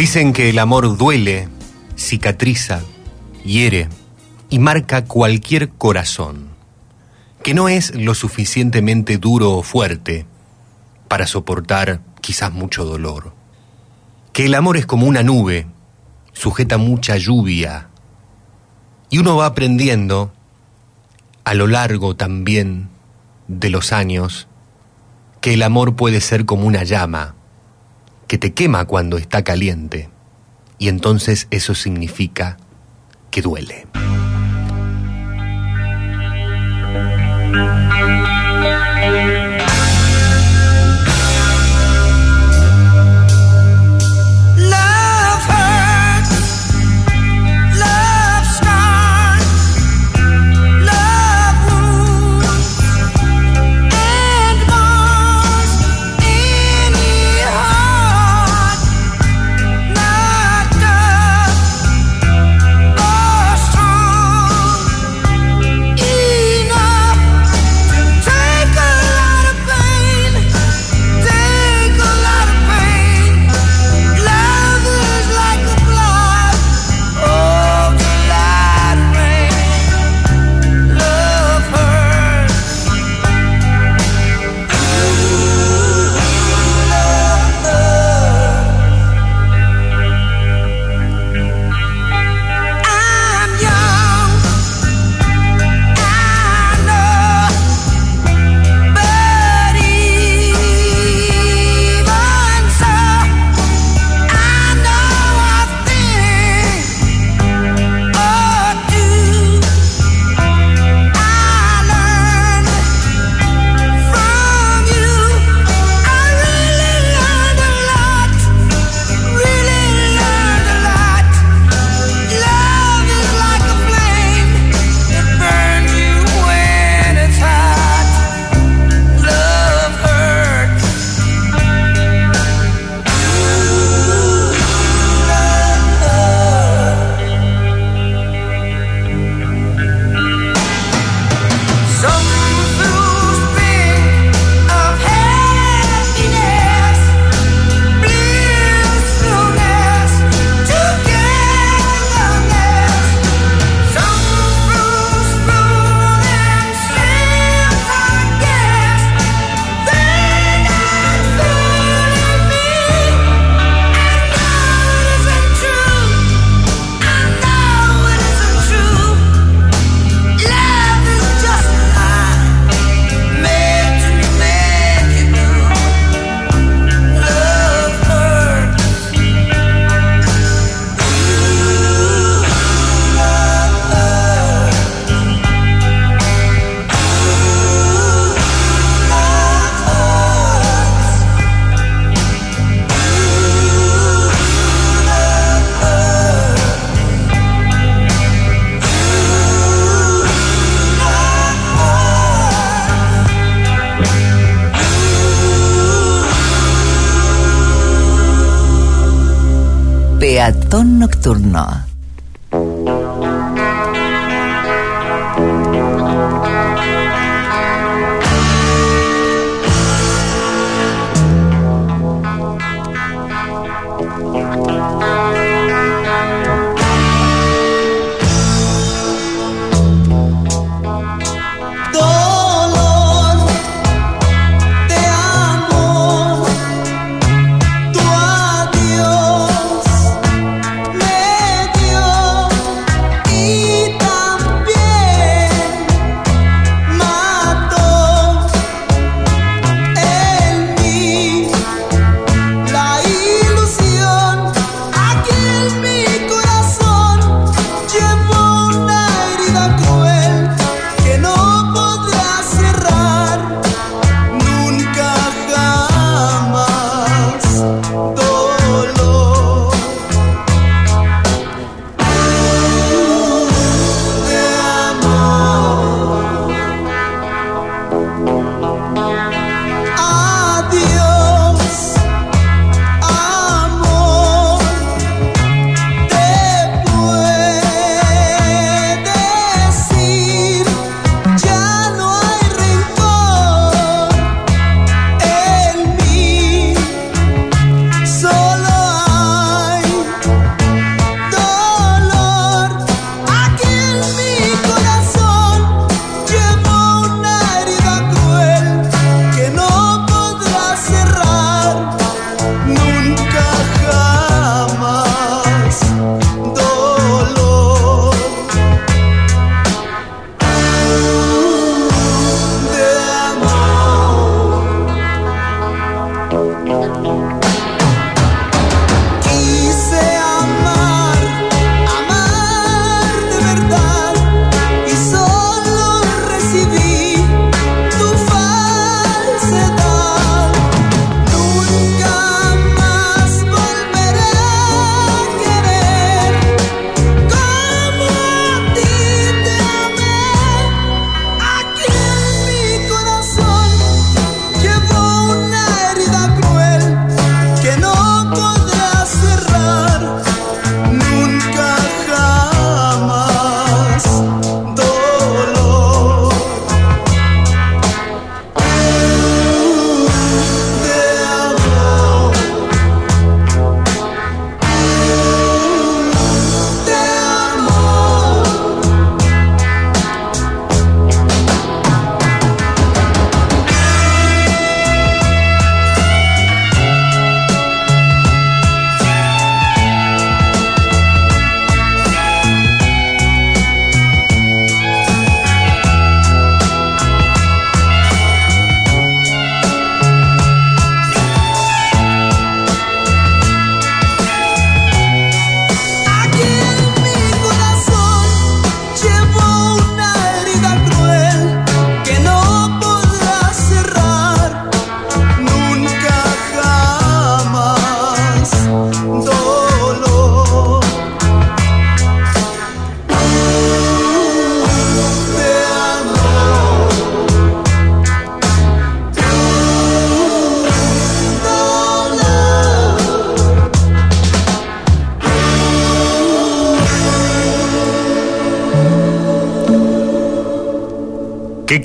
Dicen que el amor duele, cicatriza, hiere y marca cualquier corazón, que no es lo suficientemente duro o fuerte para soportar quizás mucho dolor, que el amor es como una nube, sujeta mucha lluvia, y uno va aprendiendo a lo largo también de los años que el amor puede ser como una llama, que te quema cuando está caliente, y entonces eso significa que duele.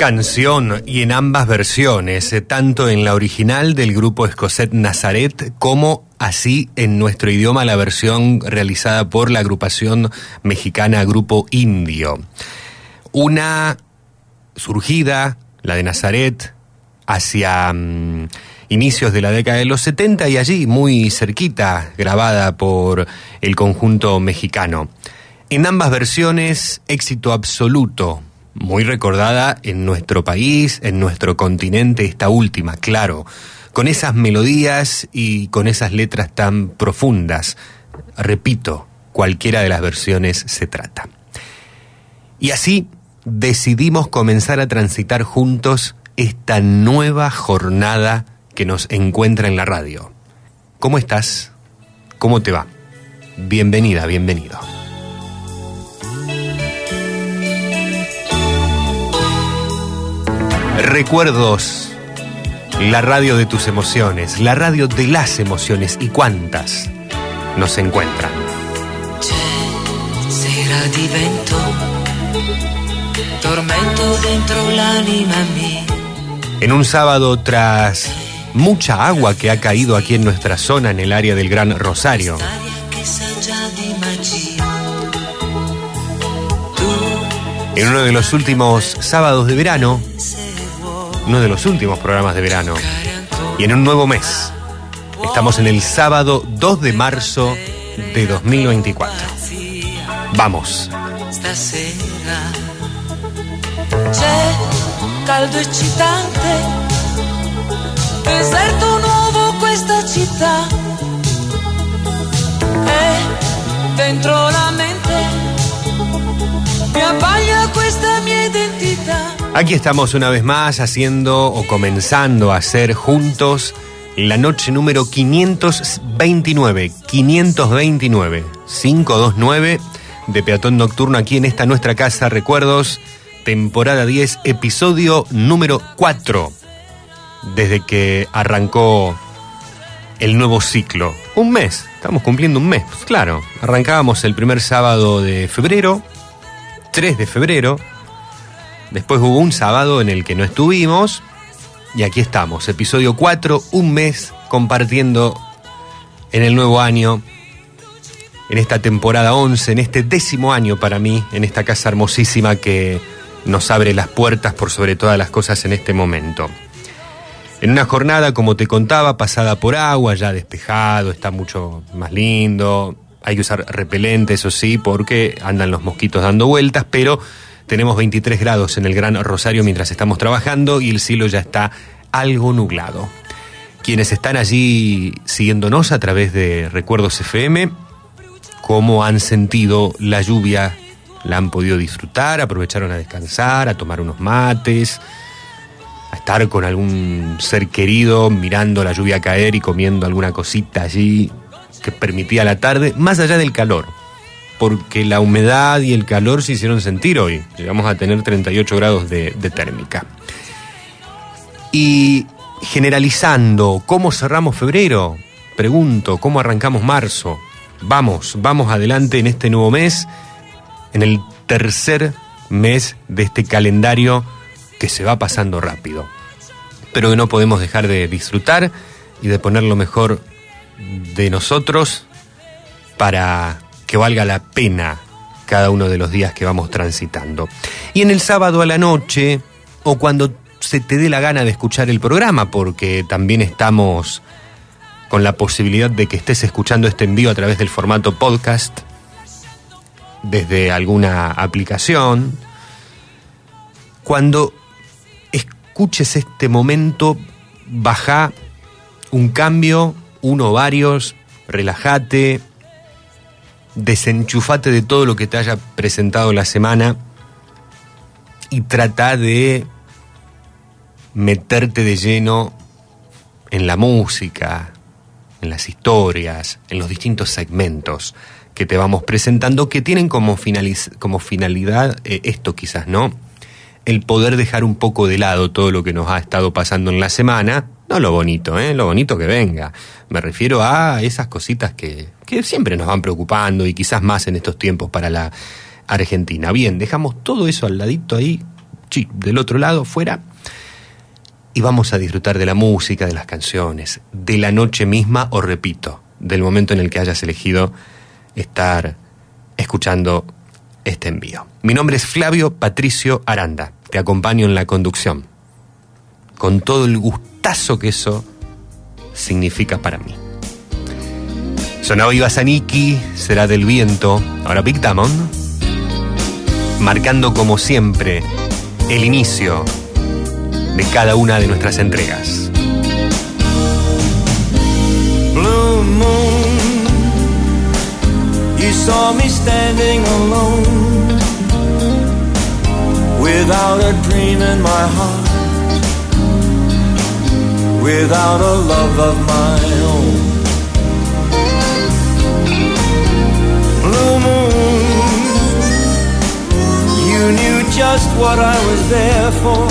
Canción y en ambas versiones, eh, tanto en la original del grupo Escoset Nazaret como así en nuestro idioma la versión realizada por la agrupación mexicana Grupo Indio. Una surgida, la de Nazaret, hacia mm, inicios de la década de los 70 y allí muy cerquita, grabada por el conjunto mexicano. En ambas versiones, éxito absoluto, muy recordada en nuestro país, en nuestro continente, esta última, claro, con esas melodías y con esas letras tan profundas. Repito, cualquiera de las versiones se trata. Y así decidimos comenzar a transitar juntos esta nueva jornada que nos encuentra en la radio. ¿Cómo estás? ¿Cómo te va? Bienvenida, bienvenido. Recuerdos, la radio de tus emociones, la radio de las emociones y cuántas nos encuentran. C'è sera di vento, tormento dentro l'anima mia. En un sábado tras mucha agua que ha caído aquí en nuestra zona, en el área del Gran Rosario, en uno de los últimos sábados de verano, uno de los últimos programas de verano, y en un nuevo mes. Estamos en el sábado 2 de marzo de 2024. Vamos. caldo eccitante, deserto nuovo questa città. E dentro la mente mi abbaglia questa mia identità. Aquí estamos una vez más haciendo o comenzando a hacer juntos la noche número 529, 529, 529 de Peatón Nocturno aquí en esta nuestra casa, recuerdos, temporada 10, episodio número 4, desde que arrancó el nuevo ciclo. Un mes, estamos cumpliendo un mes, pues claro, arrancábamos el primer sábado de febrero, 3 de febrero, Después hubo un sábado en el que no estuvimos. Y aquí estamos, episodio 4, un mes compartiendo en el nuevo año, en esta temporada 11, en este décimo año para mí, en esta casa hermosísima que nos abre las puertas por sobre todas las cosas en este momento. En una jornada, como te contaba, pasada por agua, ya despejado, está mucho más lindo. Hay que usar repelente, eso sí, porque andan los mosquitos dando vueltas, pero tenemos 23 grados en el Gran Rosario mientras estamos trabajando y el cielo ya está algo nublado. Quienes están allí siguiéndonos a través de Recuerdos FM, cómo han sentido la lluvia, la han podido disfrutar, aprovecharon a descansar, a tomar unos mates, a estar con algún ser querido mirando la lluvia caer y comiendo alguna cosita allí que permitía la tarde, más allá del calor, porque la humedad y el calor se hicieron sentir hoy. Llegamos a tener 38 grados de, térmica. Y generalizando, ¿cómo cerramos febrero? Pregunto, ¿cómo arrancamos marzo? Vamos, vamos adelante en este nuevo mes, en el tercer mes de este calendario que se va pasando rápido, pero que no podemos dejar de disfrutar y de poner lo mejor de nosotros para que valga la pena cada uno de los días que vamos transitando. Y en el sábado a la noche, o cuando se te dé la gana de escuchar el programa, porque también estamos con la posibilidad de que estés escuchando este envío a través del formato podcast, desde alguna aplicación. Cuando escuches este momento, baja un cambio, uno o varios, relájate, desenchufate de todo lo que te haya presentado la semana y trata de meterte de lleno en la música, en las historias, en los distintos segmentos que te vamos presentando, que tienen como, como finalidad eh, esto quizás, ¿no? El poder dejar un poco de lado todo lo que nos ha estado pasando en la semana, no lo bonito, ¿eh? Lo bonito que venga. Me refiero a esas cositas que, que siempre nos van preocupando y quizás más en estos tiempos para la Argentina. Bien, dejamos todo eso al ladito ahí, sí, del otro lado, fuera, y vamos a disfrutar de la música, de las canciones, de la noche misma, o repito, del momento en el que hayas elegido estar escuchando este envío. Mi nombre es Flavio Patricio Aranda, te acompaño en la conducción, con todo el gustazo que eso significa para mí. Sonaba Ibazaniki, será del viento, ahora Big Diamond, marcando como siempre el inicio de cada una de nuestras entregas. Blue moon, you saw me standing alone without a dream in my heart, without a love of my own. You knew just what I was there for.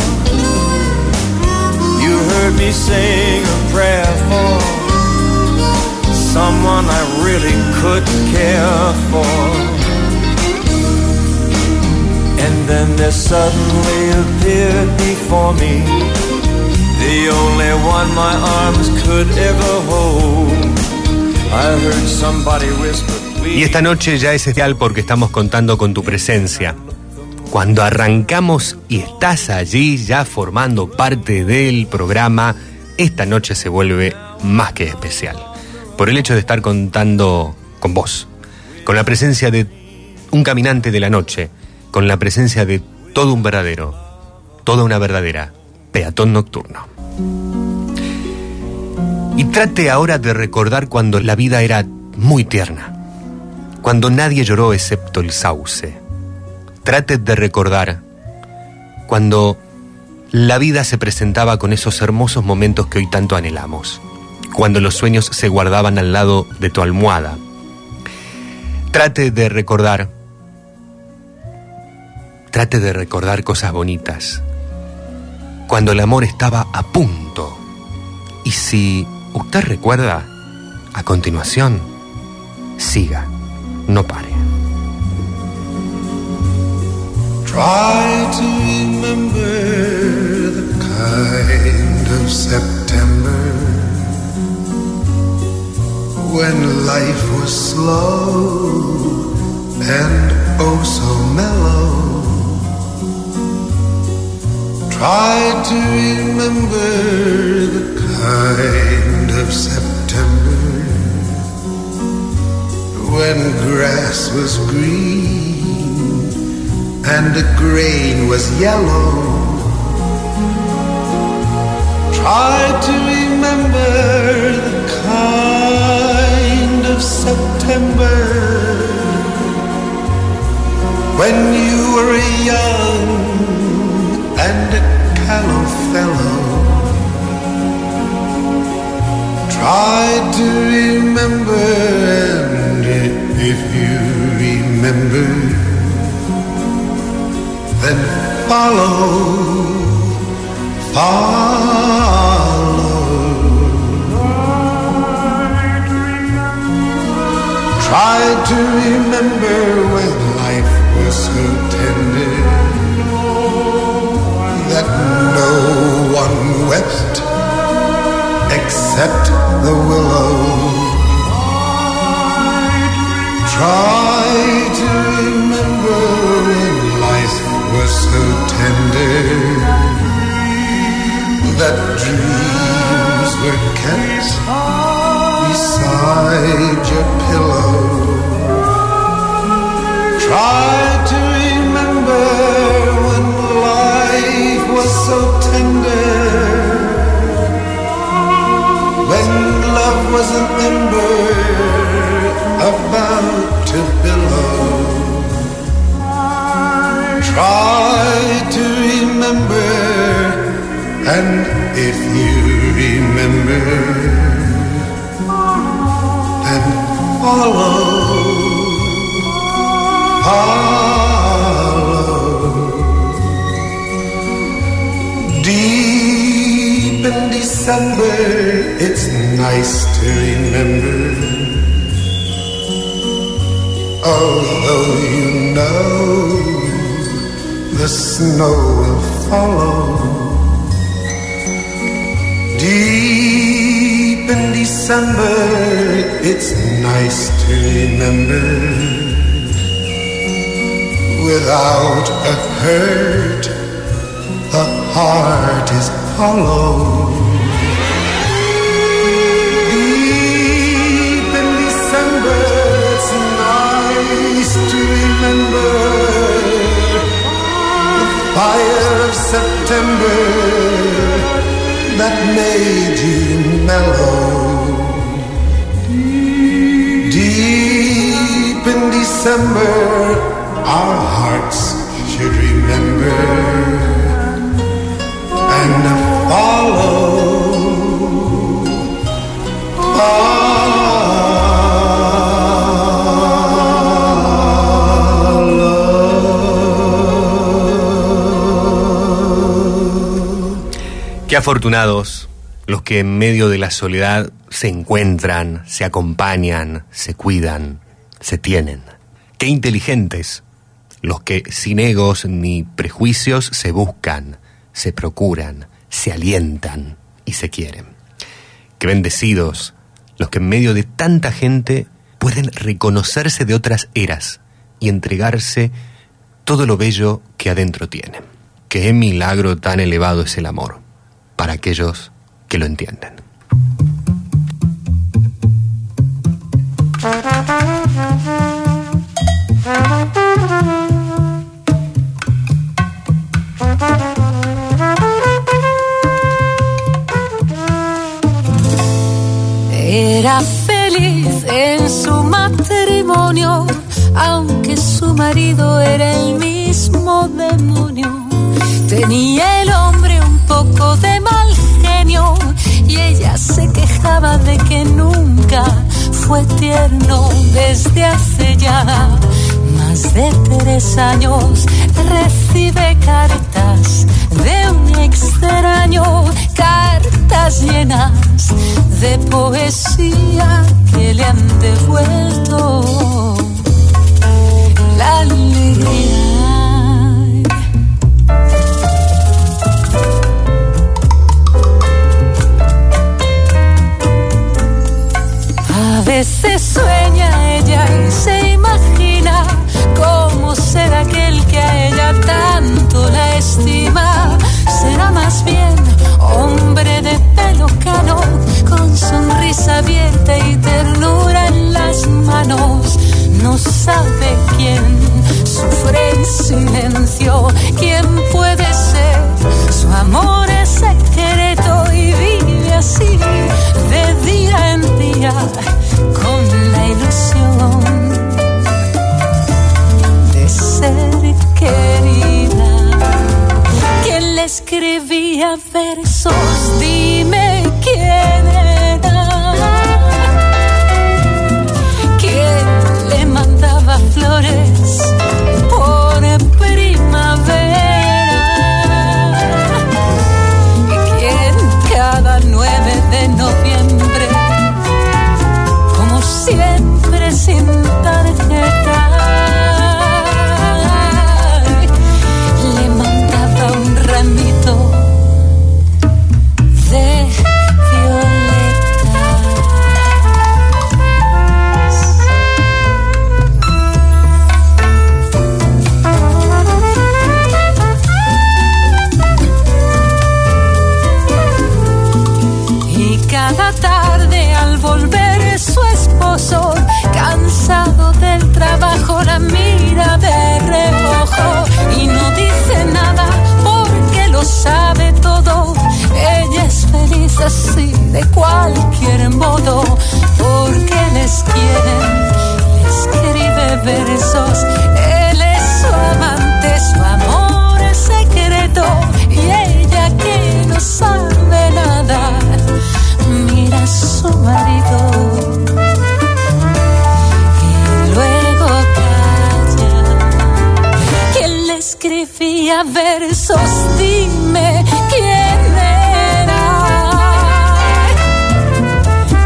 You heard me sing a prayer for someone I really could care for. And then there suddenly appeared before me the only one my arms could ever hold. I heard somebody whisper, Y esta noche ya es especial porque estamos contando con tu presencia. Cuando arrancamos y estás allí ya formando parte del programa, esta noche se vuelve más que especial. Por el hecho de estar contando con vos, con la presencia de un caminante de la noche, con la presencia de todo un verdadero, toda una verdadera peatón nocturno. Y trate ahora de recordar cuando la vida era muy tierna, cuando nadie lloró excepto el sauce trate de recordar cuando la vida se presentaba con esos hermosos momentos que hoy tanto anhelamos, cuando los sueños se guardaban al lado de tu almohada. Trate de recordar, trate de recordar cosas bonitas, cuando el amor estaba a punto. Y si usted recuerda, a continuación, siga, no pare. Try to remember the kind of September when life was slow and oh so mellow. Try to remember the kind of September when grass was green and the grain was yellow. Try to remember the kind of September when you were young and a callow fellow. Try to remember, and if you remember, then follow, follow. Try to remember when life was so tender that no one wept except the willow. Try to remember was so tender that dreams were kept beside your pillow. Try to remember when life was so tender. When love was an ember about to billow. Try to remember, and if you remember, then follow, follow. Deep in December, it's nice to remember. Although you know the snow will follow. Deep in December, it's nice to remember. Without a hurt, the heart is hollow. Made you mellow. Deep in December, our hearts should remember and Qué afortunados los que en medio de la soledad se encuentran, se acompañan, se cuidan, se tienen. Qué inteligentes los que sin egos ni prejuicios se buscan, se procuran, se alientan y se quieren. Qué bendecidos los que en medio de tanta gente pueden reconocerse de otras eras y entregarse todo lo bello que adentro tienen. Qué milagro tan elevado es el amor para aquellos que lo entienden. Era feliz en su matrimonio, aunque su marido era el mismo demonio. Tenía poco de mal genio y ella se quejaba de que nunca fue tierno desde hace ya más de tres años. Recibe cartas de un extraño, cartas llenas de poesía que le han devuelto la alegría. veces sueña ella y se imagina cómo será aquel que a ella tanto la estima. Será más bien hombre de pelo cano, con sonrisa abierta y ternura en las manos. No sabe quién sufre en silencio, quién puede ser su amor es secreto y vive así de día en día con la ilusión de ser querida. Quien le escribía versos, dime quién era. Quien le mandaba flores tarde al volver su esposo, cansado del trabajo, la mira de reojo y no dice nada porque lo sabe todo. Ella es feliz así de cualquier modo porque les quiere, le escribe versos. Escribía versos? Dime quién era.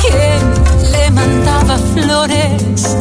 ¿Quién le mandaba flores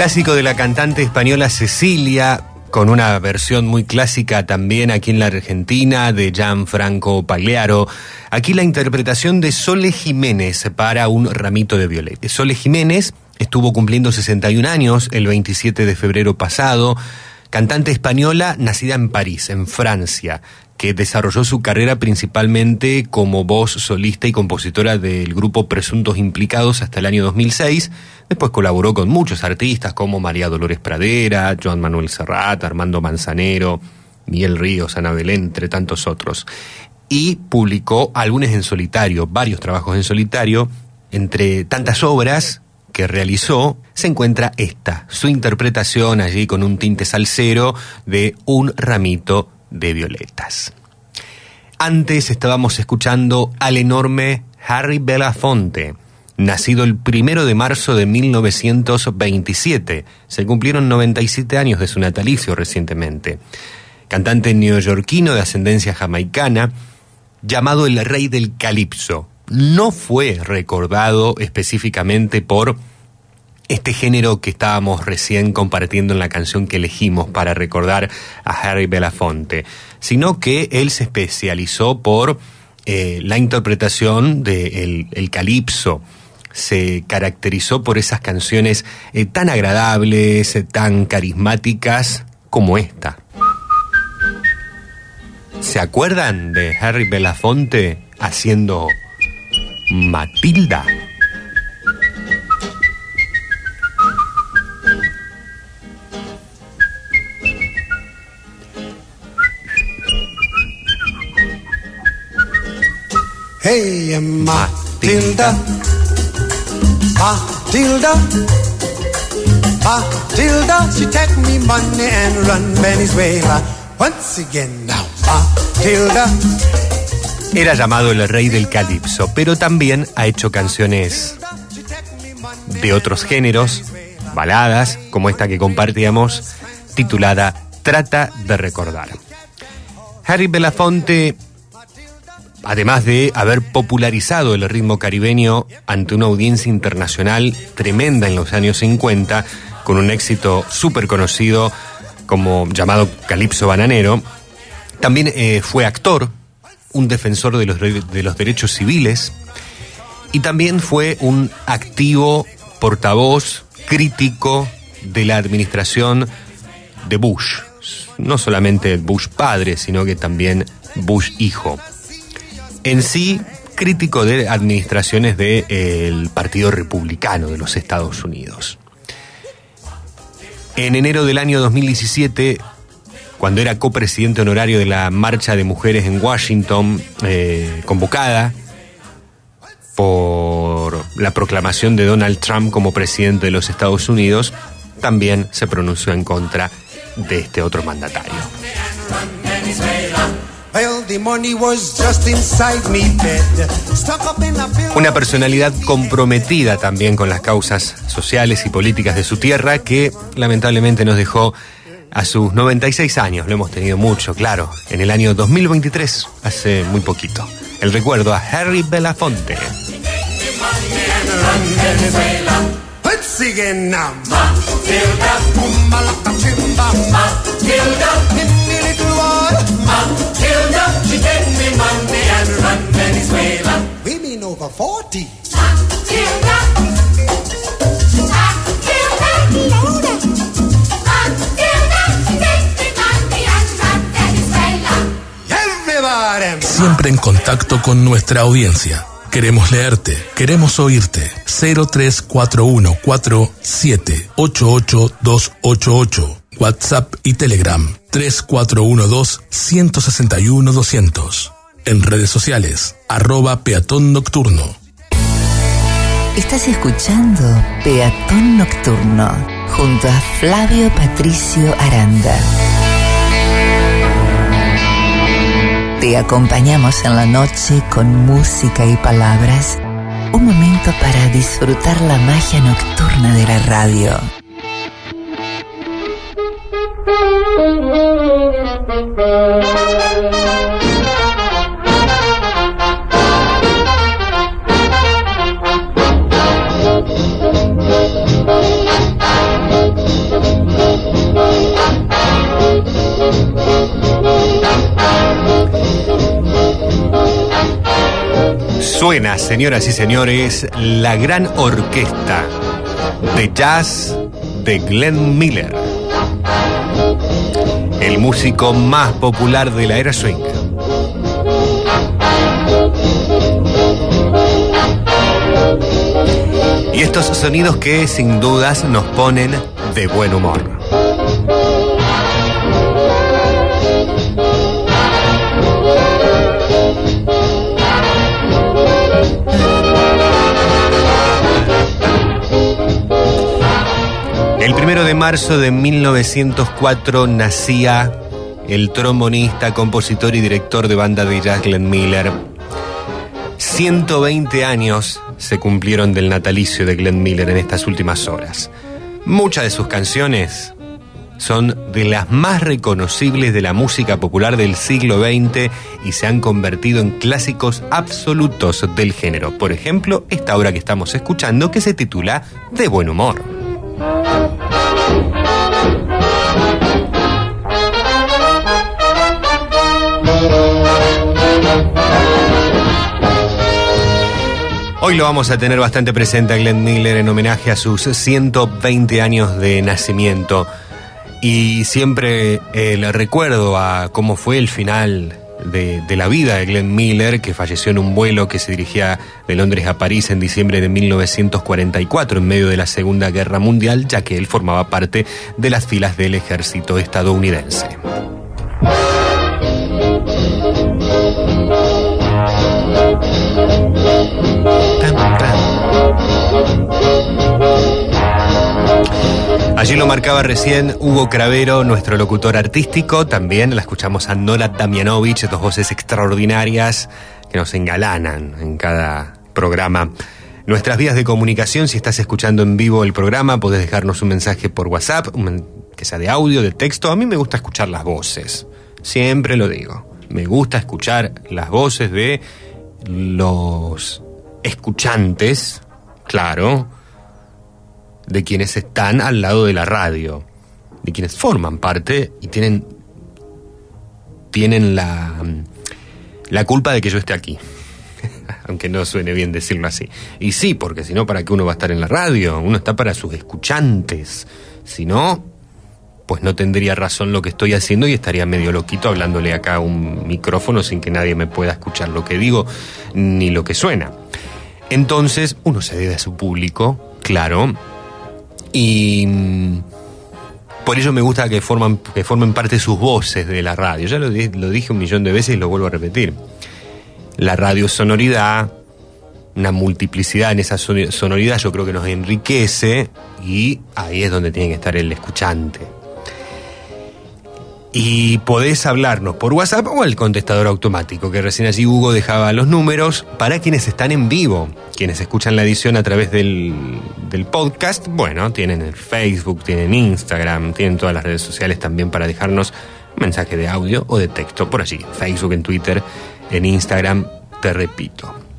clásico de la cantante española Cecilia, con una versión muy clásica también aquí en la Argentina de Gianfranco Pagliaro. Aquí la interpretación de Sole Jiménez para un ramito de violeta. Sole Jiménez estuvo cumpliendo 61 años el 27 de febrero pasado. Cantante española nacida en París, en Francia, que desarrolló su carrera principalmente como voz solista y compositora del grupo Presuntos Implicados hasta el año 2006. Después colaboró con muchos artistas como María Dolores Pradera, Joan Manuel Serrat, Armando Manzanero, Miguel Ríos, Ana Belén, entre tantos otros. Y publicó álbumes en solitario, varios trabajos en solitario. Entre tantas obras que realizó, se encuentra esta, su interpretación allí con un tinte salsero de Un ramito de violetas. Antes estábamos escuchando al enorme Harry Belafonte, nacido el primero de marzo de 1927. Se cumplieron 97 años de su natalicio recientemente. Cantante neoyorquino de ascendencia jamaicana, llamado el rey del calipso. No fue recordado específicamente por este género que estábamos recién compartiendo en la canción que elegimos para recordar a Harry Belafonte, sino que él se especializó por eh, la interpretación del de el calipso. Se caracterizó por esas canciones eh, tan agradables, eh, tan carismáticas como esta. ¿Se acuerdan de Harry Belafonte haciendo Matilda? Hey, Matilda, Matilda, Matilda, she take me money and run Venezuela. Once again now, Matilda. Era llamado el rey del calipso, pero también ha hecho canciones de otros géneros, baladas, como esta que compartíamos, titulada Trata de recordar. Harry Belafonte además de haber popularizado el ritmo caribeño ante una audiencia internacional tremenda en los años 50, con un éxito súper conocido como llamado Calipso Bananero, también eh, fue actor, un defensor de los, de los derechos civiles, y también fue un activo portavoz crítico de la administración de Bush, no solamente Bush padre, sino que también Bush hijo en sí crítico de administraciones del Partido Republicano de los Estados Unidos. En enero del año 2017, cuando era copresidente honorario de la Marcha de Mujeres en Washington, eh, convocada por la proclamación de Donald Trump como presidente de los Estados Unidos, también se pronunció en contra de este otro mandatario. Una personalidad comprometida también con las causas sociales y políticas de su tierra que lamentablemente nos dejó a sus 96 años. Lo hemos tenido mucho, claro, en el año 2023, hace muy poquito. El recuerdo a Harry Belafonte. Siempre en contacto con nuestra audiencia. Queremos leerte, queremos oírte. 03414788288. WhatsApp y Telegram 3412-161-200. En redes sociales, arroba peatón nocturno. Estás escuchando Peatón Nocturno junto a Flavio Patricio Aranda. Te acompañamos en la noche con música y palabras. Un momento para disfrutar la magia nocturna de la radio. Suena, señoras y señores, la gran orquesta de jazz de Glenn Miller, el músico más popular de la era swing. Y estos sonidos que sin dudas nos ponen de buen humor. El primero de marzo de 1904 nacía el trombonista, compositor y director de banda de jazz Glenn Miller. 120 años se cumplieron del natalicio de Glenn Miller en estas últimas horas. Muchas de sus canciones son de las más reconocibles de la música popular del siglo XX y se han convertido en clásicos absolutos del género. Por ejemplo, esta obra que estamos escuchando que se titula De buen humor. Hoy lo vamos a tener bastante presente a Glenn Miller en homenaje a sus 120 años de nacimiento. Y siempre le recuerdo a cómo fue el final de, la vida de Glenn Miller, que falleció en un vuelo que se dirigía de Londres a París en diciembre de 1944, en medio de la Segunda Guerra Mundial, ya que él formaba parte de las filas del ejército estadounidense. Allí lo marcaba recién Hugo Cravero, nuestro locutor artístico. También la escuchamos a Nora Damianovich, dos voces extraordinarias que nos engalanan en cada programa. Nuestras vías de comunicación, si estás escuchando en vivo el programa, podés dejarnos un mensaje por WhatsApp, que sea de audio, de texto. A mí me gusta escuchar las voces. Siempre lo digo. Me gusta escuchar las voces de los escuchantes, claro, de quienes están al lado de la radio, de quienes forman parte y tienen, tienen la, la culpa de que yo esté aquí. Aunque no suene bien decirlo así. Y sí, porque si no, ¿para qué uno va a estar en la radio? Uno está para sus escuchantes. Si no, pues no tendría razón lo que estoy haciendo y estaría medio loquito hablándole acá a un micrófono sin que nadie me pueda escuchar lo que digo ni lo que suena. Entonces, uno se debe a su público, claro, y mm, por ello me gusta que, forman, que formen parte sus voces de la radio. Ya lo, lo dije un millón de veces y lo vuelvo a repetir. La radio sonoridad, una multiplicidad en esa sonoridad yo creo que nos enriquece y ahí es donde tiene que estar el escuchante. Y podés hablarnos por WhatsApp o al contestador automático, que recién allí Hugo dejaba los números para quienes están en vivo. Quienes escuchan la edición a través del, del podcast, bueno, tienen el Facebook, tienen Instagram, tienen todas las redes sociales también para dejarnos mensaje de audio o de texto por allí. Facebook, en Twitter, en Instagram, te repito.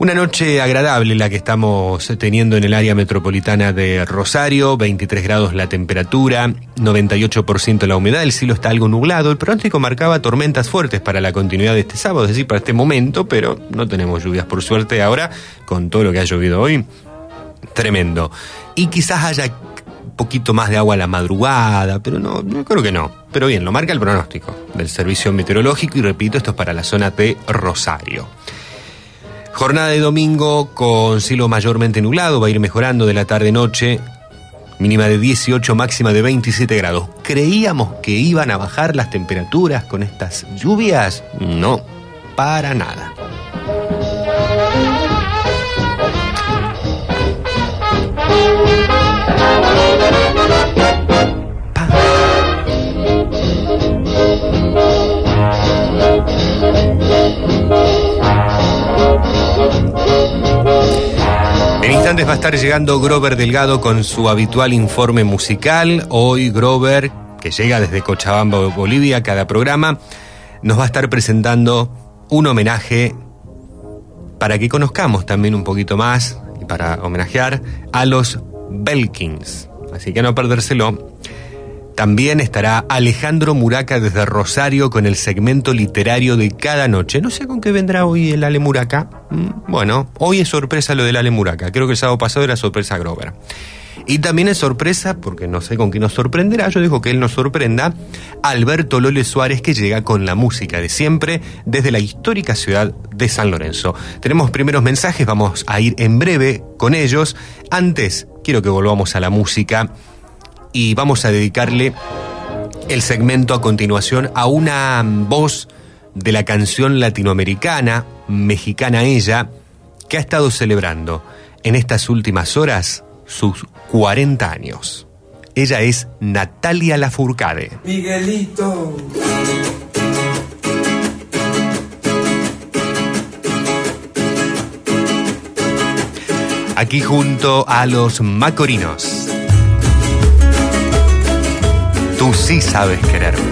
Una noche agradable la que estamos teniendo en el área metropolitana de Rosario, 23 grados la temperatura, 98% la humedad, el cielo está algo nublado, el pronóstico marcaba tormentas fuertes para la continuidad de este sábado, es decir, para este momento, pero no tenemos lluvias por suerte ahora, con todo lo que ha llovido hoy, tremendo. Y quizás haya poquito más de agua a la madrugada, pero no, no creo que no. Pero bien, lo marca el pronóstico del servicio meteorológico y repito, esto es para la zona de Rosario. Jornada de domingo con cielo mayormente nublado, va a ir mejorando de la tarde-noche, mínima de 18, máxima de 27 grados. ¿Creíamos que iban a bajar las temperaturas con estas lluvias? No, para nada. En instantes va a estar llegando Grover Delgado con su habitual informe musical. Hoy Grover, que llega desde Cochabamba, Bolivia, cada programa, nos va a estar presentando un homenaje para que conozcamos también un poquito más y para homenajear a los Belkins. Así que no perdérselo. También estará Alejandro Muraca desde Rosario con el segmento literario de cada noche. No sé con qué vendrá hoy el Ale Muraca. Mm, bueno, hoy es sorpresa lo del Ale Muraca. Creo que el sábado pasado era sorpresa Grover. Y también es sorpresa, porque no sé con qué nos sorprenderá, yo digo que él nos sorprenda, Alberto Lole Suárez que llega con la música de siempre desde la histórica ciudad de San Lorenzo. Tenemos primeros mensajes, vamos a ir en breve con ellos. Antes, quiero que volvamos a la música y vamos a dedicarle el segmento a continuación a una voz de la canción latinoamericana, mexicana ella, que ha estado celebrando en estas últimas horas sus 40 años. Ella es Natalia Lafourcade. Miguelito. Aquí junto a los Macorinos. Tú sí sabes quererme.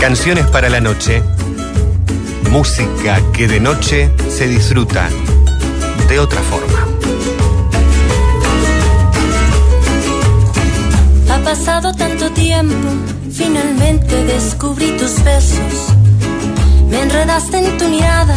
Canciones para la noche. Música que de noche se disfruta de otra forma. Ha pasado tanto tiempo, finalmente descubrí tus besos. Me enredaste en tu mirada,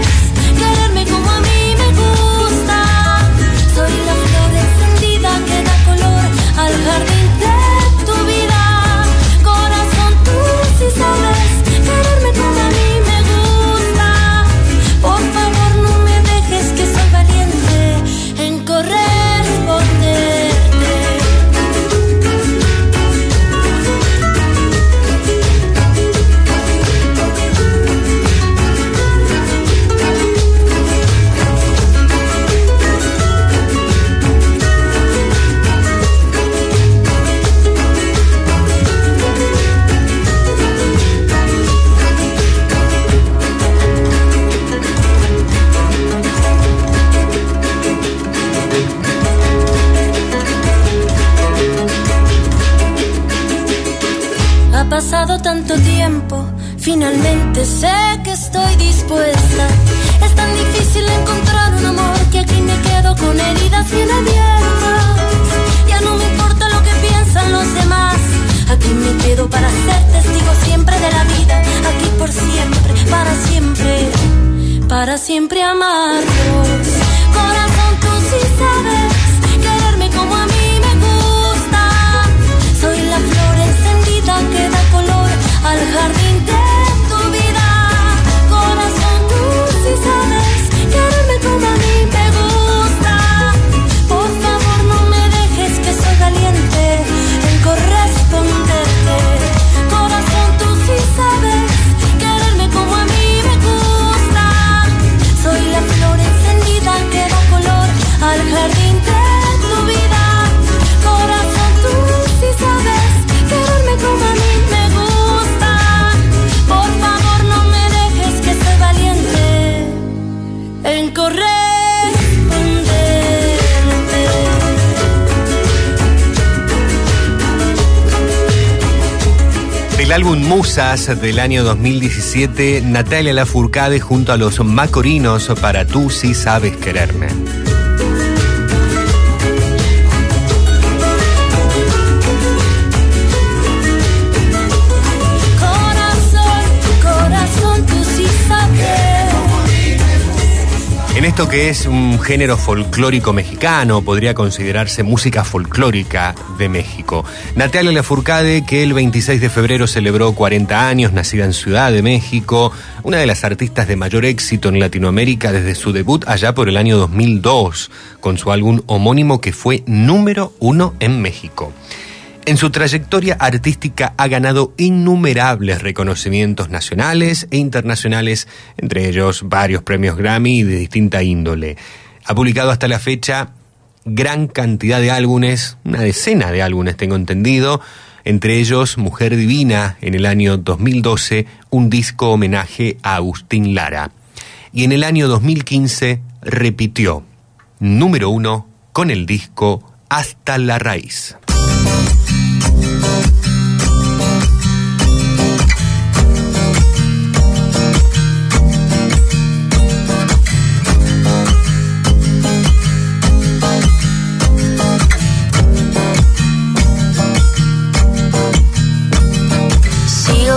pasado tanto tiempo, finalmente sé que estoy dispuesta. Es tan difícil encontrar un amor que aquí me quedo con heridas bien abiertas. Ya no me importa lo que piensan los demás. Aquí me quedo para ser testigo siempre de la vida. Aquí por siempre, para siempre, para siempre amarnos. Corazón, tú sí sabes Del álbum Musas del año 2017, Natalia Lafourcade junto a los Macorinos para Tú sí sabes quererme. Que es un género folclórico mexicano, podría considerarse música folclórica de México. Natalia Lafourcade, que el 26 de febrero celebró 40 años, nacida en Ciudad de México, una de las artistas de mayor éxito en Latinoamérica desde su debut allá por el año 2002, con su álbum homónimo que fue número uno en México. En su trayectoria artística ha ganado innumerables reconocimientos nacionales e internacionales, entre ellos varios premios Grammy de distinta índole. Ha publicado hasta la fecha gran cantidad de álbumes, una decena de álbumes tengo entendido, entre ellos Mujer Divina en el año 2012, un disco homenaje a Agustín Lara. Y en el año 2015 repitió número uno con el disco Hasta la Raíz.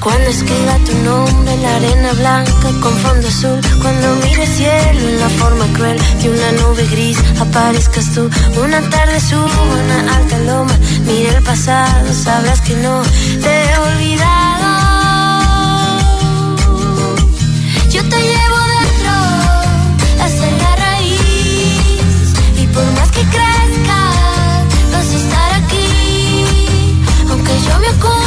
Cuando escriba tu nombre en la arena blanca con fondo azul. Cuando mire el cielo en la forma cruel de una nube gris, aparezcas tú. Una tarde subo una alta loma. Mire el pasado, sabrás que no te he olvidado. Yo te llevo dentro hasta la raíz. Y por más que crezca, vas a estar aquí. Aunque yo me oculte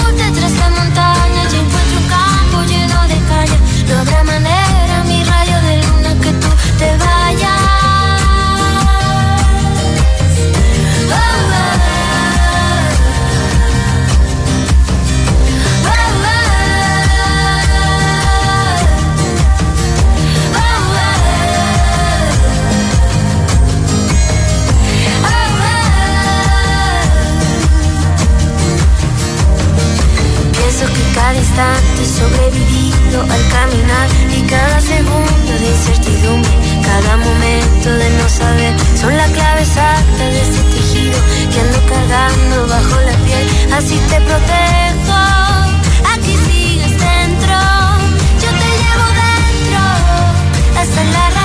Que cada instante sobrevivido al caminar y cada segundo de incertidumbre, cada momento de no saber son la clave exacta de este tejido que ando cargando bajo la piel. Así te protejo, aquí sigues dentro, yo te llevo dentro hasta la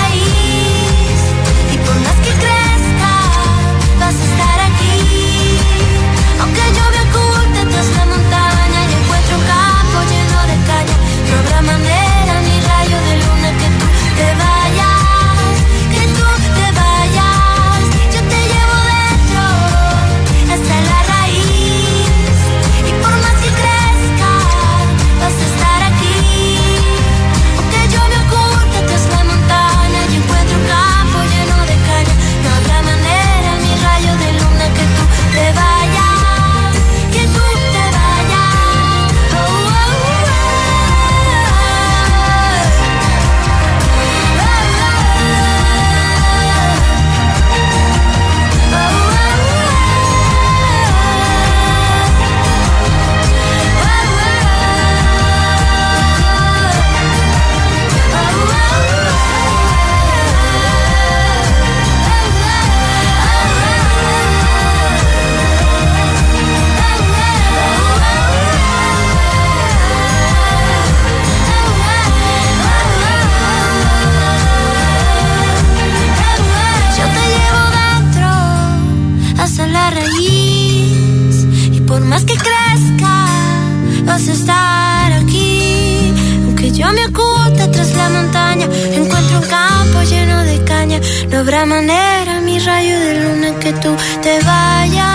vas a estar aquí. Aunque yo me oculte tras la montaña, encuentro un campo lleno de caña. No habrá manera, mi rayo de luna, que tú te vayas.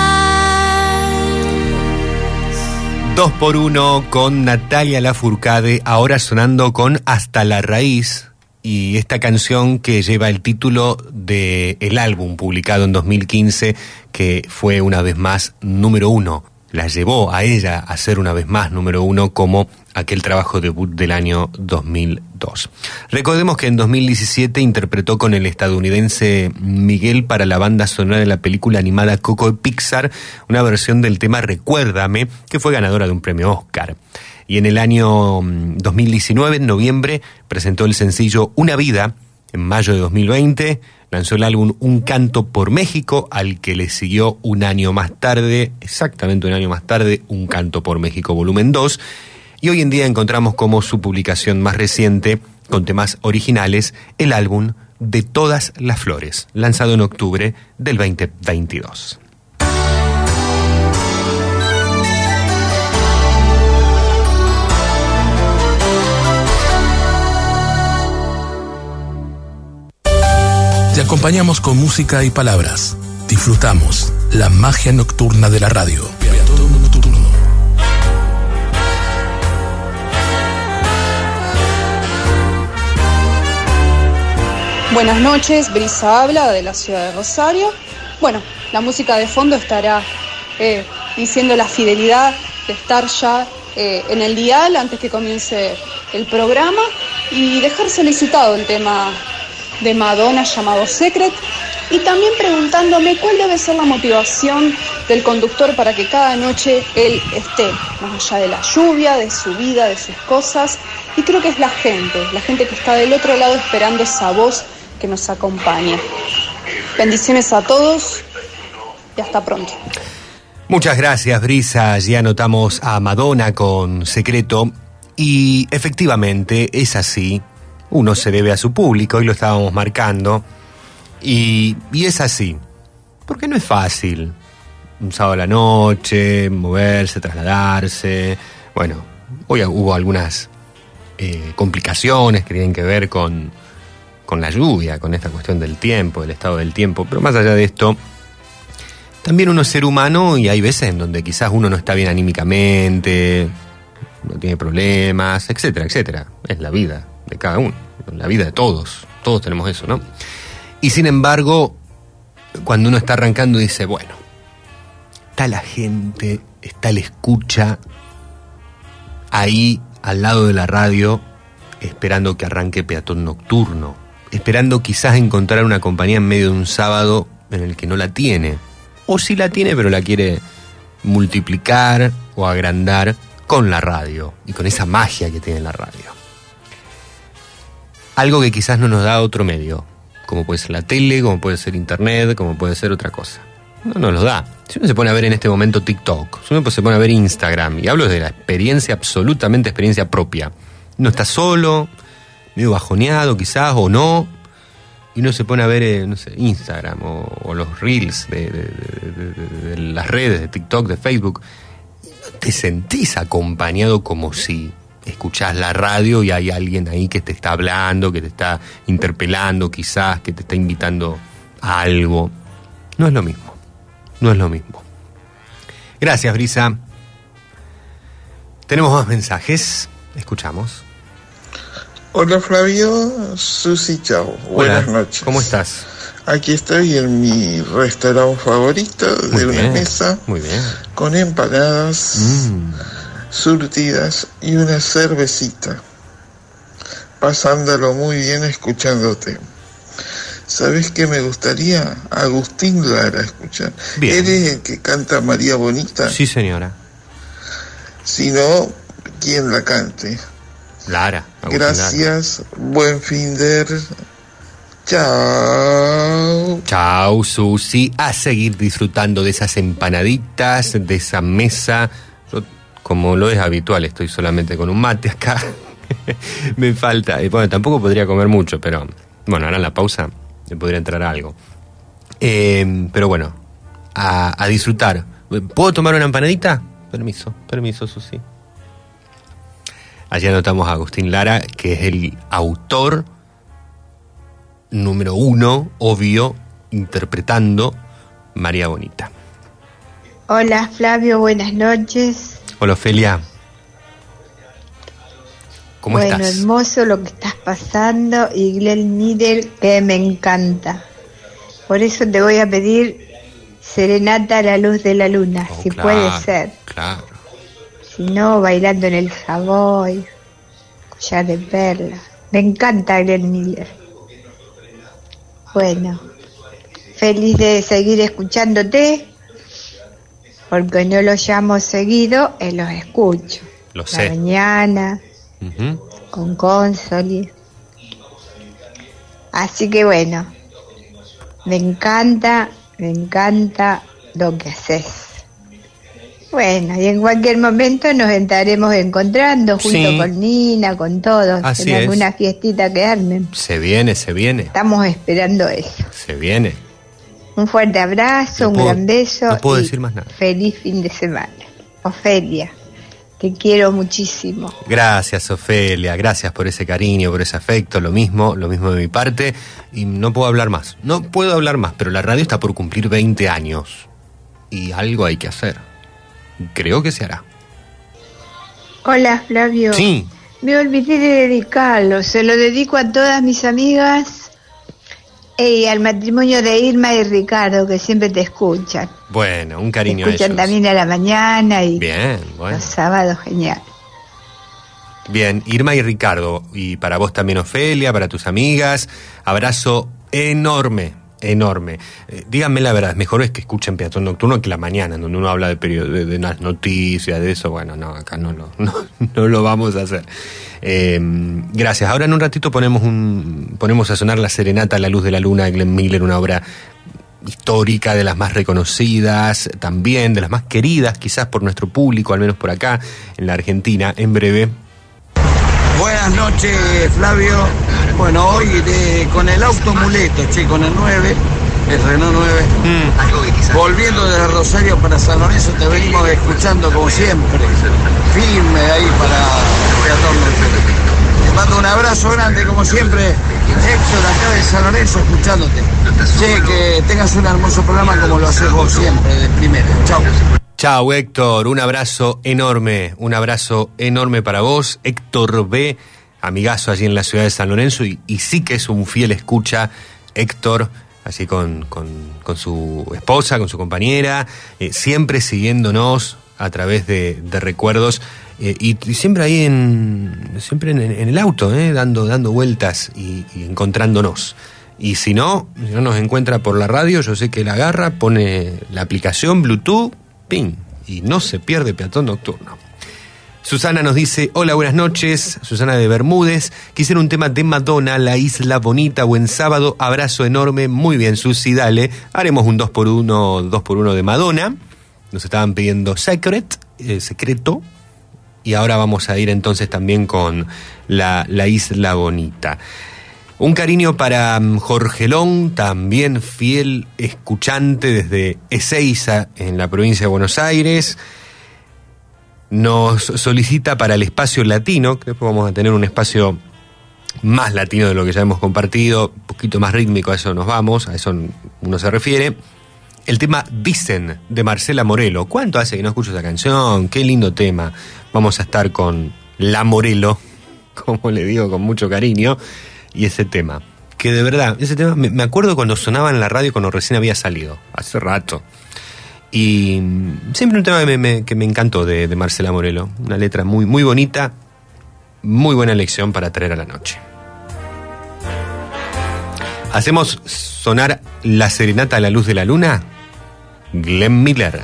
Dos por uno con Natalia Lafourcade, ahora sonando con Hasta la Raíz. Y esta canción que lleva el título de álbum publicado en 2015, que fue una vez más número uno. La llevó a ella a ser una vez más número uno como aquel trabajo debut del año 2002. Recordemos que en 2017 interpretó con el estadounidense Miguel para la banda sonora de la película animada Coco de Pixar una versión del tema Recuérdame, que fue ganadora de un premio Oscar. Y en el año mm, 2019, en noviembre, presentó el sencillo Una Vida. En mayo de 2020 lanzó el álbum Un Canto por México, al que le siguió un año más tarde, exactamente un año más tarde, Un Canto por México volumen 2. Y hoy en día encontramos como su publicación más reciente, con temas originales, el álbum De Todas las Flores, lanzado en octubre del 2022. Te acompañamos con música y palabras. Disfrutamos la magia nocturna de la radio. Buenas noches, Brisa habla de la ciudad de Rosario. Bueno, la música de fondo estará eh, diciendo la fidelidad de estar ya eh, en el dial antes que comience el programa y dejar solicitado el tema de Madonna llamado Secret y también preguntándome cuál debe ser la motivación del conductor para que cada noche él esté, más allá de la lluvia, de su vida, de sus cosas. Y creo que es la gente, la gente que está del otro lado esperando esa voz que nos acompaña. Bendiciones a todos y hasta pronto. Muchas gracias, Brisa. Ya anotamos a Madonna con Secreto. Y efectivamente es así. Uno se debe a su público, hoy lo estábamos marcando. Y, y es así. Porque no es fácil. Un sábado a la noche, moverse, trasladarse. Bueno, hoy hubo algunas eh, complicaciones que tienen que ver con, con la lluvia, con esta cuestión del tiempo, del estado del tiempo. Pero más allá de esto, también uno es ser humano y hay veces en donde quizás uno no está bien anímicamente, no tiene problemas, etcétera, etcétera. Es la vida de cada uno, la vida de todos. Todos tenemos eso, ¿no? Y sin embargo, cuando uno está arrancando dice, bueno, está la gente, está la escucha ahí al lado de la radio esperando que arranque peatón nocturno, esperando quizás encontrar una compañía en medio de un sábado en el que no la tiene, o si la tiene pero la quiere multiplicar o agrandar con la radio y con esa magia que tiene la radio. Algo que quizás no nos da otro medio, como puede ser la tele, como puede ser internet, como puede ser otra cosa. No nos lo da. Si uno se pone a ver en este momento TikTok, si uno se pone a ver Instagram, y hablo de la experiencia, absolutamente experiencia propia, no está solo, medio bajoneado quizás, o no, y uno se pone a ver, eh, no sé, Instagram o, los reels de, de, las redes, de TikTok, de Facebook, te sentís acompañado como si escuchás la radio y hay alguien ahí que te está hablando, que te está interpelando quizás, que te está invitando a algo. No es lo mismo, no es lo mismo. Gracias, Brisa. Tenemos más mensajes, escuchamos. Hola Flavio, Susi, chao. Buenas noches. ¿Cómo estás? Aquí estoy en mi restaurante favorito de una mesa. Muy bien. Con empanadas. Mm surtidas y una cervecita, pasándolo muy bien escuchándote. ¿Sabes qué me gustaría? Agustín Lara escuchar. Bien. ¿Eres el que canta María Bonita? Sí, señora. Si no, ¿quién la cante? Lara. Agustín Gracias, buen fin de... Chao. Chao, Susi. A seguir disfrutando de esas empanaditas, de esa mesa como lo es habitual, estoy solamente con un mate acá. me falta. Bueno, tampoco podría comer mucho, pero bueno, ahora en la pausa me podría entrar algo. Eh, pero bueno, a, disfrutar. ¿Puedo tomar una empanadita? Permiso, permiso, Susi. Allí anotamos a Agustín Lara, que es el autor número uno, obvio, interpretando María Bonita. Hola Flavio, buenas noches. Hola, Ofelia. ¿Cómo bueno, estás? hermoso lo que estás pasando y Glenn Miller que me encanta. Por eso te voy a pedir Serenata a la luz de la luna, Oh, si claro, puede ser. Claro. Si no, bailando en el Savoy, collar de perla. Me encanta Glenn Miller. Bueno, feliz de seguir escuchándote, porque no los llamo seguido, eh, los escucho. Lo La sé. mañana, Ujú. con Consoli. Así que bueno, me encanta, me encanta lo que haces. Bueno, y en cualquier momento nos estaremos encontrando junto Sí. con Nina, con todos, Así en es. alguna fiestita que armen. Se viene, se viene, Estamos esperando eso. se viene. Un fuerte abrazo, No un puedo- gran beso. no puedo y decir más nada. Feliz fin de semana. Ofelia, te quiero muchísimo. Gracias, Ofelia, gracias por ese cariño, por ese afecto, lo mismo, lo mismo de mi parte. Y no puedo hablar más, no puedo hablar más, pero la radio está por cumplir 20 años. Y algo hay que hacer. Creo que se hará. Hola Flavio. Sí, Me olvidé de dedicarlo. Se lo dedico a todas mis amigas y al matrimonio de Irma y Ricardo que siempre te escuchan. bueno, un Te cariño a escuchan ellos. también a la mañana y Bien, bueno. los sábados genial. Bien, Irma y Ricardo, y para vos también Ofelia, para tus amigas, abrazo enorme, enorme. Eh, díganme la verdad, mejor es que escuchen Peatón Nocturno que la mañana, donde uno habla de, de, de las noticias, de eso, bueno, no, acá no lo, no, no lo vamos a hacer. Eh, gracias. Ahora en un ratito ponemos, un, ponemos a sonar la serenata a la luz de la luna de Glenn Miller, una obra histórica, de las más reconocidas, también de las más queridas, quizás por nuestro público, al menos por acá, en la Argentina. En breve Buenas noches, Flavio. Bueno, hoy de- con el auto muleto, che, con el 9, el Renault 9. Volviendo desde Rosario para San Lorenzo, te venimos escuchando como siempre. Firme ahí para. Te mando un abrazo grande, como siempre. Héctor, acá de San Lorenzo, escuchándote. Che, que tengas un hermoso programa como lo haces vos siempre, de primera. Chau. Chao Héctor, un abrazo enorme, un abrazo enorme para vos. Héctor B, amigazo allí en la ciudad de San Lorenzo y, sí que es un fiel escucha, Héctor, así con, con- su esposa, con su compañera, eh, siempre siguiéndonos a través de, recuerdos eh, y, siempre ahí en, siempre en, en el auto, eh, dando, dando vueltas y, y encontrándonos. Y si no, si no nos encuentra por la radio, yo sé que la agarra, pone la aplicación Bluetooth, y no se pierde peatón nocturno. Susana nos dice, hola, buenas noches, Susana de Bermúdez, quisiera un tema de Madonna, La Isla Bonita, buen sábado, abrazo enorme, muy bien, Susi, dale, haremos un 2x1, 2x1 de Madonna, nos estaban pidiendo Secret, eh, secreto, y ahora vamos a ir entonces también con la Isla Bonita. Un cariño para mm, Jorgelón, también fiel escuchante desde Ezeiza, en la provincia de Buenos Aires. Nos solicita para el espacio latino, que después vamos a tener un espacio más latino de lo que ya hemos compartido, un poquito más rítmico, a eso nos vamos, a eso uno se refiere. El tema Dicen de Marcela Morelo. ¿Cuánto hace que no escucho esa canción? Qué lindo tema. Vamos a estar con La Morelo, como le digo con mucho cariño, y ese tema. Que de verdad, ese tema, me, acuerdo cuando sonaba en la radio cuando recién había salido, hace rato. Y mm, siempre un tema que me, que me encantó de, Marcela Morelo. Una letra muy, muy bonita, muy buena lección para traer a la noche. Hacemos sonar la serenata a la luz de la luna. Glenn Miller.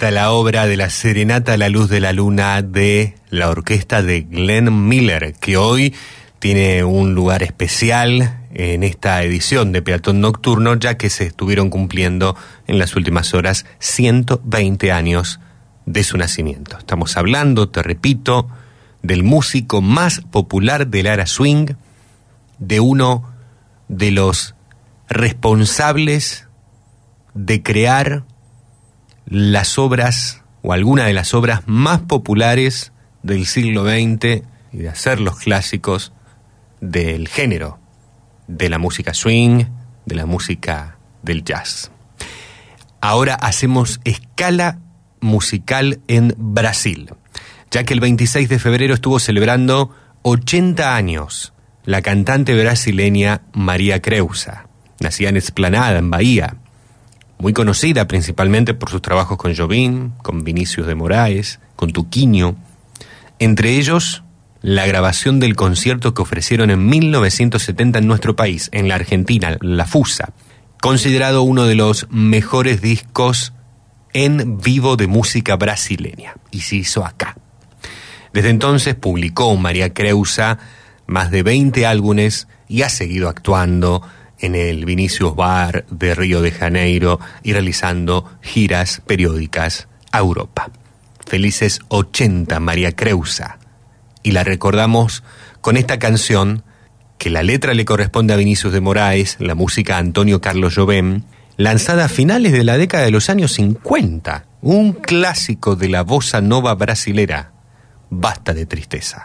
La obra de la Serenata a la Luz de la Luna de la orquesta de Glenn Miller, que hoy tiene un lugar especial en esta edición de Peatón Nocturno, ya que se estuvieron cumpliendo en las últimas horas 120 años de su nacimiento. Estamos hablando, te repito, del músico más popular del era swing, de uno de los responsables de crear las obras o alguna de las obras más populares del siglo XX y de hacer los clásicos del género, de la música swing, de la música del jazz. Ahora hacemos escala musical en Brasil, ya que el 26 de febrero estuvo celebrando 80 años la cantante brasileña María Creusa. Nacida en Esplanada, en Bahía, muy conocida principalmente por sus trabajos con Jobim, con Vinicius de Moraes, con Tuquinho, entre ellos la grabación del concierto que ofrecieron en 1970 en nuestro país, en la Argentina, La Fusa, considerado uno de los mejores discos en vivo de música brasileña, y se hizo acá. Desde entonces publicó María Creusa más de 20 álbumes y ha seguido actuando, en el Vinicius Bar de Río de Janeiro y realizando giras periódicas a Europa. Felices 80 María Creusa. Y la recordamos con esta canción que la letra le corresponde a Vinicius de Moraes, la música a Antonio Carlos Jobem, lanzada a finales de la década de los años 50, un clásico de la bossa nova brasilera. Basta de tristeza.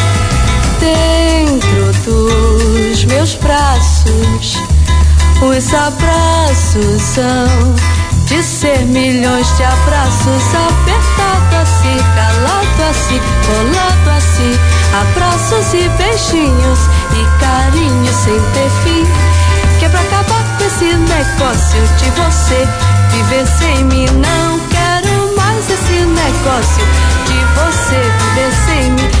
Dentro dos meus braços, os abraços são de ser milhões de abraços, apertado assim, calado assim, colado assim, abraços e beijinhos e carinhos sem ter fim. Que é pra acabar com esse negócio de você. Viver sem mim, não quero mais esse negócio de você. Viver sem mim.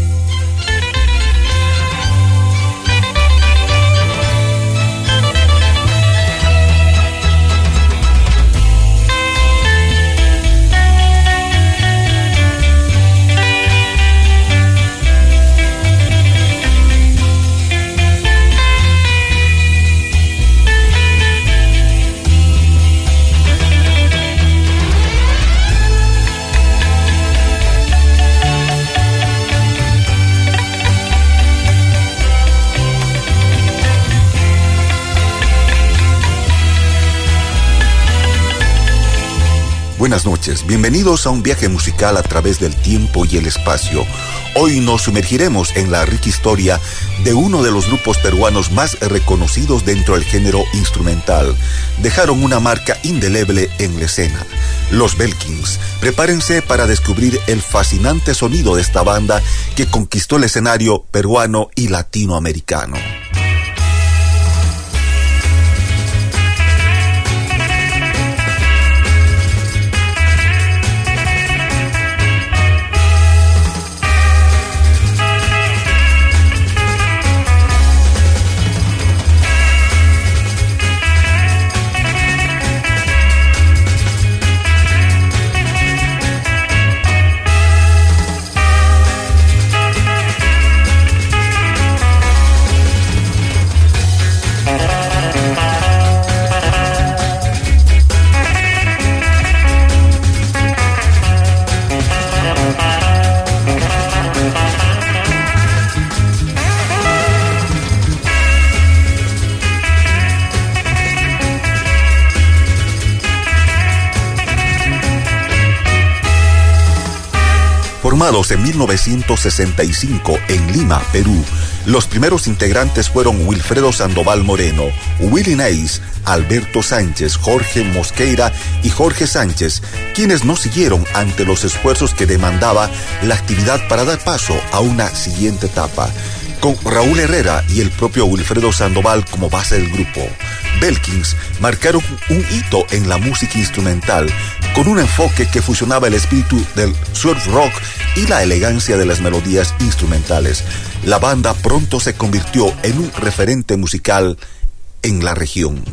Buenas noches, bienvenidos a un viaje musical a través del tiempo y el espacio. Hoy nos sumergiremos en la rica historia de uno de los grupos peruanos más reconocidos dentro del género instrumental. Dejaron una marca indeleble en la escena. Los Belkins. Prepárense para descubrir el fascinante sonido de esta banda que conquistó el escenario peruano y latinoamericano. Formados en 1965 en Lima, Perú, los primeros integrantes fueron Wilfredo Sandoval Moreno, Willy Neis, Alberto Sánchez, Jorge Mosqueira y Jorge Sánchez, quienes no siguieron ante los esfuerzos que demandaba la actividad para dar paso a una siguiente etapa con Raúl Herrera y el propio Wilfredo Sandoval como base del grupo. Belkins marcaron un hito en la música instrumental, con un enfoque que fusionaba el espíritu del surf rock y la elegancia de las melodías instrumentales. La banda pronto se convirtió en un referente musical en la región.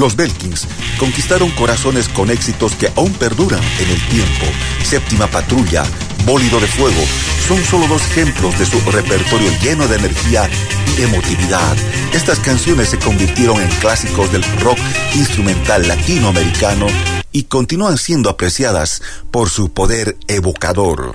Los Belkins conquistaron corazones con éxitos que aún perduran en el tiempo. Séptima Patrulla, Bólido de Fuego, son solo dos ejemplos de su repertorio lleno de energía y emotividad. Estas canciones se convirtieron en clásicos del rock instrumental latinoamericano y continúan siendo apreciadas por su poder evocador.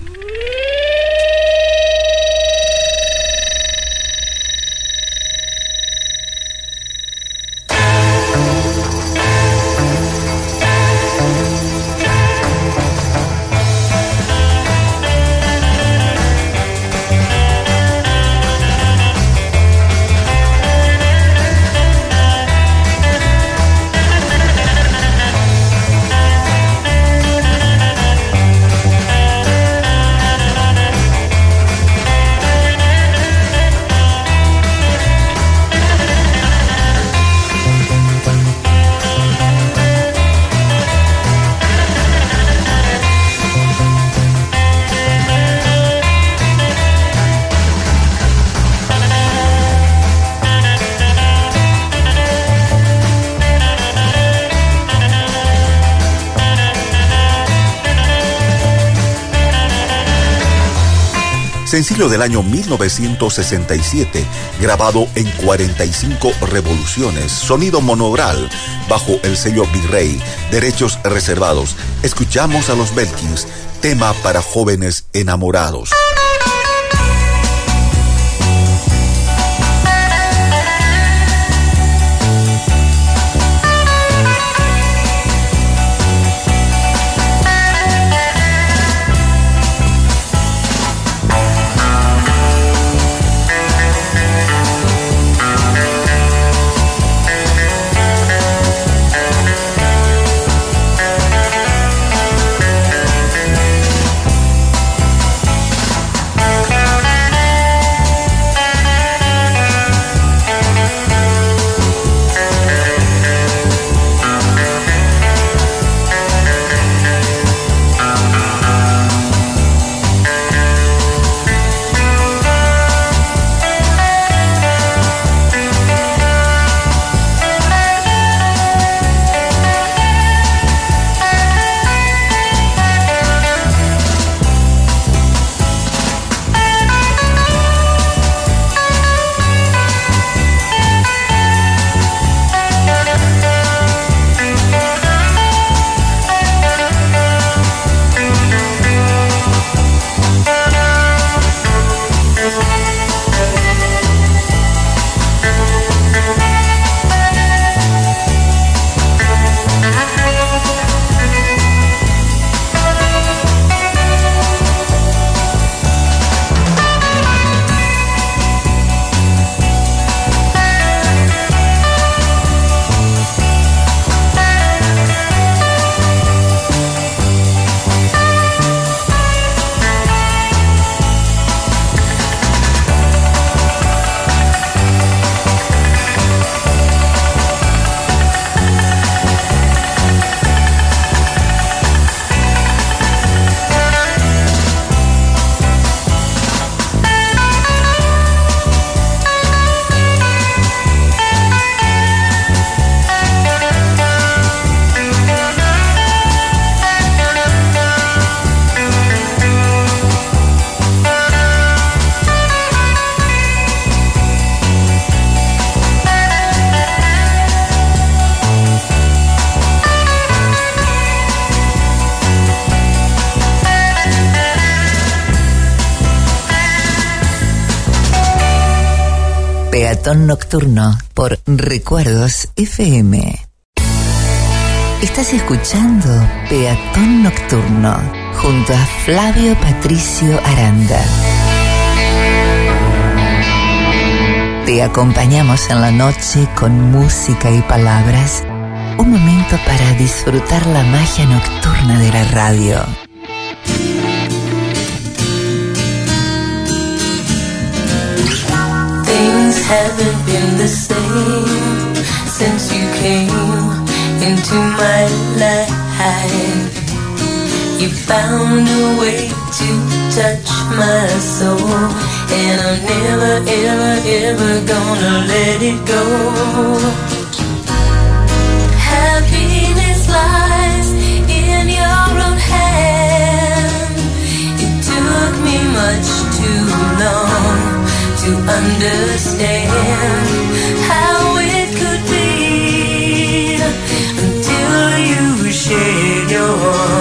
Sencillo del año 1967, grabado en 45 revoluciones, sonido monogral, bajo el sello Virrey, derechos reservados. Escuchamos a los Belkins, tema para jóvenes enamorados. Nocturno por Recuerdos FM. Estás escuchando Peatón Nocturno junto a Flavio Patricio Aranda. Te acompañamos en la noche con música y palabras. Un momento para disfrutar la magia nocturna de la radio. haven't been the same since you came into my life. You found a way to touch my soul, and I'm never, ever, ever gonna let it go. understand how it could be until you shed your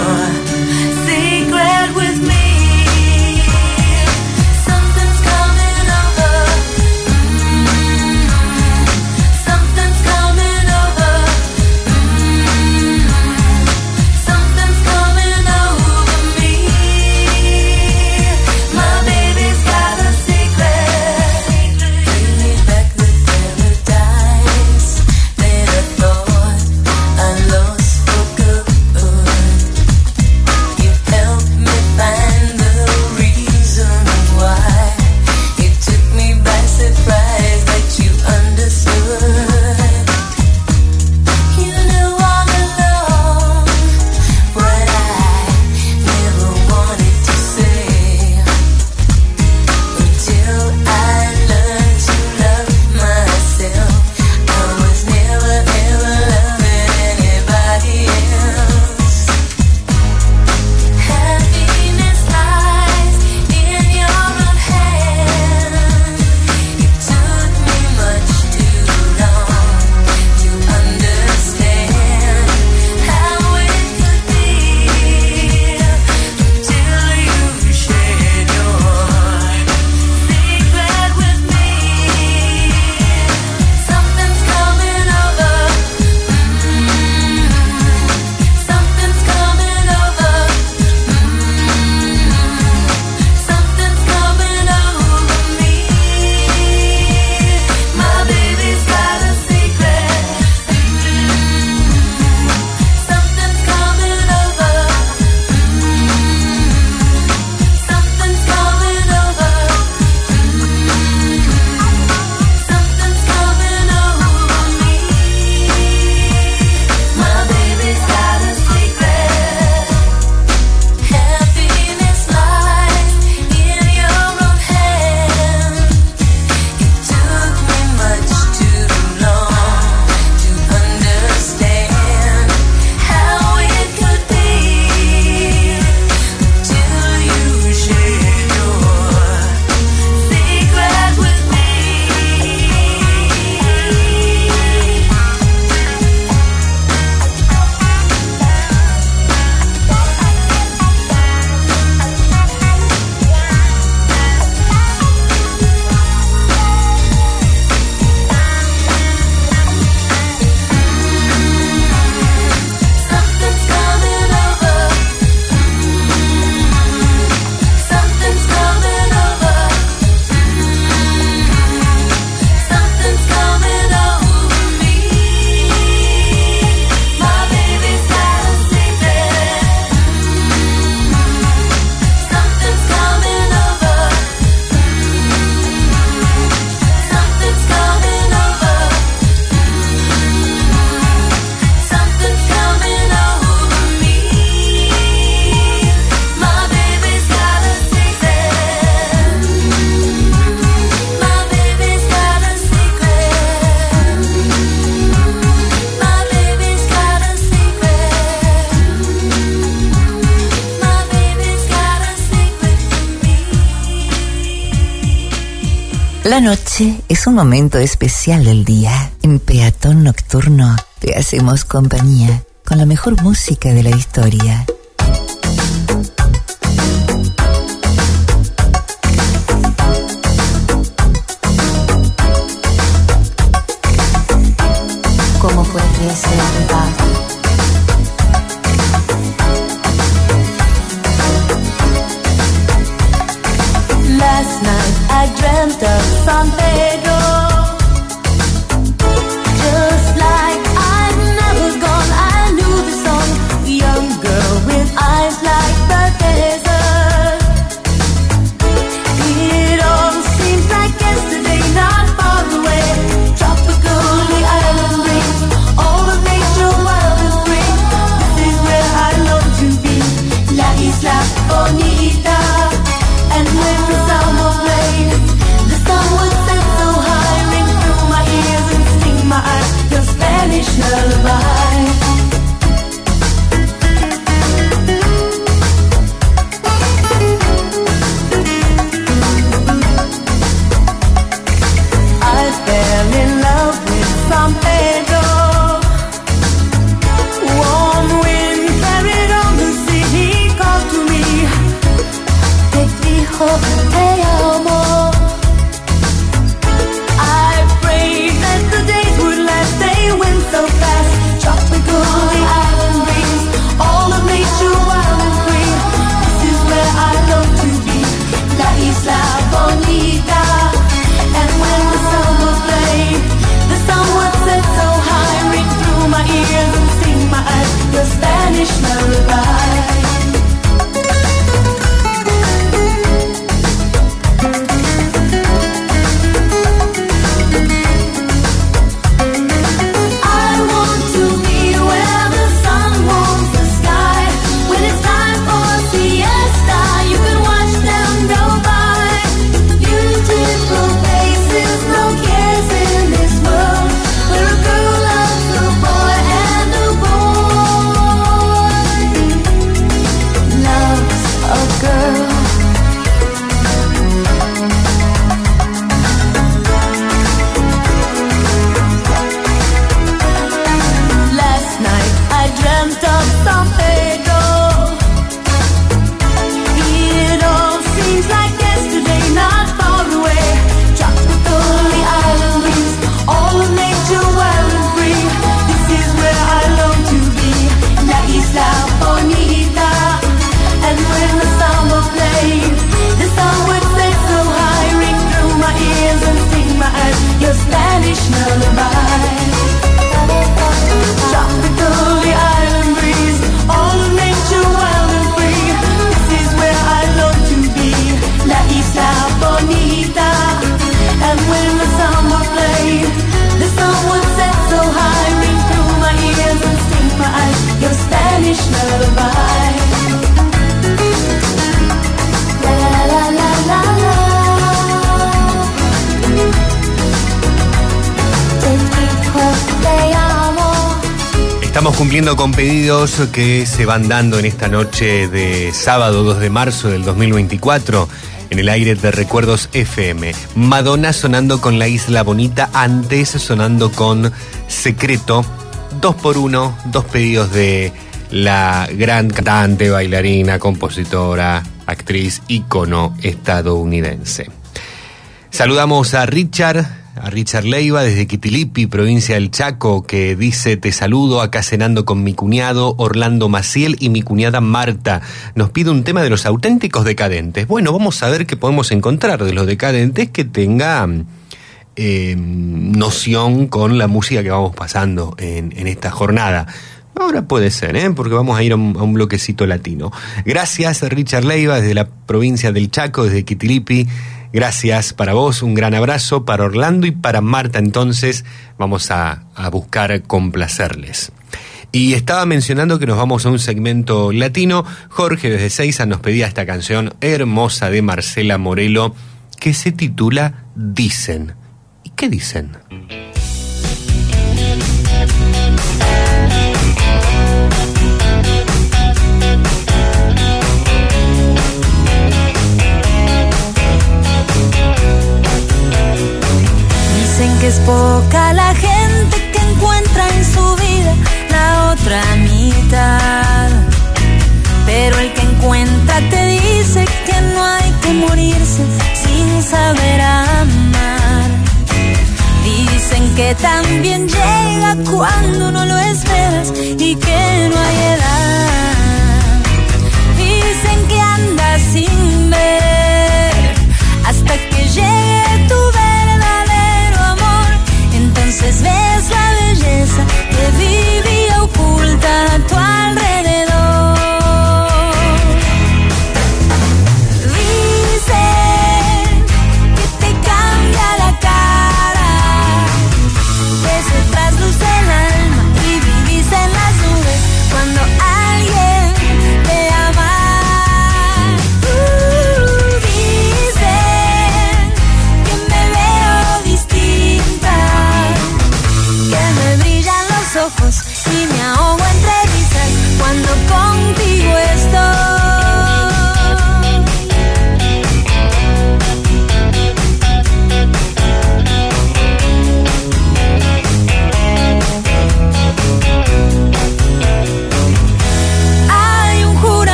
La noche es un momento especial del día. En Peatón Nocturno te hacemos compañía con la mejor música de la historia. Que se van dando en esta noche de sábado 2 de marzo del 2024 en el aire de Recuerdos FM. Madonna sonando con La Isla Bonita, antes sonando con Secreto. Dos por uno, dos pedidos de la gran cantante, bailarina, compositora, actriz, ícono estadounidense. Saludamos a Richard a Richard Leiva desde Quitilipi, provincia del Chaco, que dice, te saludo acá cenando con mi cuñado Orlando Maciel y mi cuñada Marta. Nos pide un tema de los auténticos decadentes. Bueno, vamos a ver qué podemos encontrar de los decadentes que tenga eh, noción con la música que vamos pasando en, esta jornada. Ahora puede ser, ¿eh? porque vamos a ir a un, a un, bloquecito latino. Gracias, Richard Leiva, desde la provincia del Chaco, desde Quitilipi. Gracias para vos, un gran abrazo para Orlando y para Marta. Entonces vamos a, buscar complacerles. Y estaba mencionando que nos vamos a un segmento latino. Jorge desde Seiza nos pedía esta canción hermosa de Marcela Morelo que se titula Dicen. ¿Y qué dicen? Poca la gente que encuentra en su vida la otra mitad. Pero el que encuentra te dice que no hay que morirse sin saber amar. Dicen que también llega cuando no lo esperas y que no hay edad. Belleza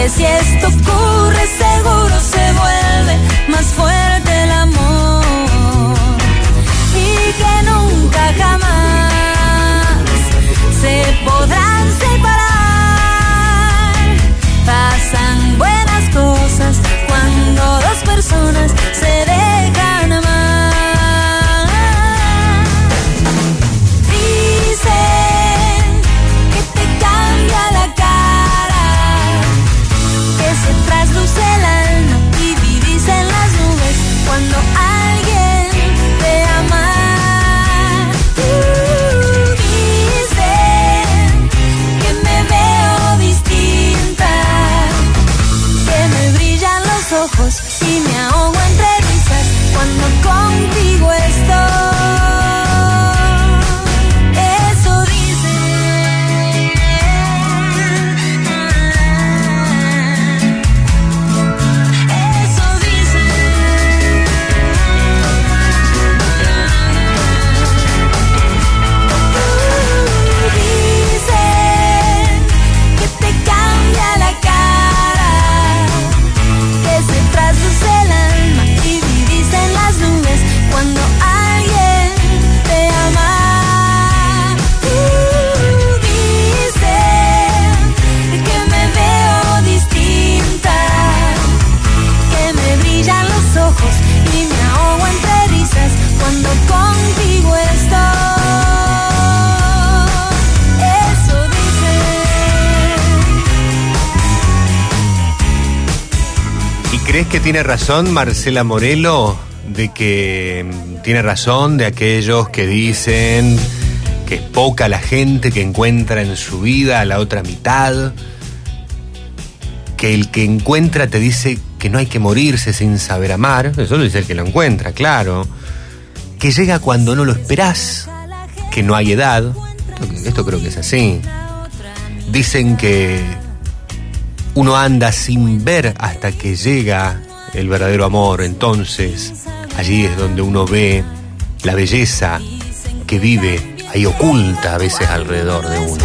que si esto ocurre, seguro se vuelve más fuerte el amor. Y que nunca jamás se podrán separar. Pasan buenas cosas cuando dos personas se dejan crees que tiene razón Marcela Morelo de que mm, tiene razón de aquellos que dicen que es poca la gente que encuentra en su vida a la otra mitad, que el que encuentra te dice que no hay que morirse sin saber amar, eso lo dice el que lo encuentra, claro, que llega cuando no lo esperás, que no hay edad, esto, esto creo que es así. Dicen que uno anda sin ver hasta que llega el verdadero amor, entonces allí es donde uno ve la belleza que vive ahí oculta a veces alrededor de uno.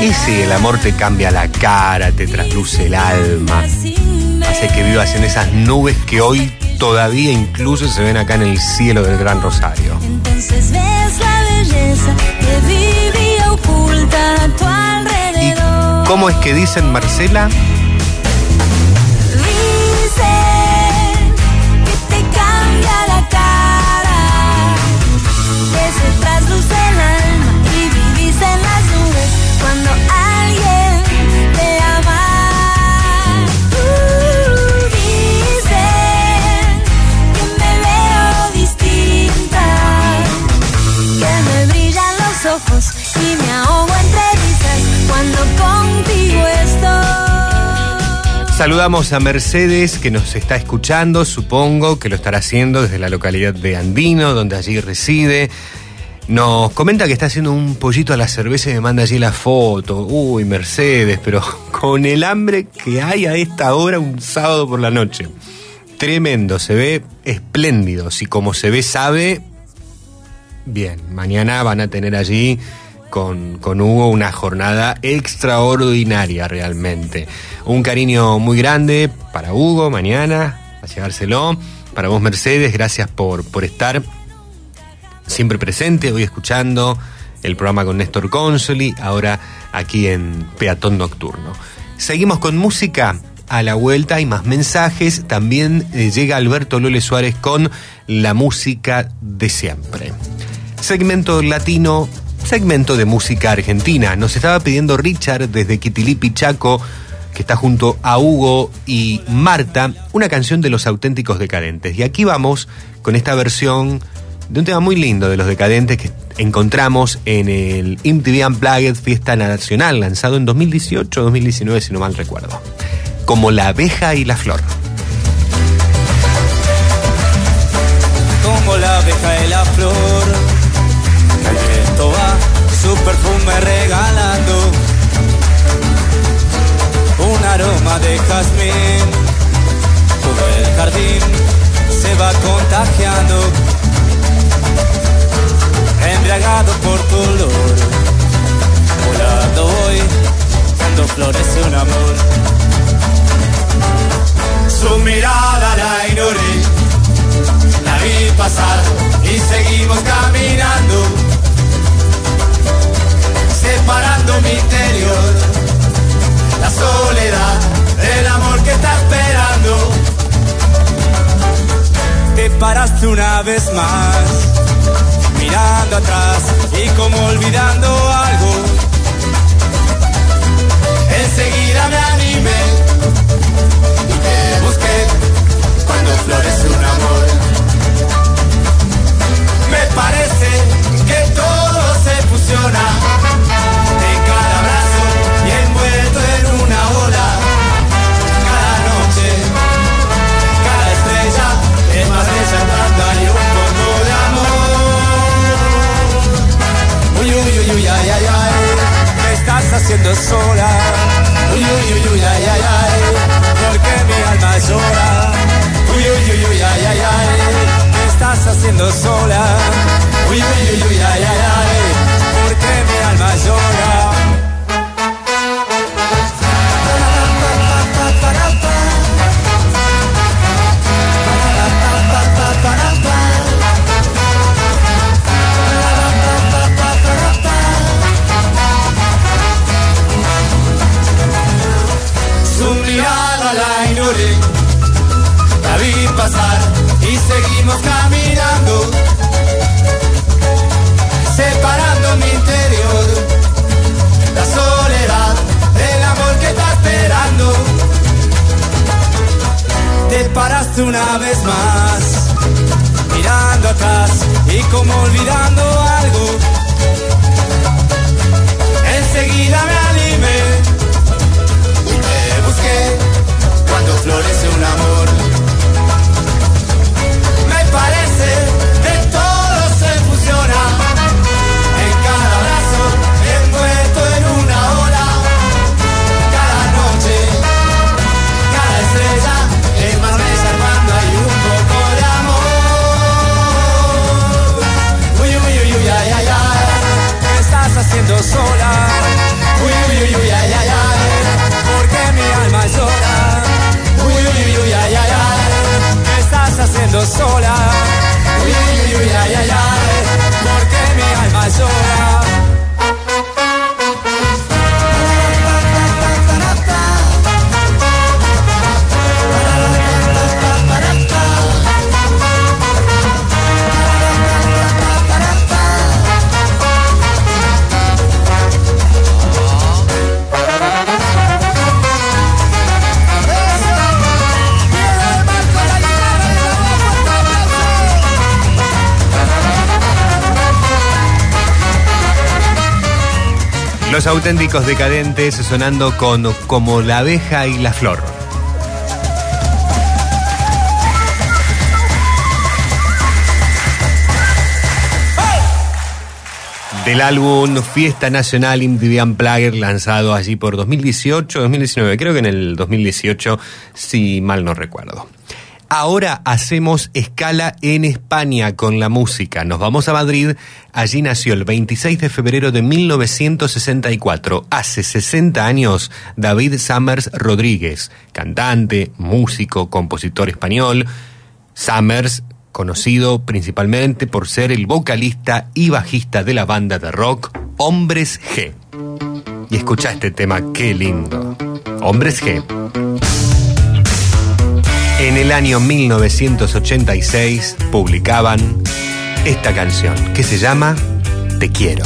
Y si el amor te cambia la cara, te trasluce el alma, hace que vivas en esas nubes que hoy todavía incluso se ven acá en el cielo del Gran Rosario. Entonces ves la belleza que vivía oculta tu alrededor. ¿Cómo es que dicen Marcela? Saludamos a Mercedes que nos está escuchando, supongo que lo estará haciendo desde la localidad de Andino, donde allí reside. Nos comenta que está haciendo un pollito a la cerveza y me manda allí la foto. Uy, Mercedes, pero con el hambre que hay a esta hora un sábado por la noche. Tremendo, se ve espléndido. Si como se ve sabe, bien, mañana van a tener allí con, con Hugo una jornada extraordinaria realmente. Un cariño muy grande para Hugo mañana, a llevárselo. Para vos, Mercedes, gracias por, por estar siempre presente, hoy escuchando el programa con Néstor Consoli, ahora aquí en Peatón Nocturno. Seguimos con música. A la vuelta hay más mensajes. También eh, llega Alberto Lole Suárez con la música de siempre. Segmento latino, segmento de música argentina. Nos estaba pidiendo Richard desde Quitilipi, Chaco, que está junto a Hugo y Marta, una canción de los auténticos decadentes. Y aquí vamos con esta versión de un tema muy lindo de los decadentes que encontramos en el MTV Unplugged Fiesta Nacional, lanzado en 2018-2019, si no mal recuerdo. Como la abeja y la flor. como la abeja y la flor. Su perfume regalando. Un aroma de jazmín. Todo el jardín se va contagiando. Embriagado por tu olor. Volando hoy cuando florece un amor. Su mirada la ignoré la vi pasar y seguimos caminando, separando mi interior, la soledad del amor que está esperando. Te paraste una vez más, mirando atrás y como olvidando algo. Enseguida me animé y te busqué cuando florece un amor. Me parece que todo se fusiona sola? Uy, uy, uy, uy, ay, ay, ay, porque mi alma llora. Uy, uy, uy, uy, ay, ay, ay, ¿qué estás haciendo sola? Uy, uy, uy, uy, ay, ay, ay, porque mi alma llora. una vez más. Mirando atrás y como olvidando algo. Enseguida me animé y me busqué cuando florece un amor So. Los auténticos decadentes sonando con como la abeja y la flor. Del álbum Fiesta Nacional Indian Plague lanzado allí por 2018, 2019, creo que en el 2018, si mal no recuerdo. Ahora hacemos escala en España con la música. Nos vamos a Madrid. Allí nació el 26 de febrero de 1964. Hace 60 años, David Summers Rodríguez, cantante, músico, compositor español. Summers, conocido principalmente por ser el vocalista y bajista de la banda de rock Hombres G. Y escucha este tema, qué lindo. Hombres G. En el año 1986 publicaban esta canción que se llama Te quiero.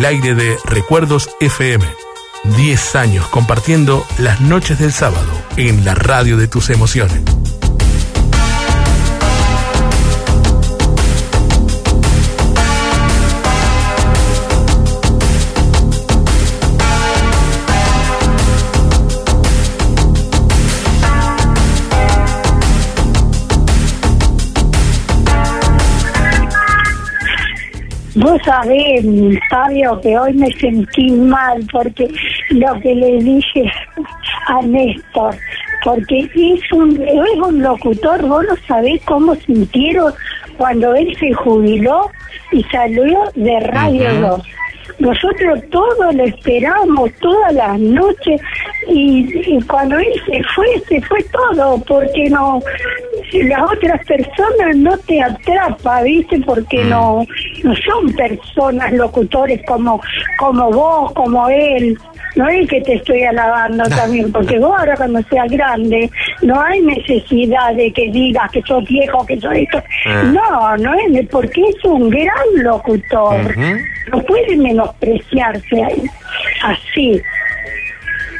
El aire de Recuerdos FM. 10 años compartiendo las noches del sábado en la radio de tus emociones. Vos sabés, Fabio, que hoy me sentí mal porque lo que le dije a Néstor, porque es un, es un locutor, vos no sabés cómo sintieron cuando él se jubiló y salió de Radio Ujú. 2. Nosotros todos lo esperamos todas las noches y, y cuando él se fue, se fue todo, porque no las otras personas no te atrapa, ¿viste? Porque no no son personas locutores como como vos, como él. No es que te estoy alabando también, porque vos ahora cuando seas grande, no hay necesidad de que digas que sos viejo, que sos esto. Ah. No, no es, porque es un gran locutor. No puede menospreciarse ahí, así.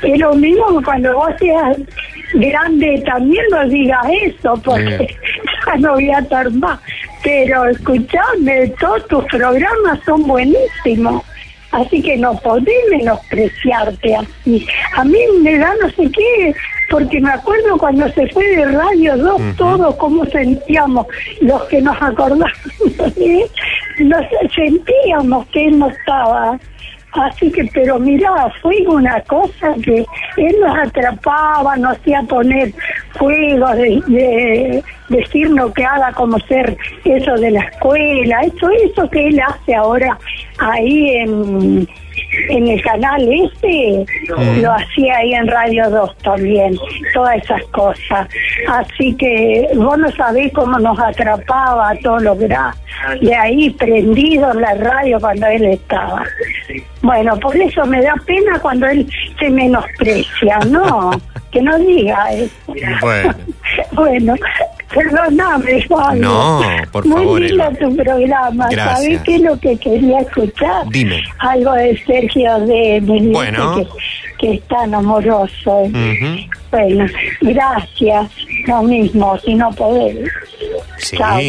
Es lo mismo que cuando vos seas grande también no digas eso, porque ya no voy a estar más. Pero escuchame, todos tus programas son buenísimos. Así que no podés menospreciarte así. A mí me da no sé qué, porque me acuerdo cuando se fue de Radio 2, todos cómo sentíamos, los que nos acordamos, ¿eh? nos sentíamos que él no estaba. Así que, pero mira, fue una cosa que él nos atrapaba, nos hacía poner juegos, de, de decirnos que haga como ser eso de la escuela, eso, eso que él hace ahora ahí en, en el canal este, Mm. lo hacía ahí en Radio 2 también, todas esas cosas. Así que vos no sabés cómo nos atrapaba a todos los gra- de ahí prendido en la radio cuando él estaba. Bueno, por eso me da pena cuando él se menosprecia, no, que no diga eso. Bueno. Bueno, perdóname, Fabio. No, por Muy favor, lindo Elba. tu programa. Gracias. ¿Sabés qué es lo que quería escuchar? Dime. Algo de Sergio de mi Bueno. que, que es tan amoroso. Ujú. Bueno, gracias. Lo mismo, si no podés. Sí. Chao.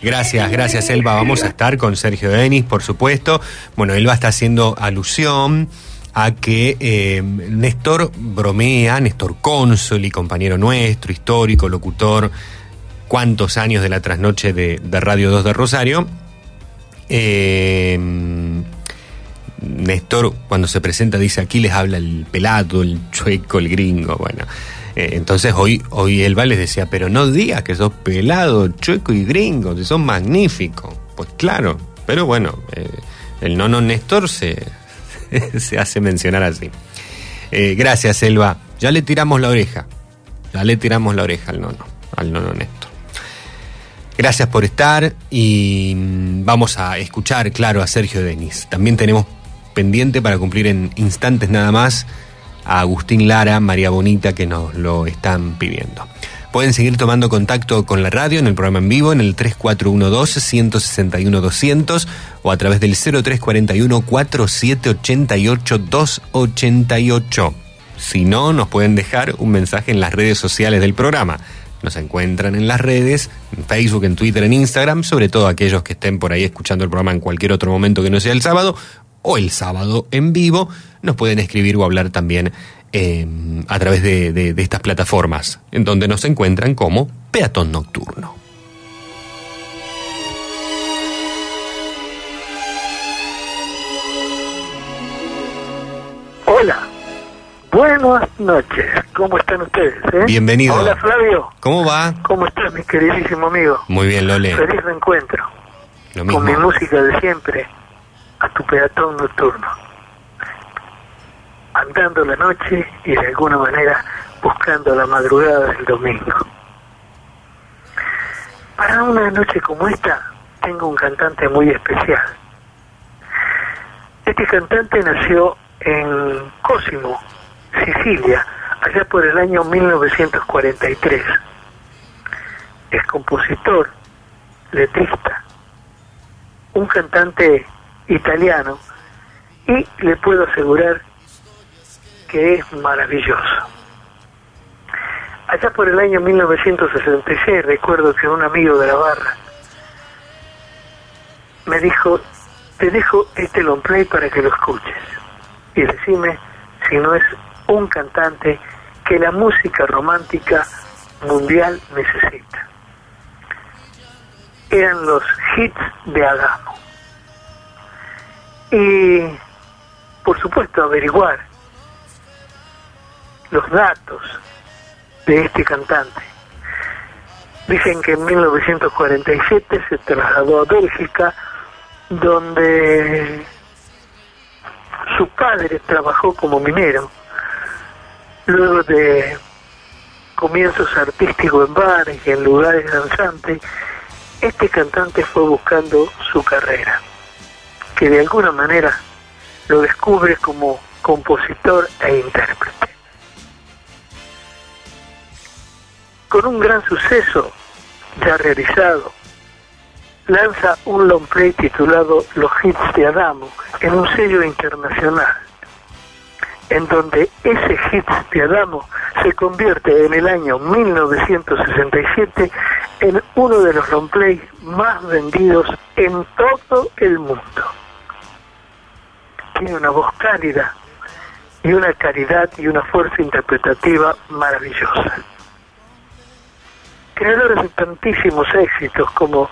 Gracias, gracias Elba. Vamos a estar con Sergio Denis, por supuesto. Bueno, Elba está haciendo alusión a que eh, Néstor bromea, Néstor Consoli, compañero nuestro, histórico, locutor, cuántos años de la trasnoche de, de Radio 2 de Rosario. Eh, Néstor, cuando se presenta, dice aquí les habla el pelado, el chueco, el gringo. Bueno, eh, entonces hoy, hoy Elba les decía, pero no digas que sos pelado, chueco y gringo, que sos magnífico. Pues claro, pero bueno, eh, el nono Néstor se, se hace mencionar así. Eh, gracias, Elba. Ya le tiramos la oreja. Ya le tiramos la oreja al nono, al nono Néstor. Gracias por estar y mm, vamos a escuchar, claro, a Sergio Denis. También tenemos pendiente para cumplir en instantes nada más a Agustín Lara, María Bonita, que nos lo están pidiendo. Pueden seguir tomando contacto con la radio en el programa en vivo en el 3412-161-200 o a través del 0341-4788-288. Si no, nos pueden dejar un mensaje en las redes sociales del programa. Nos encuentran en las redes, en Facebook, en Twitter, en Instagram, sobre todo aquellos que estén por ahí escuchando el programa en cualquier otro momento que no sea el sábado, o el sábado en vivo, nos pueden escribir o hablar también eh, a través de- de estas plataformas, en donde nos encuentran como Peatón Nocturno. Buenas noches, ¿cómo están ustedes? eh? Bienvenido. Hola Flavio, ¿Cómo va? ¿cómo estás mi queridísimo amigo? Muy bien, Lole. Feliz reencuentro Lo con mi música de siempre a tu peatón nocturno. Andando la noche y de alguna manera buscando la madrugada del domingo. Para una noche como esta, tengo un cantante muy especial. Este cantante nació en Cosimo, Sicilia, allá por el año 1943. Es compositor, letrista, un cantante italiano y le puedo asegurar que es maravilloso. Allá por el año 1966 recuerdo que un amigo de la barra me dijo, te dejo este long play para que lo escuches y decime si no es un cantante que la música romántica mundial necesita. Eran los hits de Adamo. y, por supuesto, averiguar los datos de este cantante. Dicen que en 1947 se trasladó a Bélgica, donde su padre trabajó como minero. Luego de comienzos artísticos en bares y en lugares danzantes, este cantante fue buscando su carrera, que de alguna manera lo descubre como compositor e intérprete. Con un gran suceso ya realizado, lanza un long play titulado Los hits de Adamo en un sello internacional, en donde ese hits de Adamo se convierte en el año 1967 en uno de los long play más vendidos en todo el mundo. Tiene una voz cálida y una caridad y una fuerza interpretativa maravillosa. Creadores de tantísimos éxitos como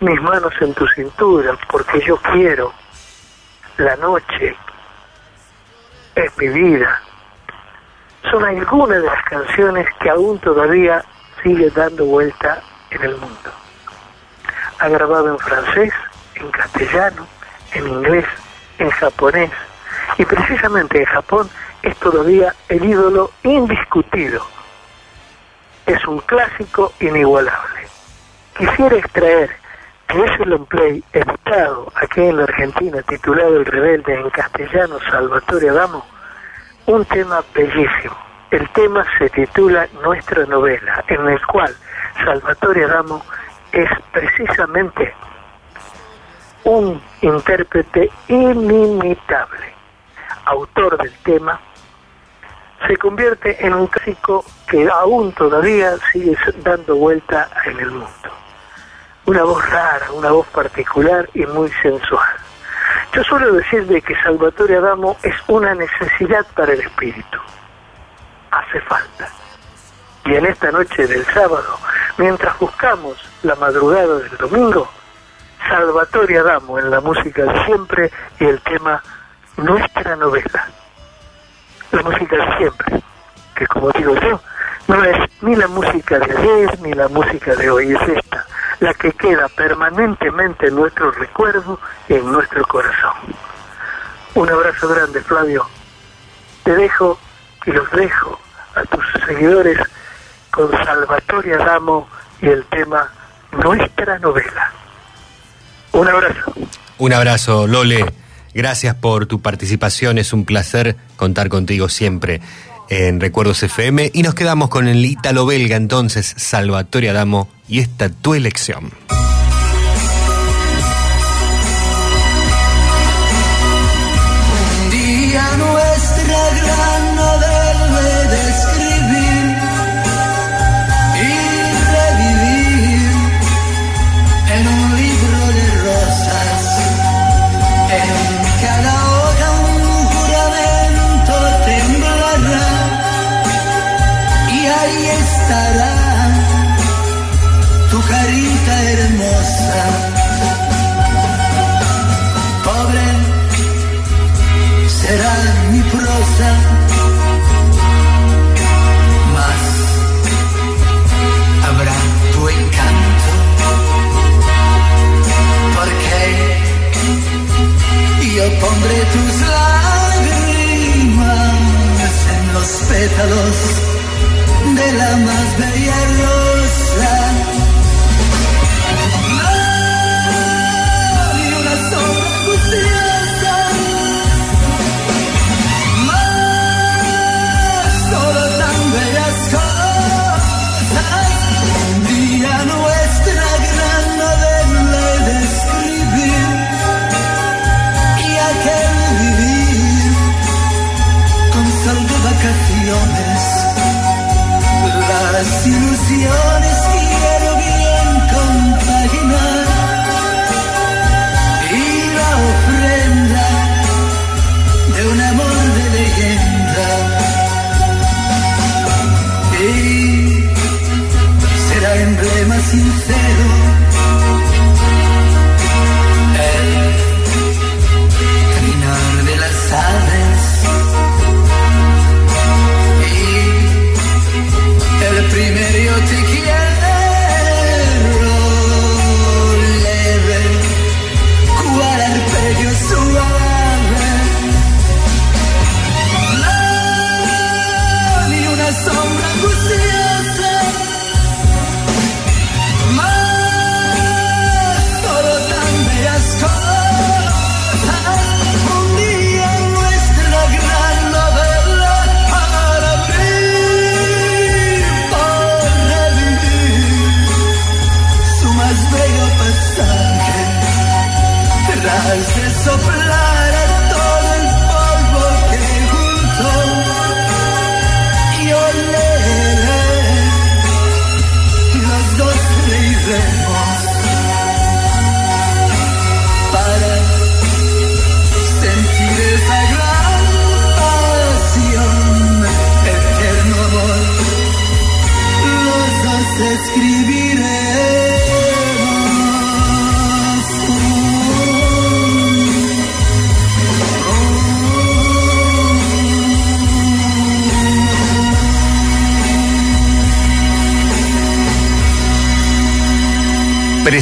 Mis manos en tu cintura, porque yo quiero, La noche, es mi vida, son algunas de las canciones que aún todavía sigue dando vuelta en el mundo. Ha grabado en francés, en castellano, en inglés, en japonés, y precisamente en Japón es todavía el ídolo indiscutido. Es un clásico inigualable. Quisiera extraer de ese long play editado aquí en la Argentina titulado El Rebelde en castellano Salvatore Adamo, un tema bellísimo. El tema se titula Nuestra novela, en el cual Salvatore Adamo es precisamente un intérprete inimitable, autor del tema, se convierte en un clásico que aún todavía sigue dando vuelta en el mundo. Una voz rara, una voz particular y muy sensual. Yo suelo decir de que Salvatore Adamo es una necesidad para el espíritu. Hace falta. Y en esta noche del sábado, mientras buscamos la madrugada del domingo, Salvatore Adamo en la música de siempre y el tema Nuestra novela. La música de siempre, que como digo yo, no es ni la música de ayer ni la música de hoy, es esta, la que queda permanentemente en nuestro recuerdo y en nuestro corazón. Un abrazo grande, Flavio. Te dejo y los dejo a tus seguidores con Salvatore Adamo y el tema Nuestra novela. Un abrazo. Un abrazo, Lole. Gracias por tu participación. Es un placer contar contigo siempre en Recuerdos FM. Y nos quedamos con el ítalo belga entonces, Salvatore Adamo, y esta tu elección. De la más bella rosa. your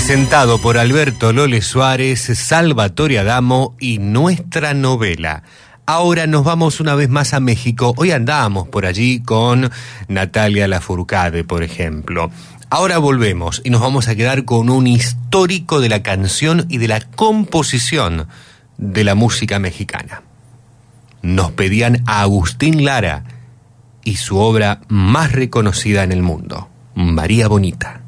Presentado por Alberto Lole Suárez, Salvatore Adamo y nuestra novela. Ahora nos vamos una vez más a México. Hoy andábamos por allí con Natalia Lafourcade, por ejemplo. Ahora volvemos y nos vamos a quedar con un histórico de la canción y de la composición de la música mexicana. Nos pedían a Agustín Lara y su obra más reconocida en el mundo, María Bonita.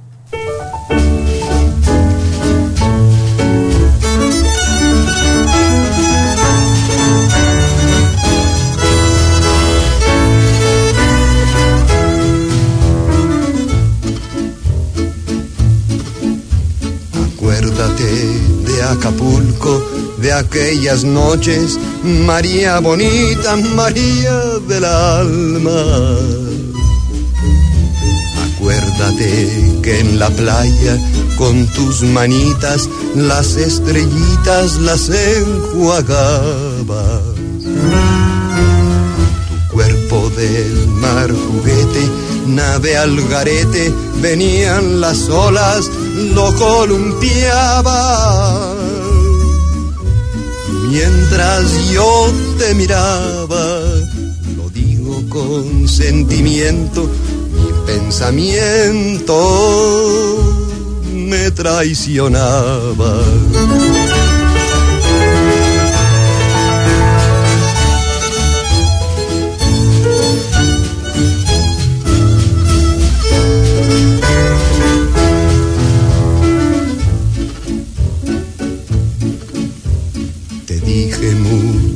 Acuérdate de Acapulco, de aquellas noches, María bonita, María del alma. Acuérdate que en la playa, con tus manitas, las estrellitas las enjuagabas. Tu cuerpo del mar juguete, nave al garete, venían las olas, lo columpiaba. Mientras yo te miraba, lo digo con sentimiento, mi pensamiento me traicionaba.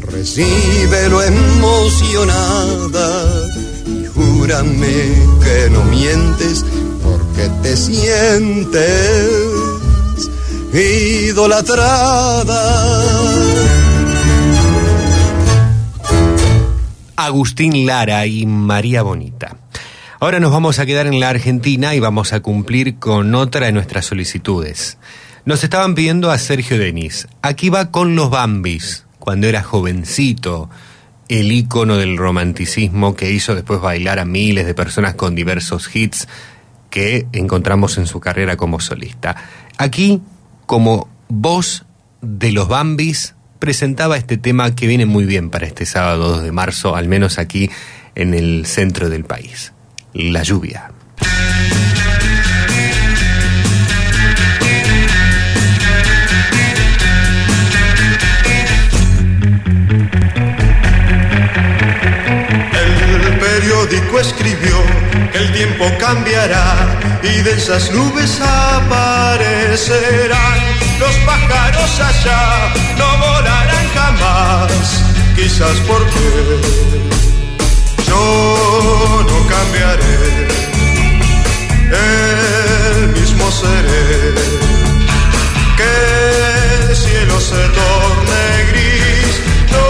Recíbelo emocionada y júrame que no mientes porque te sientes idolatrada. Agustín Lara y María Bonita. Ahora nos vamos a quedar en la Argentina y vamos a cumplir con otra de nuestras solicitudes. Nos estaban pidiendo a Sergio Denis. Aquí va con los Bambis, cuando era jovencito, el ícono del romanticismo que hizo después bailar a miles de personas con diversos hits que encontramos en su carrera como solista. Aquí, como voz de los Bambis, presentaba este tema que viene muy bien para este sábado 2 de marzo, al menos aquí en el centro del país. La lluvia. escribió que el tiempo cambiará y de esas nubes aparecerán los pájaros allá, no volarán jamás, quizás porque yo no cambiaré, el mismo seré, que el cielo se torne gris. No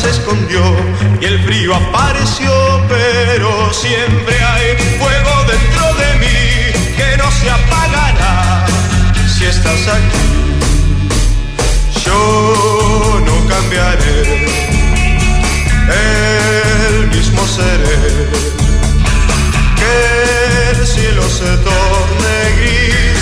se escondió y el frío apareció, pero siempre hay fuego dentro de mí que no se apagará si estás aquí. Yo no cambiaré, el mismo seré. Que el cielo se torne gris,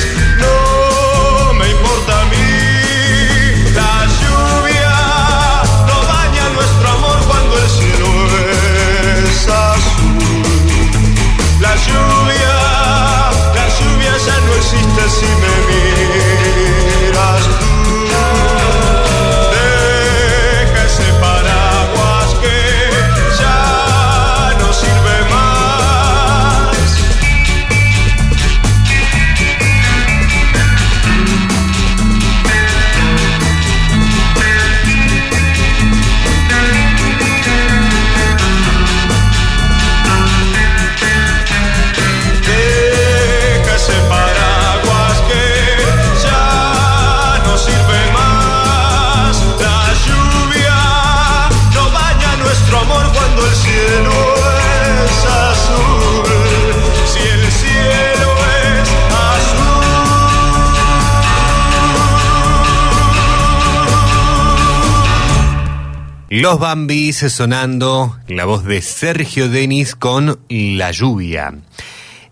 Los Bambis sonando la voz de Sergio Denis con La lluvia.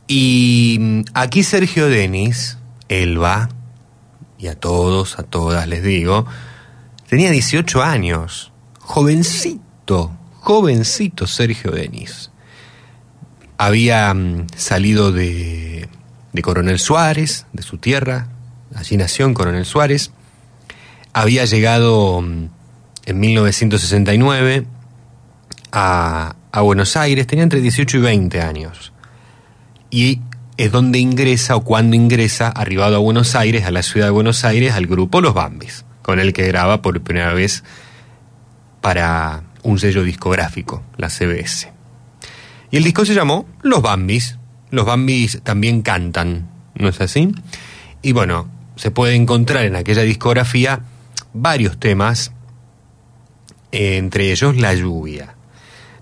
Y mm, aquí Sergio Denis, Elba, y a todos, a todas les digo, tenía 18 años, jovencito, jovencito Sergio Denis. Había mm, salido de, de Coronel Suárez, de su tierra, allí nació en Coronel Suárez, había llegado mm, en 1969 a, Buenos Aires, tenía entre 18 y 20 años. Y es donde ingresa o cuando ingresa, arribado a Buenos Aires, a la ciudad de Buenos Aires, al grupo Los Bambis, con el que graba por primera vez para un sello discográfico, la CBS. Y el disco se llamó Los Bambis. Los Bambis también cantan, ¿no es así? Y bueno, se puede encontrar en aquella discografía varios temas, entre ellos La lluvia.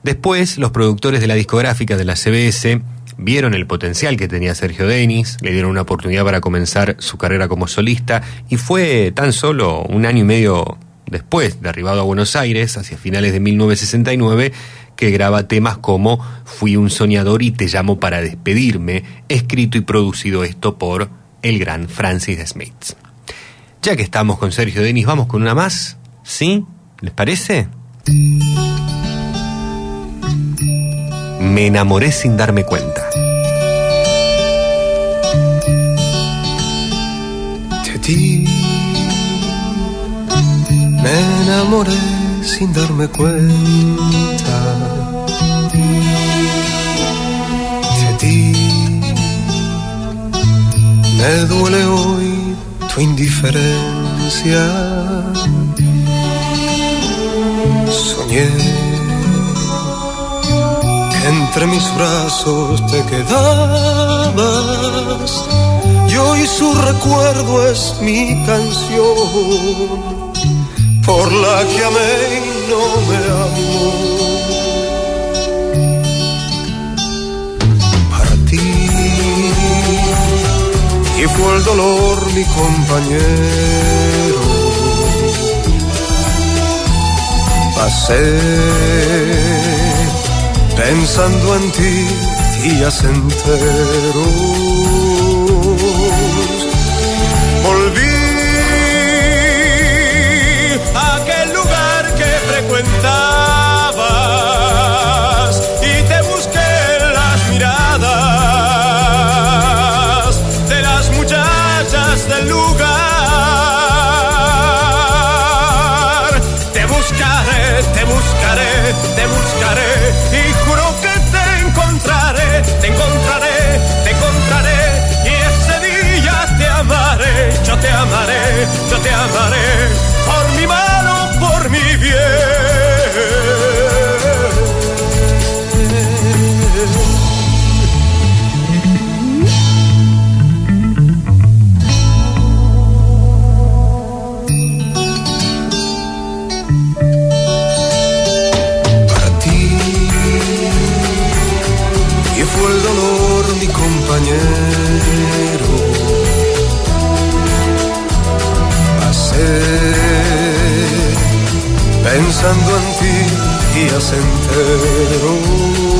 Después, los productores de la discográfica de la CBS vieron el potencial que tenía Sergio Denis, le dieron una oportunidad para comenzar su carrera como solista y fue tan solo un año y medio después de arribado a Buenos Aires, hacia finales de 1969, que graba temas como Fui un soñador y te llamo para despedirme, escrito y producido esto por el gran Francis Smith. Ya que estamos con Sergio Denis, vamos con una más, ¿sí? ¿Les parece? Me enamoré sin darme cuenta. De ti me enamoré sin darme cuenta. De ti me duele hoy tu indiferencia. Que entre mis brazos te quedabas. Y hoy su recuerdo es mi canción por la que amé y no me amó. Para ti. Y fue el dolor mi compañero Pasé pensando en ti días enteros. Volví a aquel lugar que frecuentabas te amaré pensando en ti días enteros.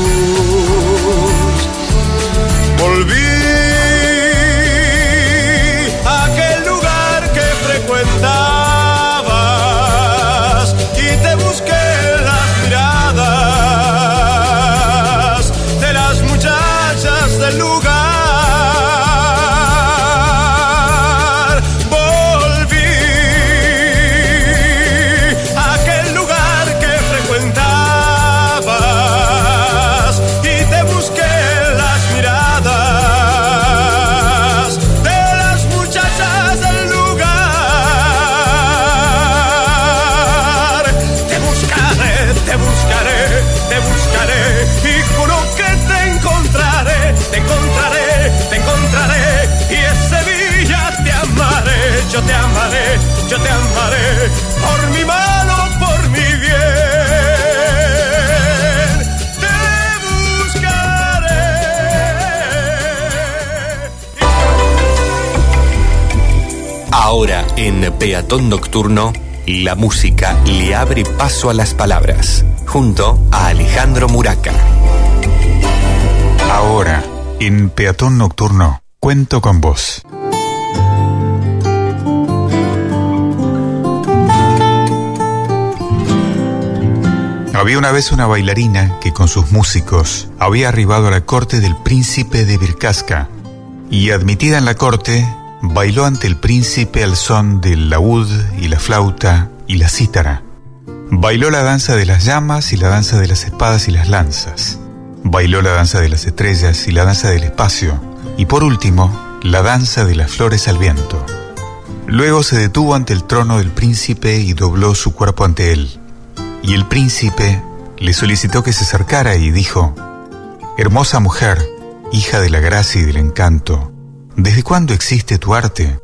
En Peatón Nocturno, la música le abre paso a las palabras, junto a Alejandro Muraca. Ahora, en Peatón Nocturno, cuento con vos. Había una vez una bailarina que con sus músicos había arribado a la corte del príncipe de Vircasca y admitida en la corte, bailó ante el príncipe al son del laúd y la flauta y la cítara. Bailó la danza de las llamas y la danza de las espadas y las lanzas. Bailó la danza de las estrellas y la danza del espacio. Y por último, la danza de las flores al viento. Luego se detuvo ante el trono del príncipe y dobló su cuerpo ante él. Y el príncipe le solicitó que se acercara y dijo, Hermosa mujer, hija de la gracia y del encanto, ¿desde cuándo existe tu arte?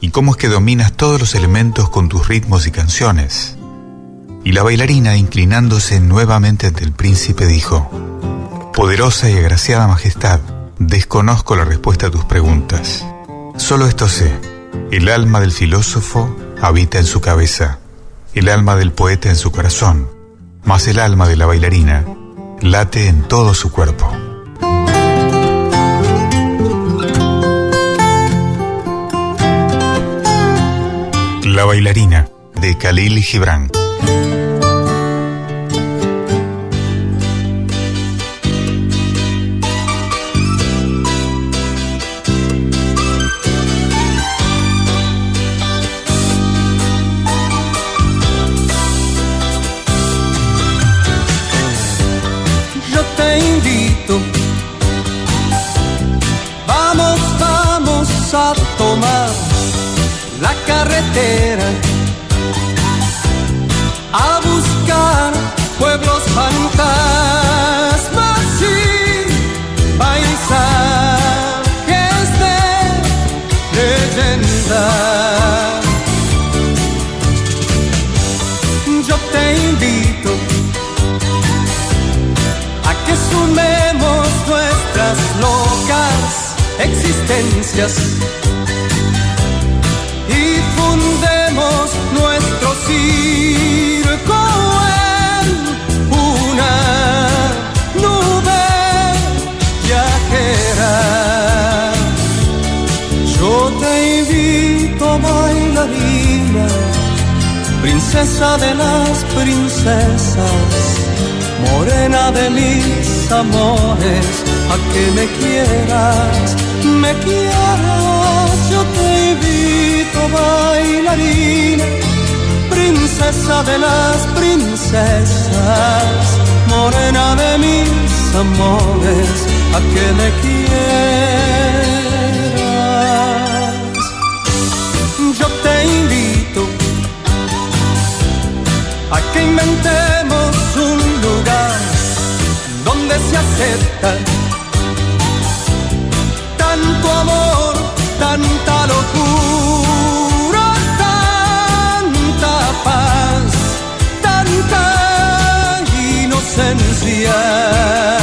¿Y cómo es que dominas todos los elementos con tus ritmos y canciones? Y la bailarina, inclinándose nuevamente ante el príncipe, dijo, Poderosa y agraciada majestad, desconozco la respuesta a tus preguntas. Solo esto sé, el alma del filósofo habita en su cabeza, el alma del poeta en su corazón, mas el alma de la bailarina late en todo su cuerpo. La bailarina de Khalil Gibran. y fundemos nuestro circo en una nube viajera. Yo te invito, a bailarina, princesa de las princesas morena de mis amores, a que me quieras me quieras, yo te invito bailarina, princesa de las princesas, morena de mis amores, a que me quieras. Yo te invito a que inventemos un lugar donde se acepta amor, tanta locura, tanta paz, tanta inocencia.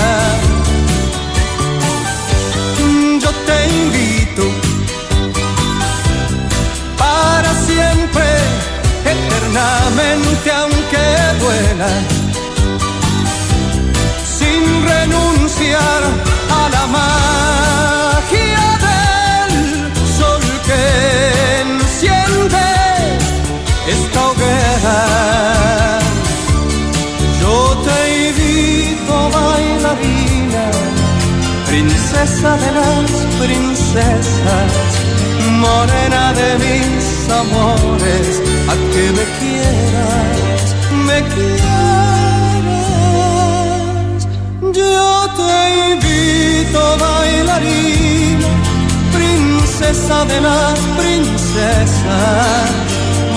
Esta hoguera. Yo te invito, bailarina, princesa de las princesas, morena de mis amores, a que me quieras, me quieras. Yo te invito, bailarina, princesa de las princesas,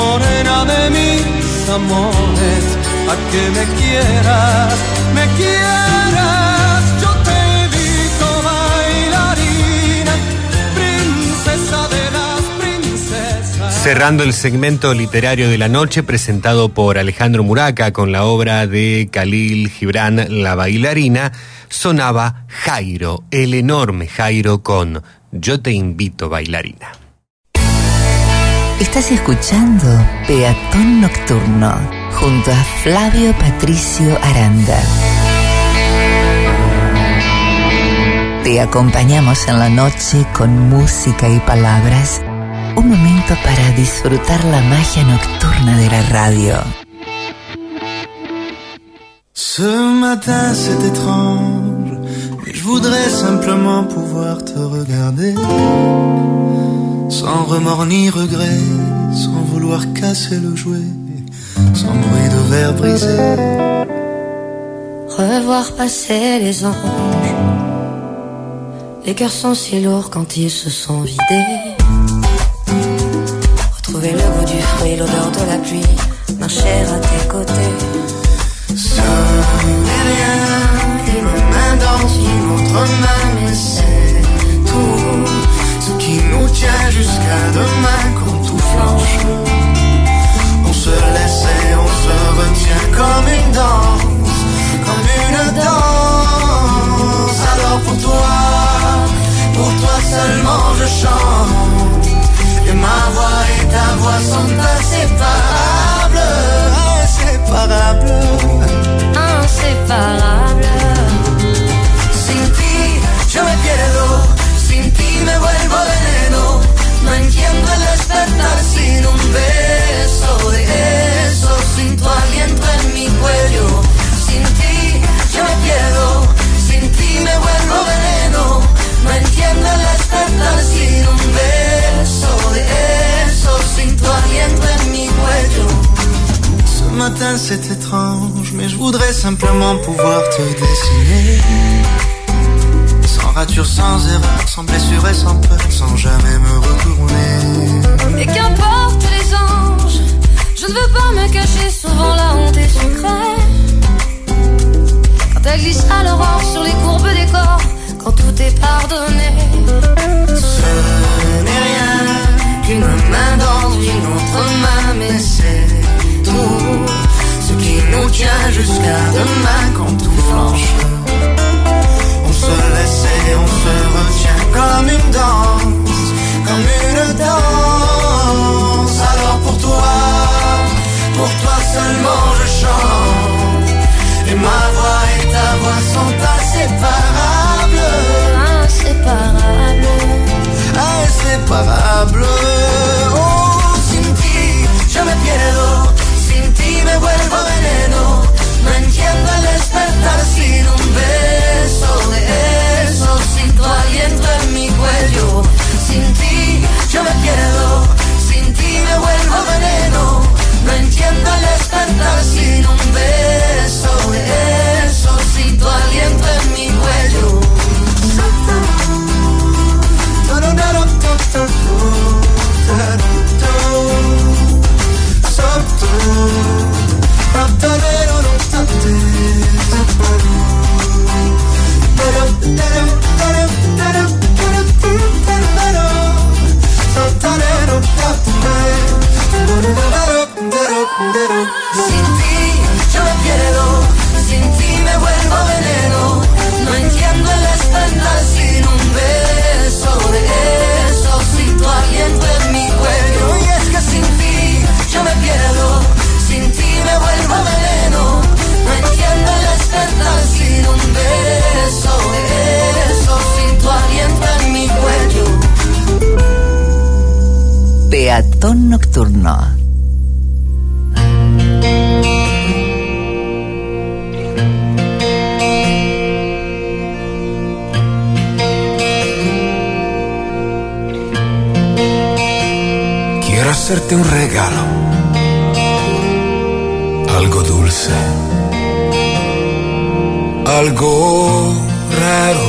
morena de mis amores, a que me quieras, me quieras. Yo te invito, bailarina, princesa de las princesas. Cerrando el segmento literario de la noche presentado por Alejandro Muraca con la obra de Khalil Gibran La bailarina, sonaba Jairo, el enorme Jairo con Yo te invito bailarina. Estás escuchando Peatón Nocturno junto a Flavio Patricio Aranda. Te acompañamos en la noche con música y palabras. Un momento para disfrutar la magia nocturna de la radio. Ce matin c'est étrange, mais je voudrais simplement pouvoir te regarder. Sans remords ni regret, sans vouloir casser le jouet, sans bruit de verre brisé. Revoir passer les anges. Les cœurs sont si lourds quand ils se sont vidés. Retrouver le goût du fruit, l'odeur de la pluie, marcher à tes côtés. N'est rien qu'une main dans une autre main, c'est tout qui nous tient jusqu'à demain quand tout flanche. On se laisse et on se retient comme une danse, comme une danse. Alors pour toi, pour toi seulement je chante. Et ma voix et ta voix sont inséparables, inséparables. Inseparables. Sin ti yo me pierdo, me vuelvo veneno. No entiendo el despertar sin un beso de eso, sin tu aliento en mi cuello. Sin ti yo me pierdo, sin ti me vuelvo veneno. No entiendo el despertar sin un beso de eso, sin tu aliento en mi cuello. Ce matin c'est étrange, mais je voudrais simplement pouvoir te dessiner. Sans erreur, sans blessure et sans peur, sans jamais me retourner. Et qu'importe les anges, je ne veux pas me cacher souvent la honte est secret. Quand elle glisse à l'aurore sur les courbes des corps, quand tout est pardonné. Ce n'est rien qu'une main dans une autre main, mais c'est tout ce qui nous tient jusqu'à demain quand tout flanche se laisse et on se retient comme une danse, comme une danse. Alors pour toi, pour toi seulement je chante. Et ma voix et ta voix sont inséparables. Inséparables. Inséparables. Oh, sin ti, je me pierdo. Sin ti me vuelvo veneno. No entiendo el despertar sin un beso. sin tu aliento en mi cuello. Sin ti yo me pierdo, sin ti me vuelvo veneno. No entiendo el despertar sin un beso eso, sin tu aliento en mi cuello. Pero, pero, Sin ti yo me pierdo, sin ti me vuelvo veneno. No entiendo el estándar sin un beso eso, sin tu aliento en mi cuello. Y es que sin ti yo me pierdo, sin ti me vuelvo veneno. No entiendo el estándar sin un beso de eso, sin tu aliento en mi cuello. Peatón nocturno. Hacerte un regalo, algo dulce, algo raro.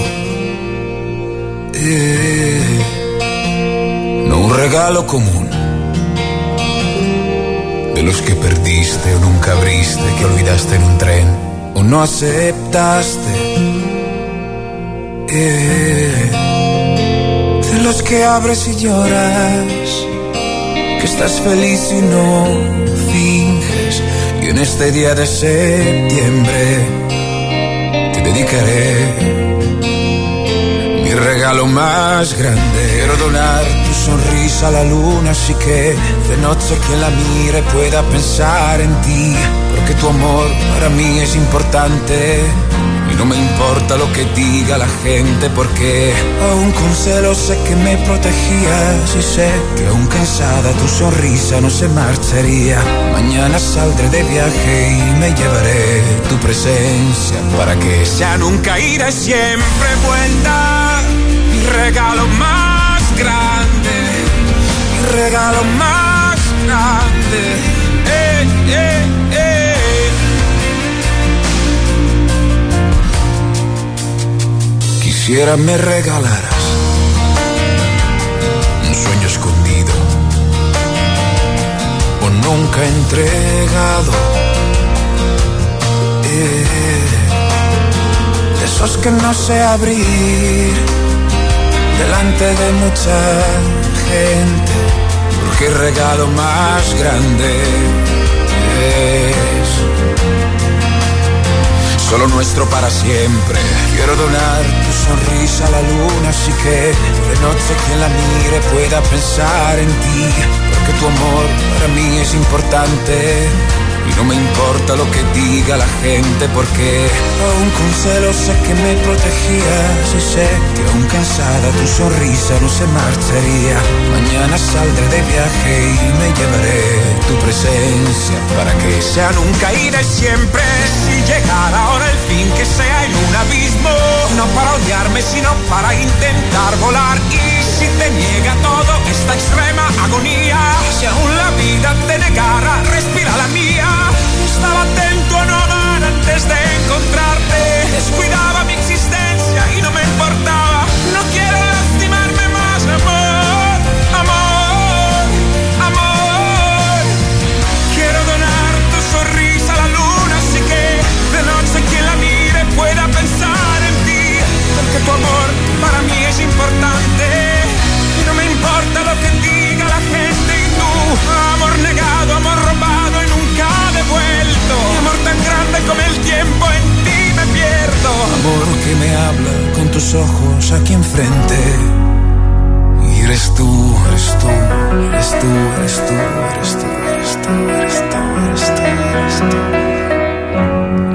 eh, no un regalo común, de los que perdiste o nunca abriste, que olvidaste en un tren o no aceptaste. eh, de los que abres y lloras estás feliz y no finges. Y en este día de septiembre te dedicaré mi regalo más grande. Quiero donar tu sonrisa a la luna, así que de noche que la mire pueda pensar en ti. Porque tu amor para mí es importante. Y no me importa lo que diga la gente porque aún con celos sé que me protegías y sé que aún cansada tu sonrisa no se marcharía. Mañana saldré de viaje y me llevaré tu presencia para que sea nunca ira y siempre vuelta. Mi regalo más grande, mi regalo más grande. Eh, eh, eh. Quisiera me regalaras un sueño escondido o nunca entregado. Eh, de esos que no sé abrir delante de mucha gente, porque regalo más grande es solo nuestro para siempre. Quiero donar tu sonrisa a la luna, así que de noche quien la mire pueda pensar en ti, porque tu amor para mí es importante. No me importa lo que diga la gente, porque aún con celos sé que me protegías y sé que aún cansada tu sonrisa no se marcharía. Mañana saldré de viaje y me llevaré tu presencia para que sea nunca y siempre. Si llegara ahora el fin que sea en un abismo, no para odiarme sino para intentar volar. Y si te niega todo esta extrema agonía, si aún la vida te negara, respira la mía. Estaba atento a no amar antes de encontrarte, descuidaba mi existencia y no me importaba. No quiero lastimarme más, amor, amor, amor. Quiero donar tu sonrisa a la luna, así que de noche quien la mire pueda pensar en ti, porque tu amor para mí es importante amor negado, amor robado y nunca devuelto, Mi amor tan grande como el tiempo en ti me pierdo, amor que me habla con tus ojos aquí enfrente. Y eres tú, eres tú, eres tú, eres tú, eres tú, eres tú, eres tú, eres tú, eres tú.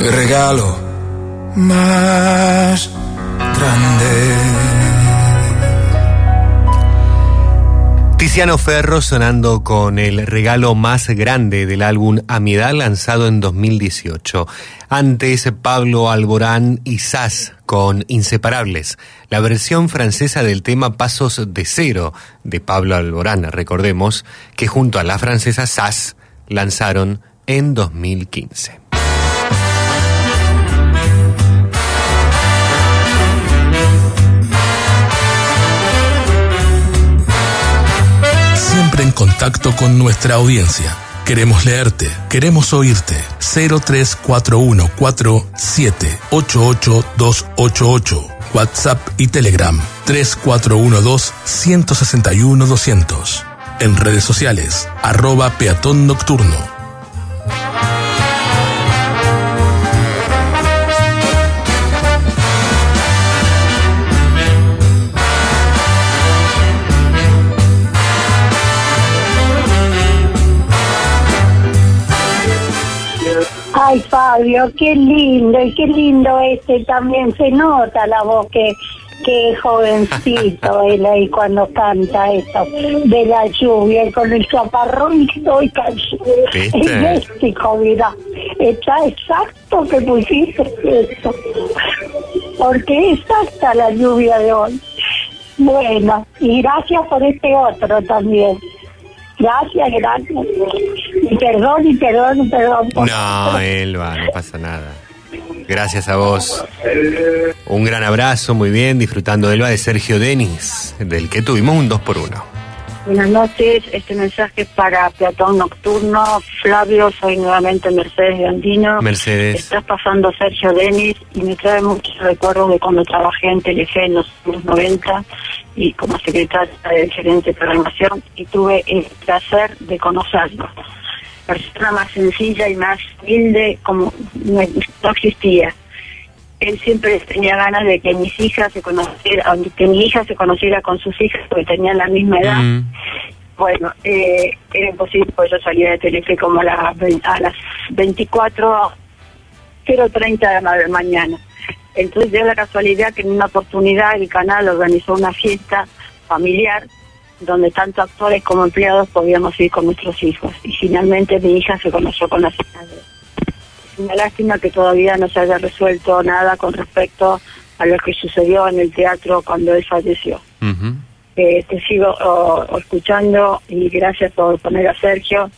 El regalo más grande. Tiziano Ferro sonando con el regalo más grande del álbum A mi edad lanzado en 2018. Antes Pablo Alborán y Sass con Inseparables, la versión francesa del tema Pasos de Cero de Pablo Alborán, recordemos, que junto a la francesa Sass lanzaron en 2015. En contacto con nuestra audiencia. Queremos leerte, queremos oírte. 03414788288. WhatsApp y Telegram 3412-161-200. En redes sociales, arroba peatón nocturno. Ay, Fabio, qué lindo, y qué lindo este también se nota la voz que, que es jovencito él ahí cuando canta esto de la lluvia y con el chaparrón estoy ¿Viste? idéntico, mira, está exacto que pusiste esto, porque es exacta la lluvia de hoy. Bueno, y gracias por este otro también. Gracias, gracias. Y perdón, y perdón, y perdón. No, Elba, no pasa nada. Gracias a vos. Un gran abrazo, muy bien, disfrutando Elba de Sergio Denis, del que tuvimos un 2 por 1 Buenas noches, este mensaje es para Peatón Nocturno. Flavio, soy nuevamente Mercedes de Andino. Mercedes. Estás pasando Sergio Denis y me trae muchos recuerdos de cuando trabajé en Telefe en los años 90 y como secretaria de gerente de programación y tuve el placer de conocerlo. Persona más sencilla y más humilde como no existía. Él siempre tenía ganas de que mis hijas se conocieran, que mi hija se conociera con sus hijas porque tenían la misma edad. Bueno, eh, era imposible porque yo salía de Telefe como a las, a las 24, 0.30 de la mañana. Entonces dio la casualidad que en una oportunidad el canal organizó una fiesta familiar donde tanto actores como empleados podíamos ir con nuestros hijos. Y finalmente mi hija se conoció con las hijas de una lástima que todavía no se haya resuelto nada con respecto a lo que sucedió en el teatro cuando él falleció. Eh, te sigo oh, escuchando y gracias por poner a Sergio.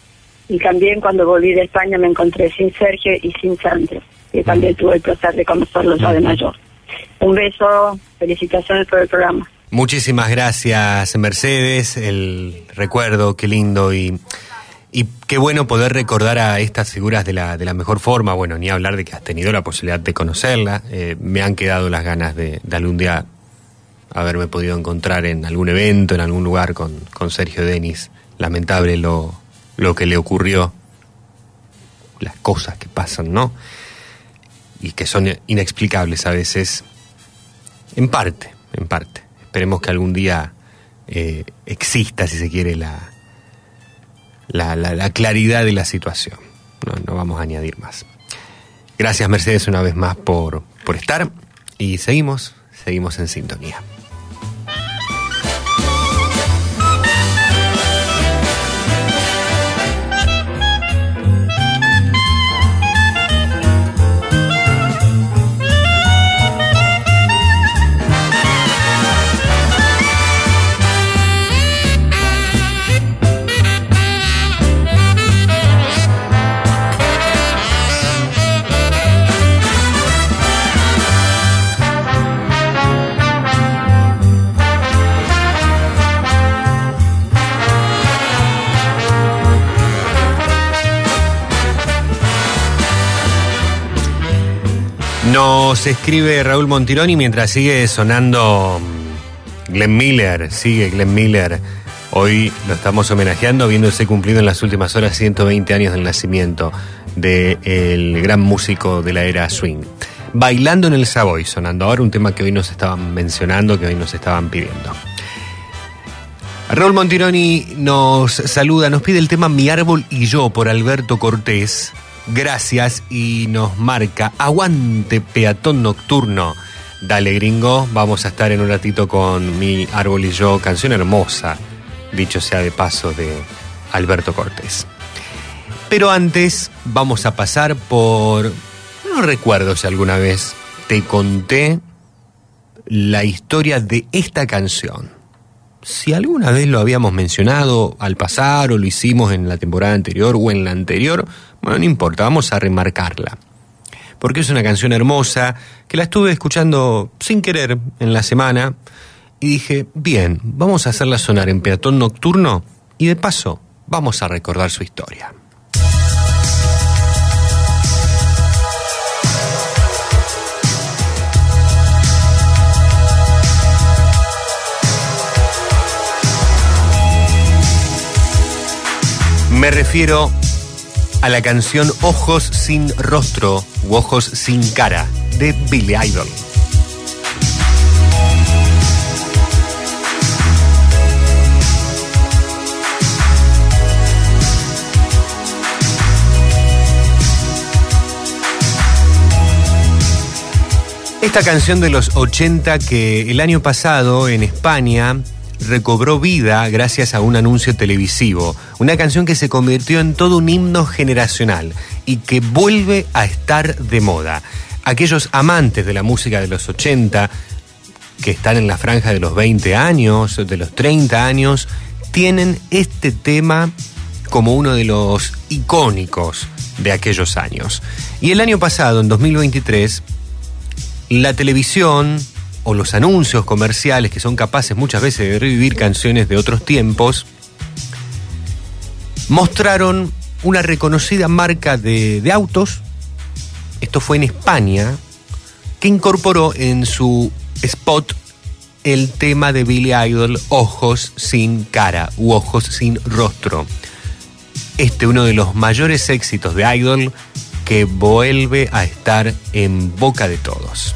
Y también cuando volví de España me encontré sin Sergio y sin Sandro, que también tuve el placer de conocerlo ya de mayor. Un beso, felicitaciones por el programa. Muchísimas gracias, Mercedes. El recuerdo, qué lindo y, y qué bueno poder recordar a estas figuras de la, de la mejor forma. Bueno, ni hablar de que has tenido la posibilidad de conocerla. Eh, me han quedado las ganas de, de algún día haberme podido encontrar en algún evento, en algún lugar con, con Sergio Denis. Lamentable lo, lo que le ocurrió, las cosas que pasan, ¿no? Y que son inexplicables a veces. En parte, en parte. Esperemos que algún día eh, exista, si se quiere, la, la, la- la claridad de la situación. No, no vamos a añadir más. Gracias, Mercedes, una vez más por, por estar. Y seguimos, seguimos en sintonía. Nos escribe Raúl Montironi mientras sigue sonando mm, Glenn Miller, sigue Glenn Miller. Hoy lo estamos homenajeando, viéndose cumplido en las últimas horas 120 años del nacimiento del gran músico de la era swing. Bailando en el Savoy, sonando ahora un tema que hoy nos estaban mencionando, que hoy nos estaban pidiendo. Raúl Montironi nos saluda, nos pide el tema Mi árbol y yo por Alberto Cortés. Gracias y nos marca Aguante peatón nocturno. Dale gringo, vamos a estar en un ratito con Mi árbol y yo, canción hermosa, dicho sea de paso de Alberto Cortés. Pero antes vamos a pasar por... No recuerdo si alguna vez te conté la historia de esta canción. Si alguna vez lo habíamos mencionado al pasar o lo hicimos en la temporada anterior o en la anterior, bueno, no importa, vamos a remarcarla. Porque es una canción hermosa que la estuve escuchando sin querer en la semana y dije, bien, vamos a hacerla sonar en peatón nocturno y de paso vamos a recordar su historia. Me refiero a la canción Ojos sin rostro u Ojos sin cara de Billy Idol. Esta canción de los 80 que el año pasado en España recobró vida gracias a un anuncio televisivo. Una canción que se convirtió en todo un himno generacional y que vuelve a estar de moda. Aquellos amantes de la música de los 80, que están en la franja de los 20 años, de los 30 años, tienen este tema como uno de los icónicos de aquellos años. Y el año pasado, en 2023, la televisión o los anuncios comerciales que son capaces muchas veces de revivir canciones de otros tiempos, mostraron una reconocida marca de, autos, esto fue en España, que incorporó en su spot el tema de Billy Idol, Ojos sin cara u Ojos sin rostro. Este uno de los mayores éxitos de Idol que vuelve a estar en boca de todos.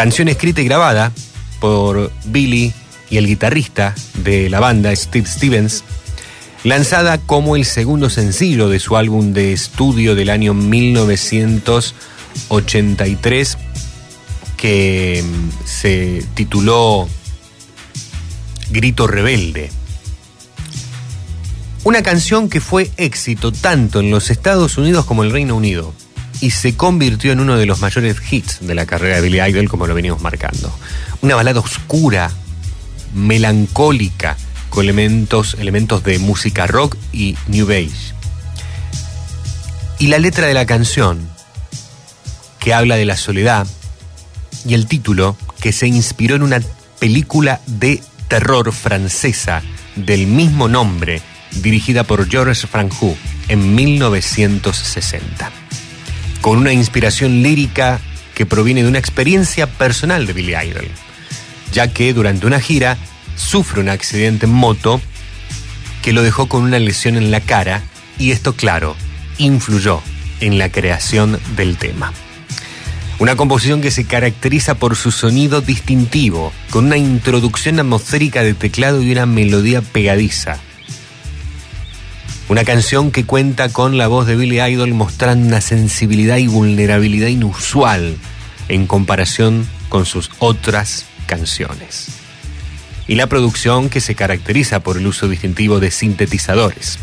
Canción escrita y grabada por Billy y el guitarrista de la banda Steve Stevens, lanzada como el segundo sencillo de su álbum de estudio del año 1983, que mm, se tituló Grito Rebelde. Una canción que fue éxito tanto en los Estados Unidos como en el Reino Unido y se convirtió en uno de los mayores hits de la carrera de Billy Idol como lo venimos marcando. Una balada oscura, melancólica, con elementos, elementos de música rock y new age. Y la letra de la canción, que habla de la soledad, y el título, que se inspiró en una película de terror francesa del mismo nombre, dirigida por Georges Franju en 1960 con una inspiración lírica que proviene de una experiencia personal de Billy Idol, ya que durante una gira sufre un accidente en moto que lo dejó con una lesión en la cara y esto, claro, influyó en la creación del tema. Una composición que se caracteriza por su sonido distintivo, con una introducción atmosférica de teclado y una melodía pegadiza una canción que cuenta con la voz de Billy Idol mostrando una sensibilidad y vulnerabilidad inusual en comparación con sus otras canciones. Y la producción que se caracteriza por el uso distintivo de sintetizadores.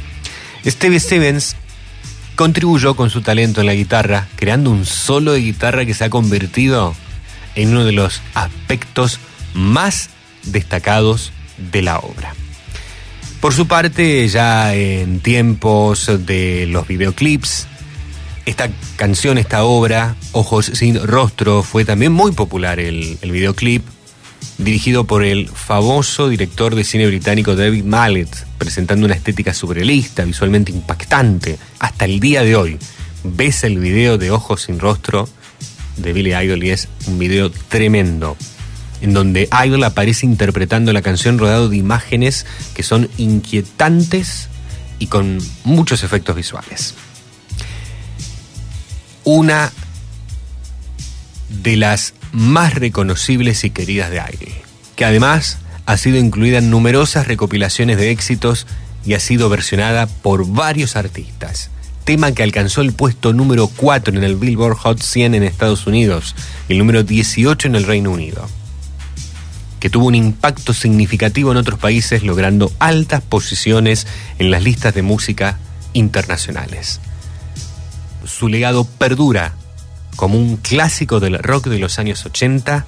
Steve Stevens contribuyó con su talento en la guitarra, creando un solo de guitarra que se ha convertido en uno de los aspectos más destacados de la obra. Por su parte, ya en tiempos de los videoclips, esta canción, esta obra, Ojos sin Rostro, fue también muy popular el, el videoclip, dirigido por el famoso director de cine británico David Mallet, presentando una estética surrealista, visualmente impactante. Hasta el día de hoy, ves el video de Ojos sin Rostro de Billy Idol y es un video tremendo en donde Idol aparece interpretando la canción rodado de imágenes que son inquietantes y con muchos efectos visuales. Una de las más reconocibles y queridas de Idol, que además ha sido incluida en numerosas recopilaciones de éxitos y ha sido versionada por varios artistas. Tema que alcanzó el puesto número 4 en el Billboard Hot 100 en Estados Unidos y el número 18 en el Reino Unido que tuvo un impacto significativo en otros países, logrando altas posiciones en las listas de música internacionales. Su legado perdura como un clásico del rock de los años 80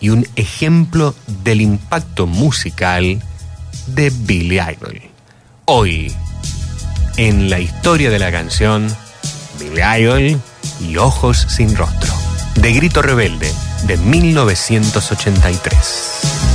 y un ejemplo del impacto musical de Billy Idol. Hoy, en la historia de la canción, Billy Idol y Ojos sin Rostro, de Grito Rebelde, de 1983.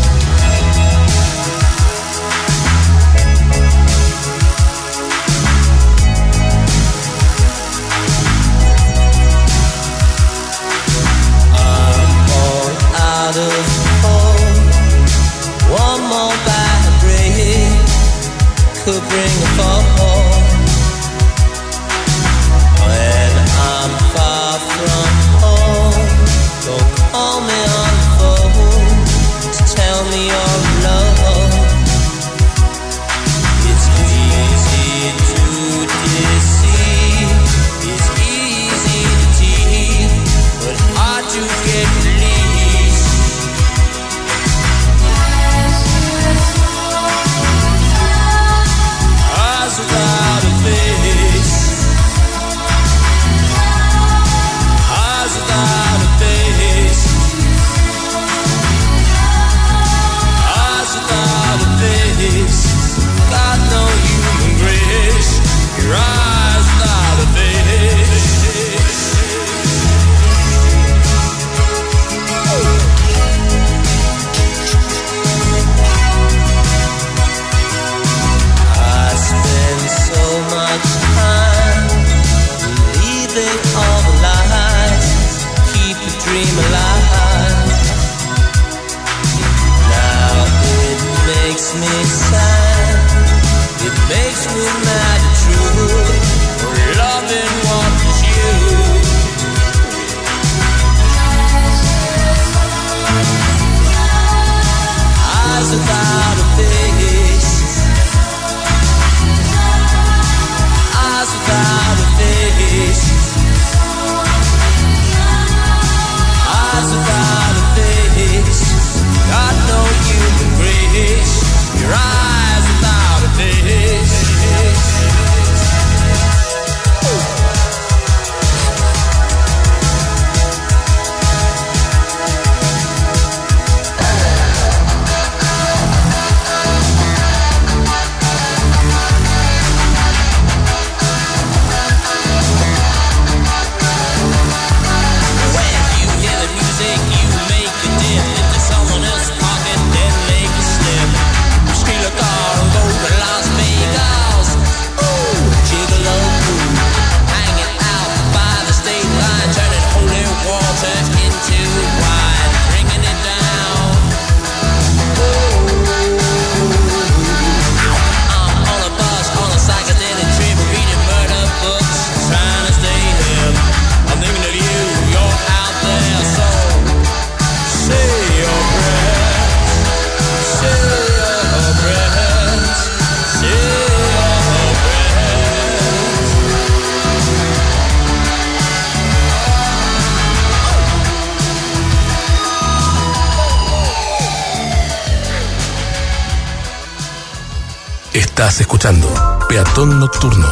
Peatón Nocturno,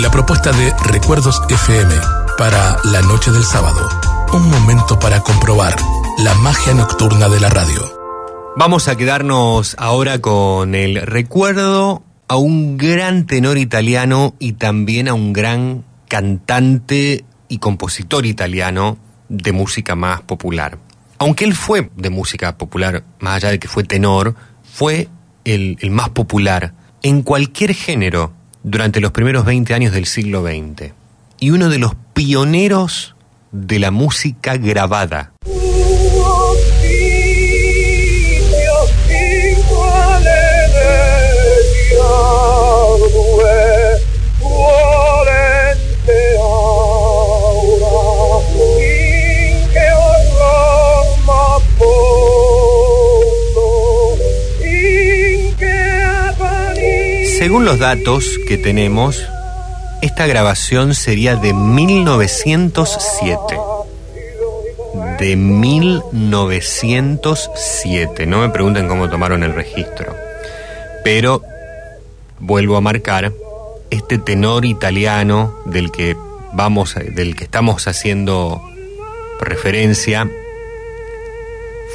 la propuesta de Recuerdos FM para la noche del sábado. Un momento para comprobar la magia nocturna de la radio. Vamos a quedarnos ahora con el recuerdo a un gran tenor italiano y también a un gran cantante y compositor italiano de música más popular. Aunque él fue de música popular, más allá de que fue tenor, fue el, el más popular en cualquier género durante los primeros 20 años del siglo XX. Y uno de los pioneros de la música grabada. Según los datos que tenemos, esta grabación sería de 1907. De 1907. No me pregunten cómo tomaron el registro. Pero vuelvo a marcar este tenor italiano del que vamos del que estamos haciendo referencia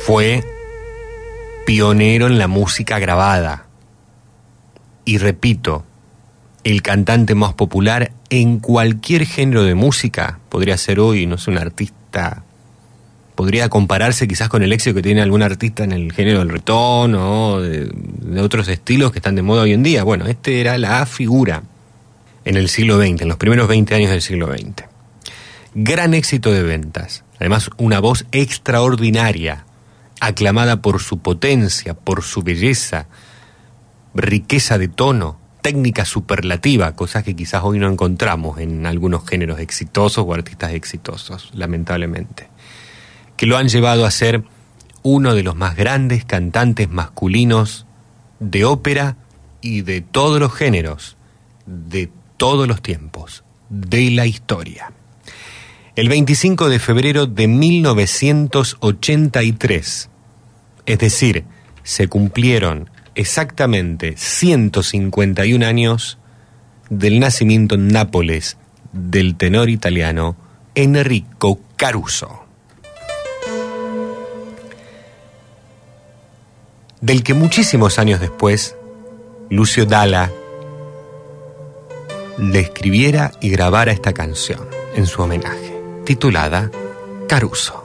fue pionero en la música grabada. Y repito, el cantante más popular en cualquier género de música podría ser hoy, no sé, un artista. Podría compararse quizás con el éxito que tiene algún artista en el género del retón o de, de otros estilos que están de moda hoy en día. Bueno, este era la figura en el siglo XX, en los primeros 20 años del siglo XX. Gran éxito de ventas. Además, una voz extraordinaria, aclamada por su potencia, por su belleza, riqueza de tono, técnica superlativa, cosas que quizás hoy no encontramos en algunos géneros exitosos o artistas exitosos, lamentablemente, que lo han llevado a ser uno de los más grandes cantantes masculinos de ópera y de todos los géneros, de todos los tiempos, de la historia. El 25 de febrero de 1983, es decir, se cumplieron exactamente 151 años del nacimiento en Nápoles del tenor italiano Enrico Caruso. Del que muchísimos años después, Lucio Dalla le escribiera y grabara esta canción en su homenaje, titulada Caruso.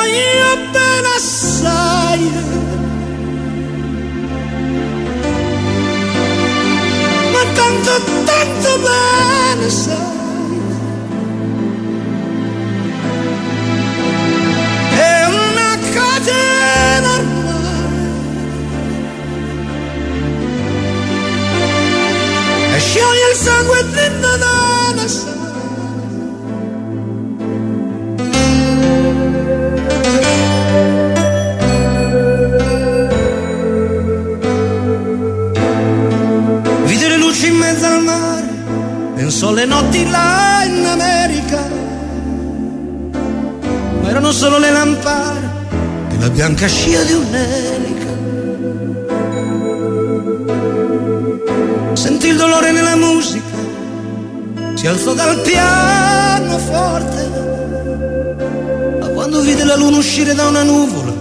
Voglio bene assai. Ma tanto, tanto bene sai. È una catena ormai. E scioglie il sangue dentro da una Vide le luci in mezzo al mare, pensò alle notti là in America, ma erano solo le lampade e la bianca scia di un'elica. Sentì il dolore nella musica, si alzò dal piano forte, ma quando vide la luna uscire da una nuvola,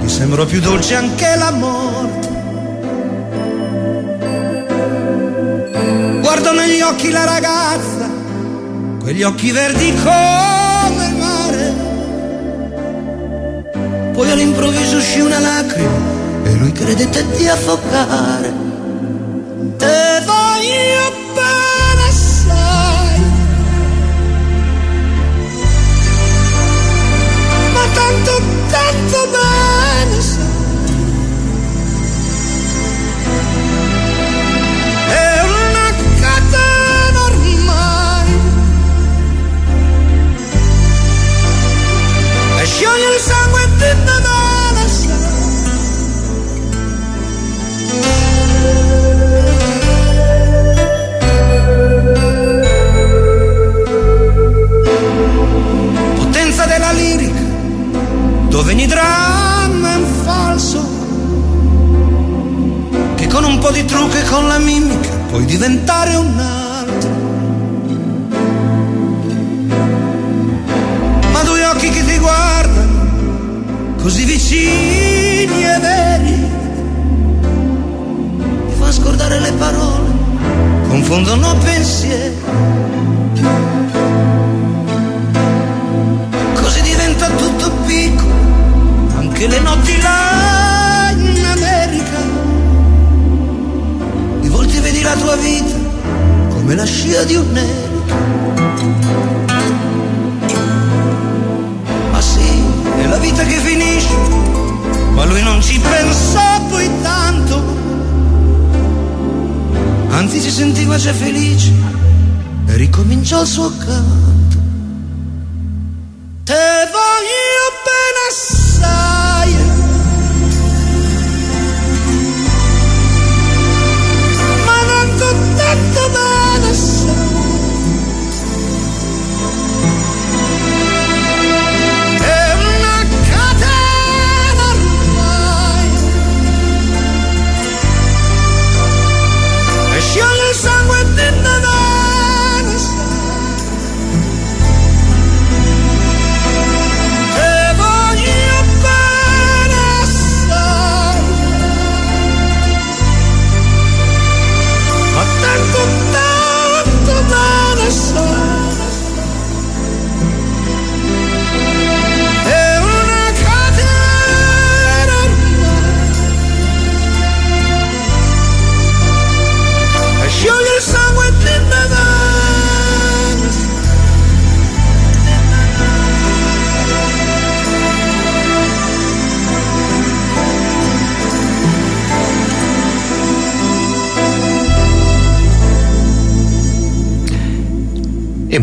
gli sembrò più dolce anche la morte. Guardo negli occhi la ragazza, quegli occhi verdi come il mare. Poi all'improvviso uscì una lacrima e lui credette di affogare. Te Dove ogni dramma è un falso che con un po' di trucco e con la mimica puoi diventare un altro. Ma due occhi che ti guardano, così vicini e veri, ti fa scordare le parole, confondono pensieri. Così diventa tutto anche le notti là in America di volte vedi la tua vita come la scia di un nero. Ma sì, è la vita che finisce, ma lui non ci pensò poi tanto. Anzi si sentiva già felice e ricominciò il suo canto.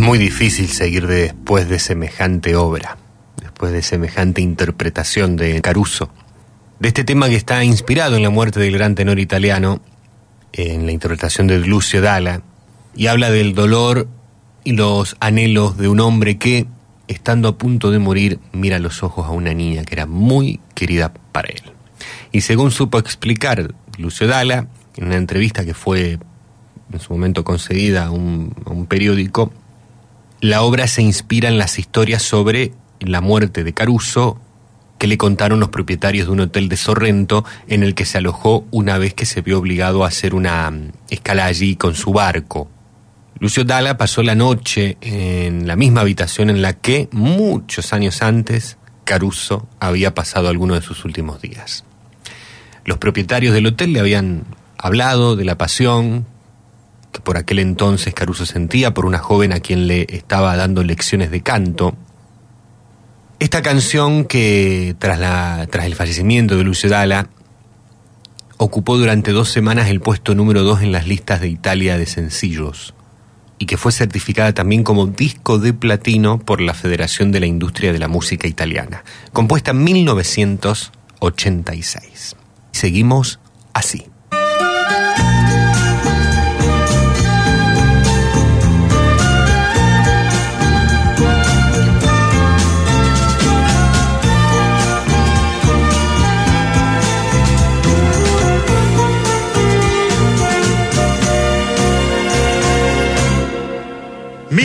Muy difícil seguir después de semejante obra, después de semejante interpretación de Caruso, de este tema que está inspirado en la muerte del gran tenor italiano, en la interpretación de Lucio Dalla, y habla del dolor y los anhelos de un hombre que, estando a punto de morir, mira los ojos a una niña que era muy querida para él. Y según supo explicar Lucio Dalla, en una entrevista que fue en su momento concedida a un, a un periódico, la obra se inspira en las historias sobre la muerte de Caruso que le contaron los propietarios de un hotel de Sorrento en el que se alojó una vez que se vio obligado a hacer una mm, escala allí con su barco. Lucio Dalla pasó la noche en la misma habitación en la que, muchos años antes, Caruso había pasado algunos de sus últimos días. Los propietarios del hotel le habían hablado de la pasión que por aquel entonces Caruso sentía por una joven a quien le estaba dando lecciones de canto. Esta canción que tras, la, tras el fallecimiento de Lucio Dalla ocupó durante dos semanas el puesto número dos en las listas de Italia de sencillos y que fue certificada también como disco de platino por la Federación de la Industria de la Música Italiana, compuesta en 1986. Seguimos así.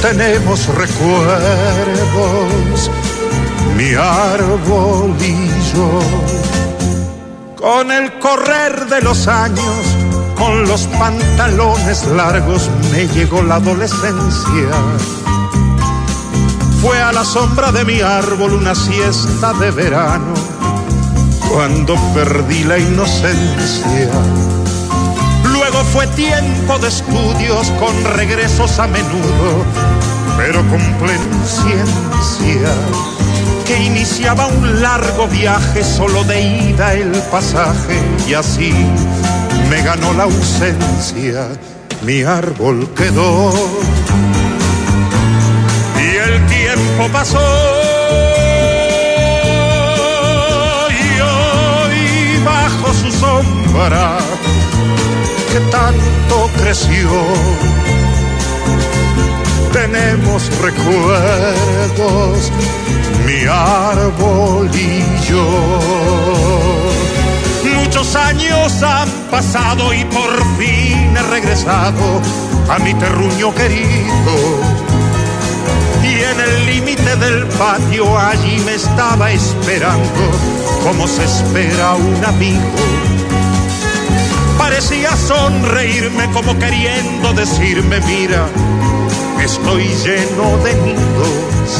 tenemos recuerdos, mi árbol y yo. Con el correr de los años, con los pantalones largos, me llegó la adolescencia. Fue a la sombra de mi árbol una siesta de verano, cuando perdí la inocencia. Fue tiempo de estudios con regresos a menudo, pero con plena ciencia, que iniciaba un largo viaje solo de ida el pasaje y así me ganó la ausencia, mi árbol quedó y el tiempo pasó. Y hoy bajo su sombra que tanto creció. Tenemos recuerdos, mi árbol y yo. Muchos años han pasado y por fin he regresado a mi terruño querido. Y en el límite del patio allí me estaba esperando como se espera un amigo parecía sonreírme como queriendo decirme, mira, estoy lleno de nidos.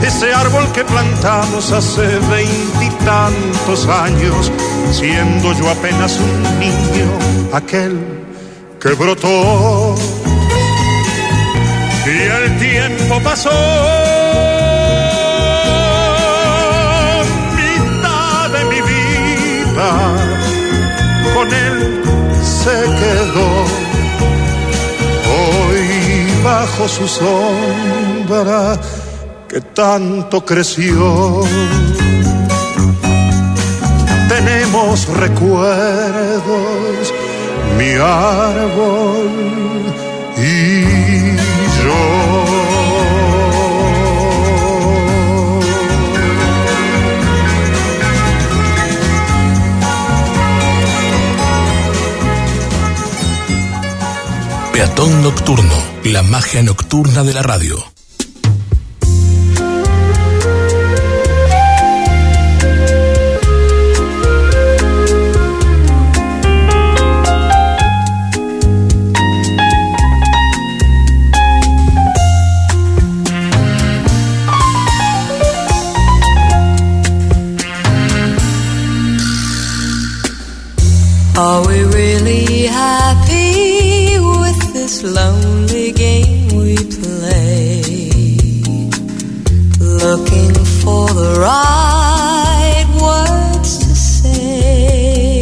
Ese árbol que plantamos hace veintitantos años, siendo yo apenas un niño, aquel que brotó. Y el tiempo pasó. Se quedó. Hoy bajo su sombra que tanto creció. Tenemos recuerdos, mi árbol y yo. Magia nocturna de la radio. Are we right words to say.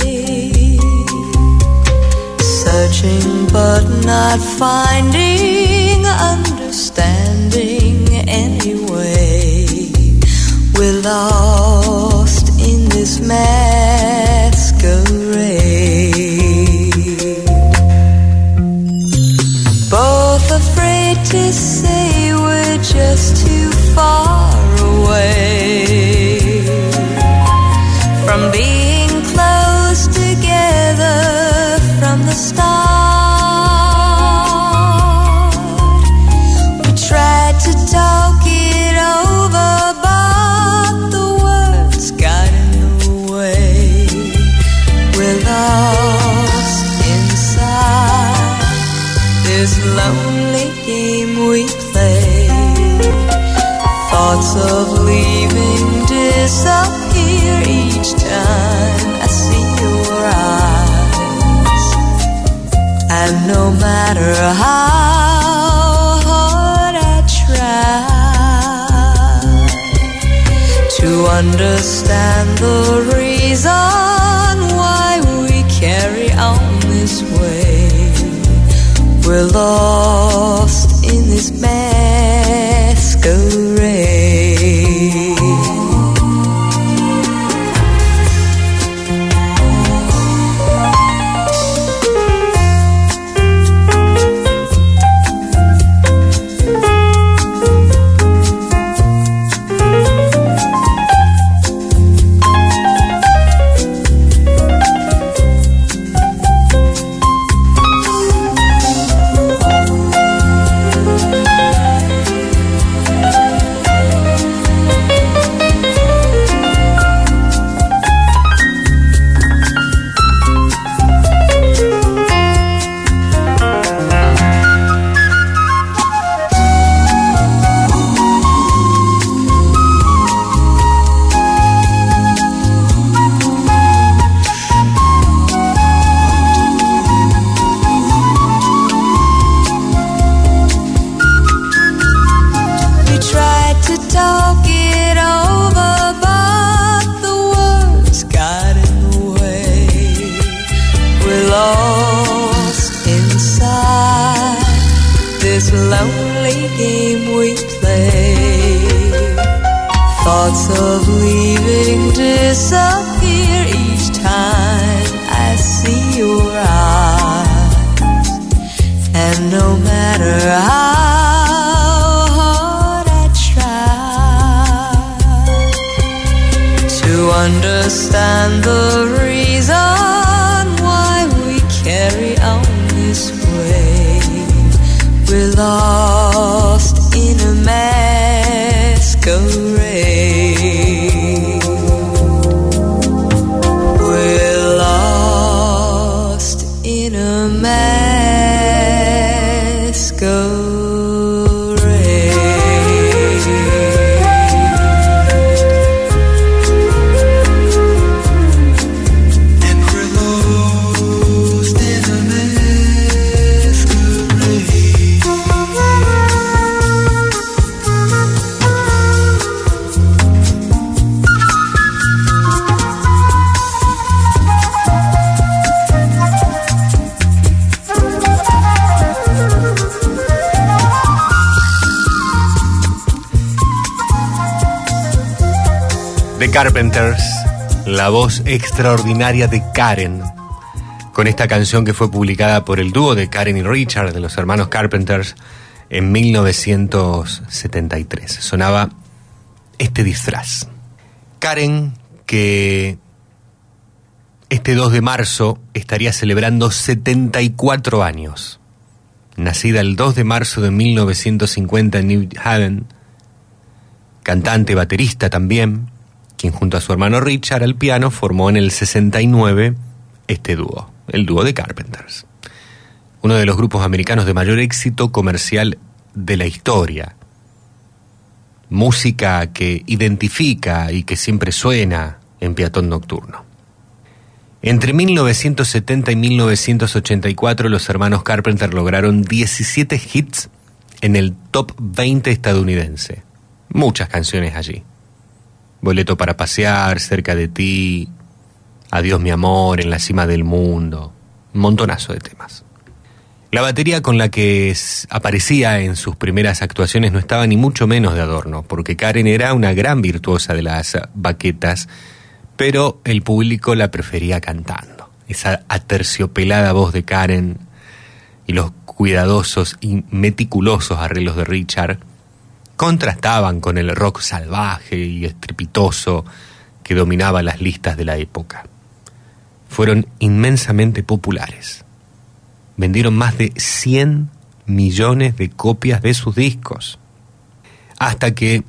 Searching but not finding understanding anyway. We're lost in this masquerade. Both afraid to say we're just too far extraordinaria de Karen, con esta canción que fue publicada por el dúo de Karen y Richard, de los hermanos Carpenters, en 1973. Sonaba este disfraz. Karen, que este 2 de marzo estaría celebrando 74 años. nacida el 2 de marzo de 1950 en New Haven, cantante, baterista también, junto a su hermano Richard al piano formó en el 69 este dúo, el dúo de Carpenters. Uno de los grupos americanos de mayor éxito comercial de la historia. Música que identifica y que siempre suena en Peatón Nocturno. Entre 1970 y 1984 los hermanos Carpenter lograron 17 hits en el top 20 estadounidense. Muchas canciones allí. Boleto para pasear, cerca de ti, Adiós mi amor, en la cima del mundo. Un montonazo de temas. La batería con la que aparecía en sus primeras actuaciones no estaba ni mucho menos de adorno, porque Karen era una gran virtuosa de las baquetas, pero el público la prefería cantando. Esa aterciopelada voz de Karen y los cuidadosos y meticulosos arreglos de Richard contrastaban con el rock salvaje y estrepitoso que dominaba las listas de la época. Fueron inmensamente populares. Vendieron más de 100 millones de copias de sus discos. Hasta que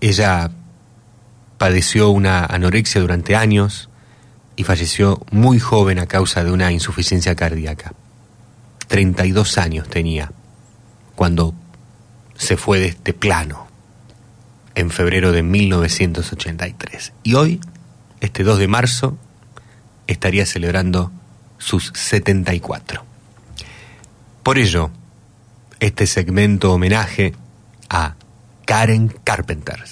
ella padeció una anorexia durante años y falleció muy joven a causa de una insuficiencia cardíaca. 32 años tenía cuando se fue de este plano en febrero de 1983. Y hoy, este 2 de marzo, estaría celebrando sus 74. Por ello, este segmento homenaje a Karen Carpenter.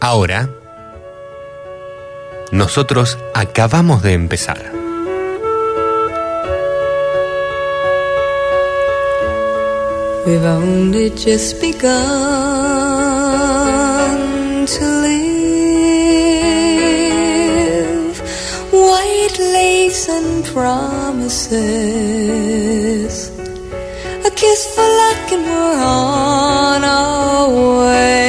Ahora, nosotros acabamos de empezar. We've only just begun to live. White lace and promises. A kiss for luck and we're on our way.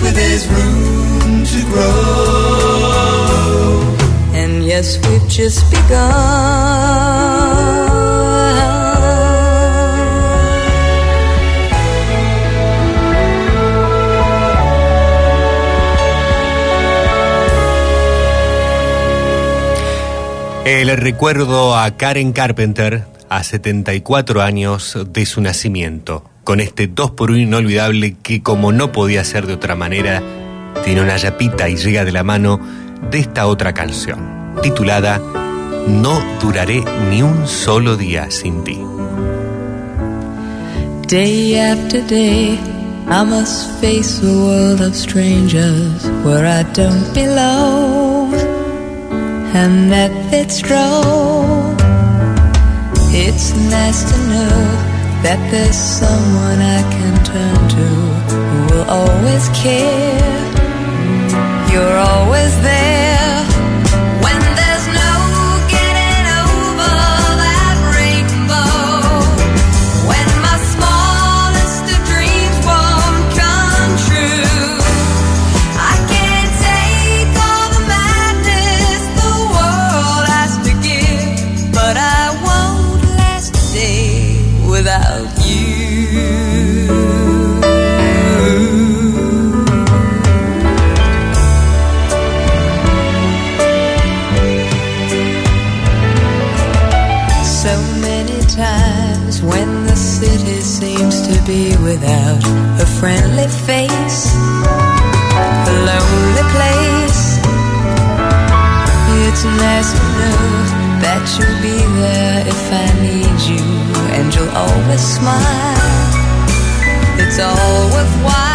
Room to grow. And yes, we've just begun. El recuerdo a Karen Carpenter a 74 años de su nacimiento, con este 2 por 1 inolvidable que como no podía ser de otra manera, tiene una yapita y llega de la mano de esta otra canción, titulada No duraré ni un solo día sin ti. Day after day, I must face a world of strangers where I don't belong. And that fits true. It's nice to know that there's someone I can turn to who will always care. You're always there without a friendly face, a lonely place. It's nice to know that you'll be there if I need you, and you'll always smile. It's all worthwhile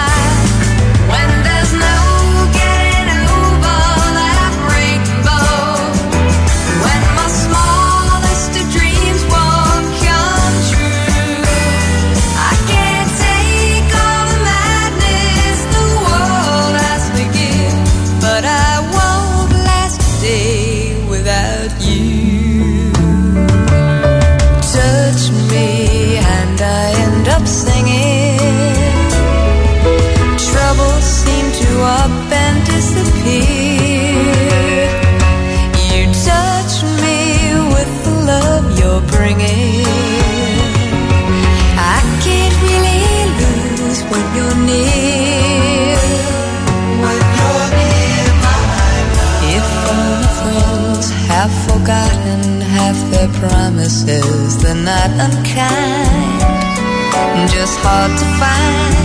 promises, they're not unkind, just hard to find.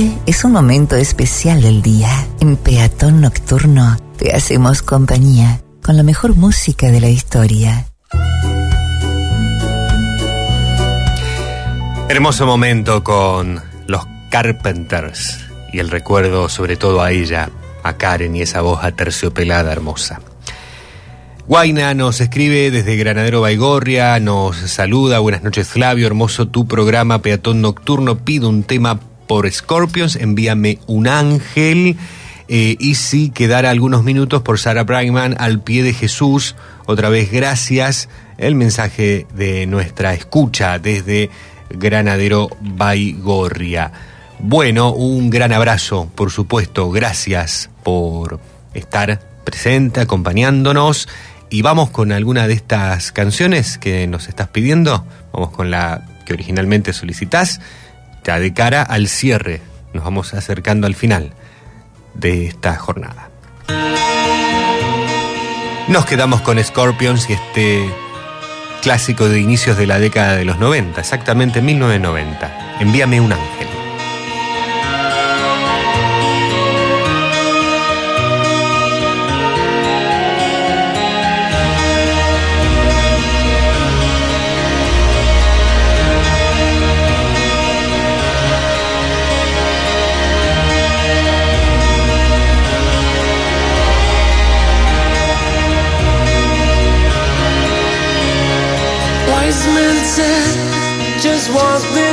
Es un momento especial del día. En Peatón Nocturno te hacemos compañía con la mejor música de la historia. Hermoso momento con los Carpenters y el recuerdo sobre todo a ella, a Karen y esa voz aterciopelada hermosa. Guaina nos escribe desde Granadero Baigorria, nos saluda, buenas noches Flavio, hermoso tu programa Peatón Nocturno, pido un tema por Scorpions, envíame un ángel eh, y si quedara algunos minutos por Sarah Brightman al pie de Jesús, otra vez gracias, el mensaje de nuestra escucha desde Granadero Baigorria. Bueno, un gran abrazo, por supuesto, gracias por estar presente, acompañándonos. Y vamos con alguna de estas canciones que nos estás pidiendo. Vamos con la que originalmente solicitas. Ya de cara al cierre, nos vamos acercando al final de esta jornada. Nos quedamos con Scorpions y este clásico de inicios de la década de los 90, exactamente 1990. Envíame un ángel.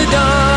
the dark.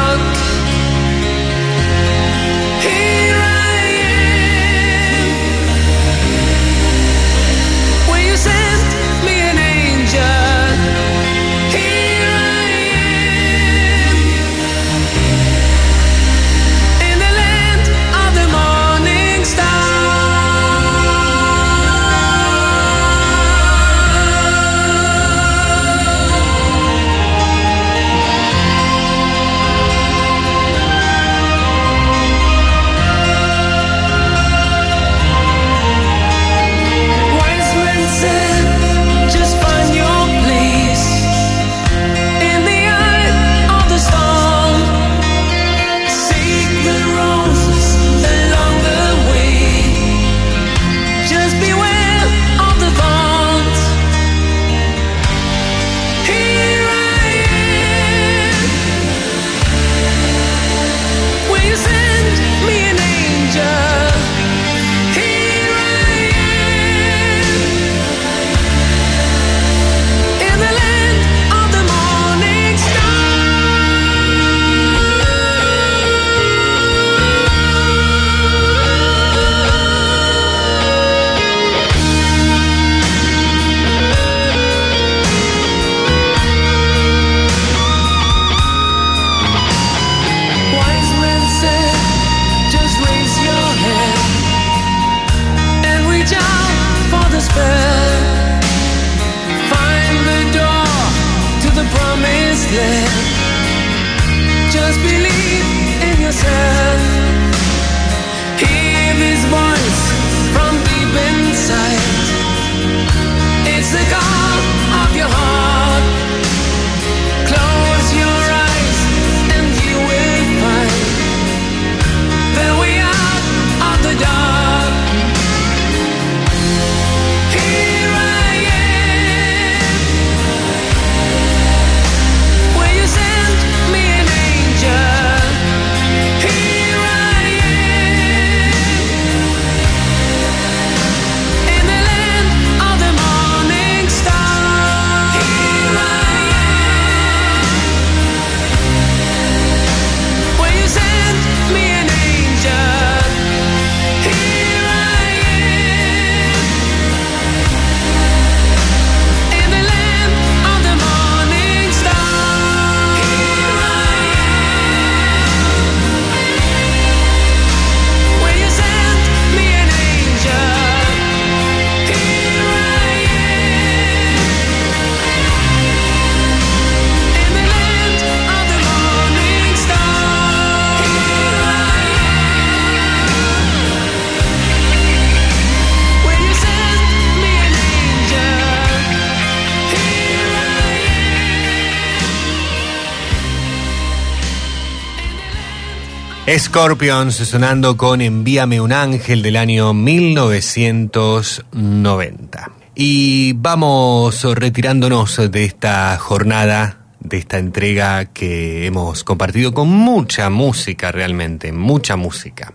Scorpions sonando con Envíame un ángel del año 1990. Y vamos retirándonos de esta jornada, de esta entrega que hemos compartido con mucha música realmente, mucha música.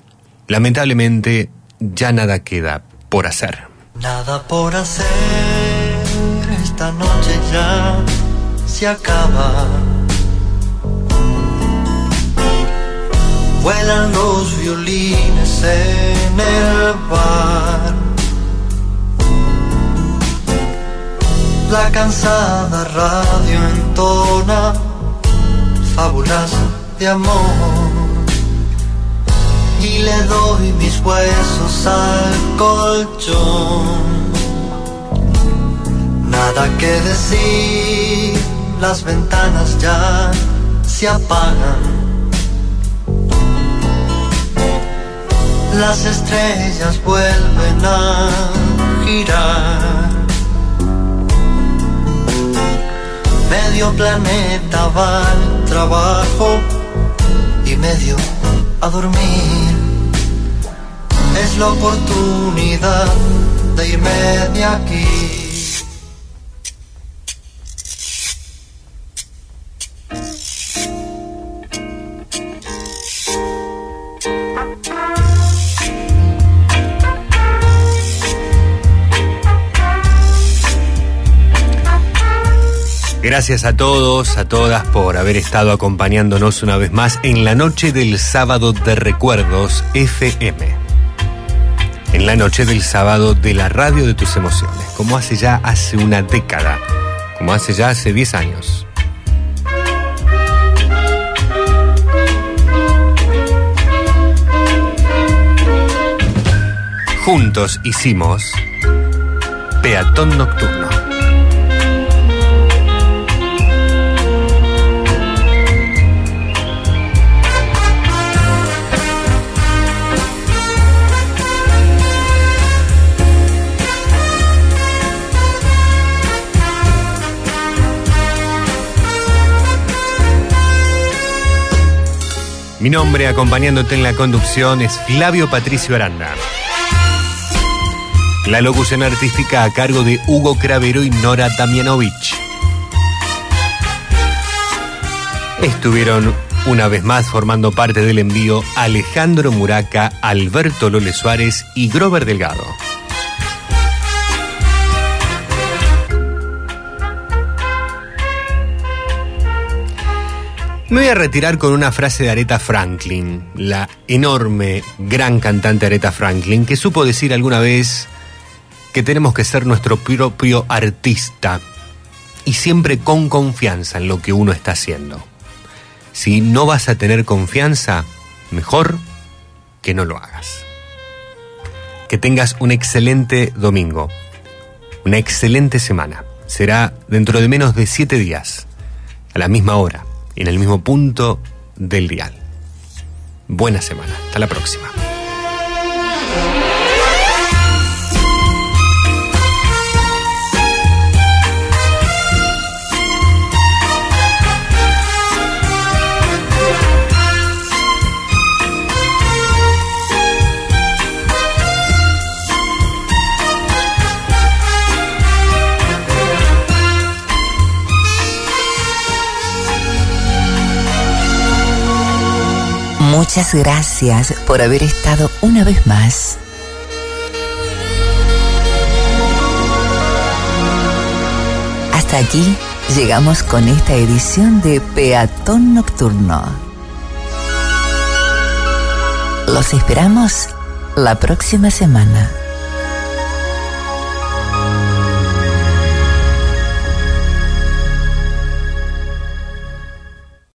Lamentablemente ya nada queda por hacer. Nada por hacer, esta noche ya se acaba. Vuelan los violines en el bar. La cansada radio entona fábulas de amor. Y le doy mis huesos al colchón. Nada que decir, las ventanas ya se apagan. Las estrellas vuelven a girar. Me medio planeta va al trabajo y medio a dormir. Es la oportunidad de irme de aquí. Gracias a todos, a todas por haber estado acompañándonos una vez más en la noche del sábado de recuerdos FM. En la noche del sábado de la radio de tus emociones, como hace ya hace una década, como hace ya hace 10 años. Juntos hicimos Peatón Nocturno. Mi nombre, acompañándote en la conducción, es Flavio Patricio Aranda. La locución artística a cargo de Hugo Cravero y Nora Damianovich. Estuvieron una vez más formando parte del envío Alejandro Muraca, Alberto Lole Suárez y Grover Delgado. Me voy a retirar con una frase de Aretha Franklin, la enorme, gran cantante Aretha Franklin, que supo decir alguna vez que tenemos que ser nuestro propio artista y siempre con confianza en lo que uno está haciendo. Si no vas a tener confianza, mejor que no lo hagas. Que tengas un excelente domingo, una excelente semana. Será dentro de menos de siete días, a la misma hora en el mismo punto del dial. Buena semana. Hasta la próxima. Muchas gracias por haber estado una vez más. Hasta aquí llegamos con esta edición de Peatón Nocturno. Los esperamos la próxima semana.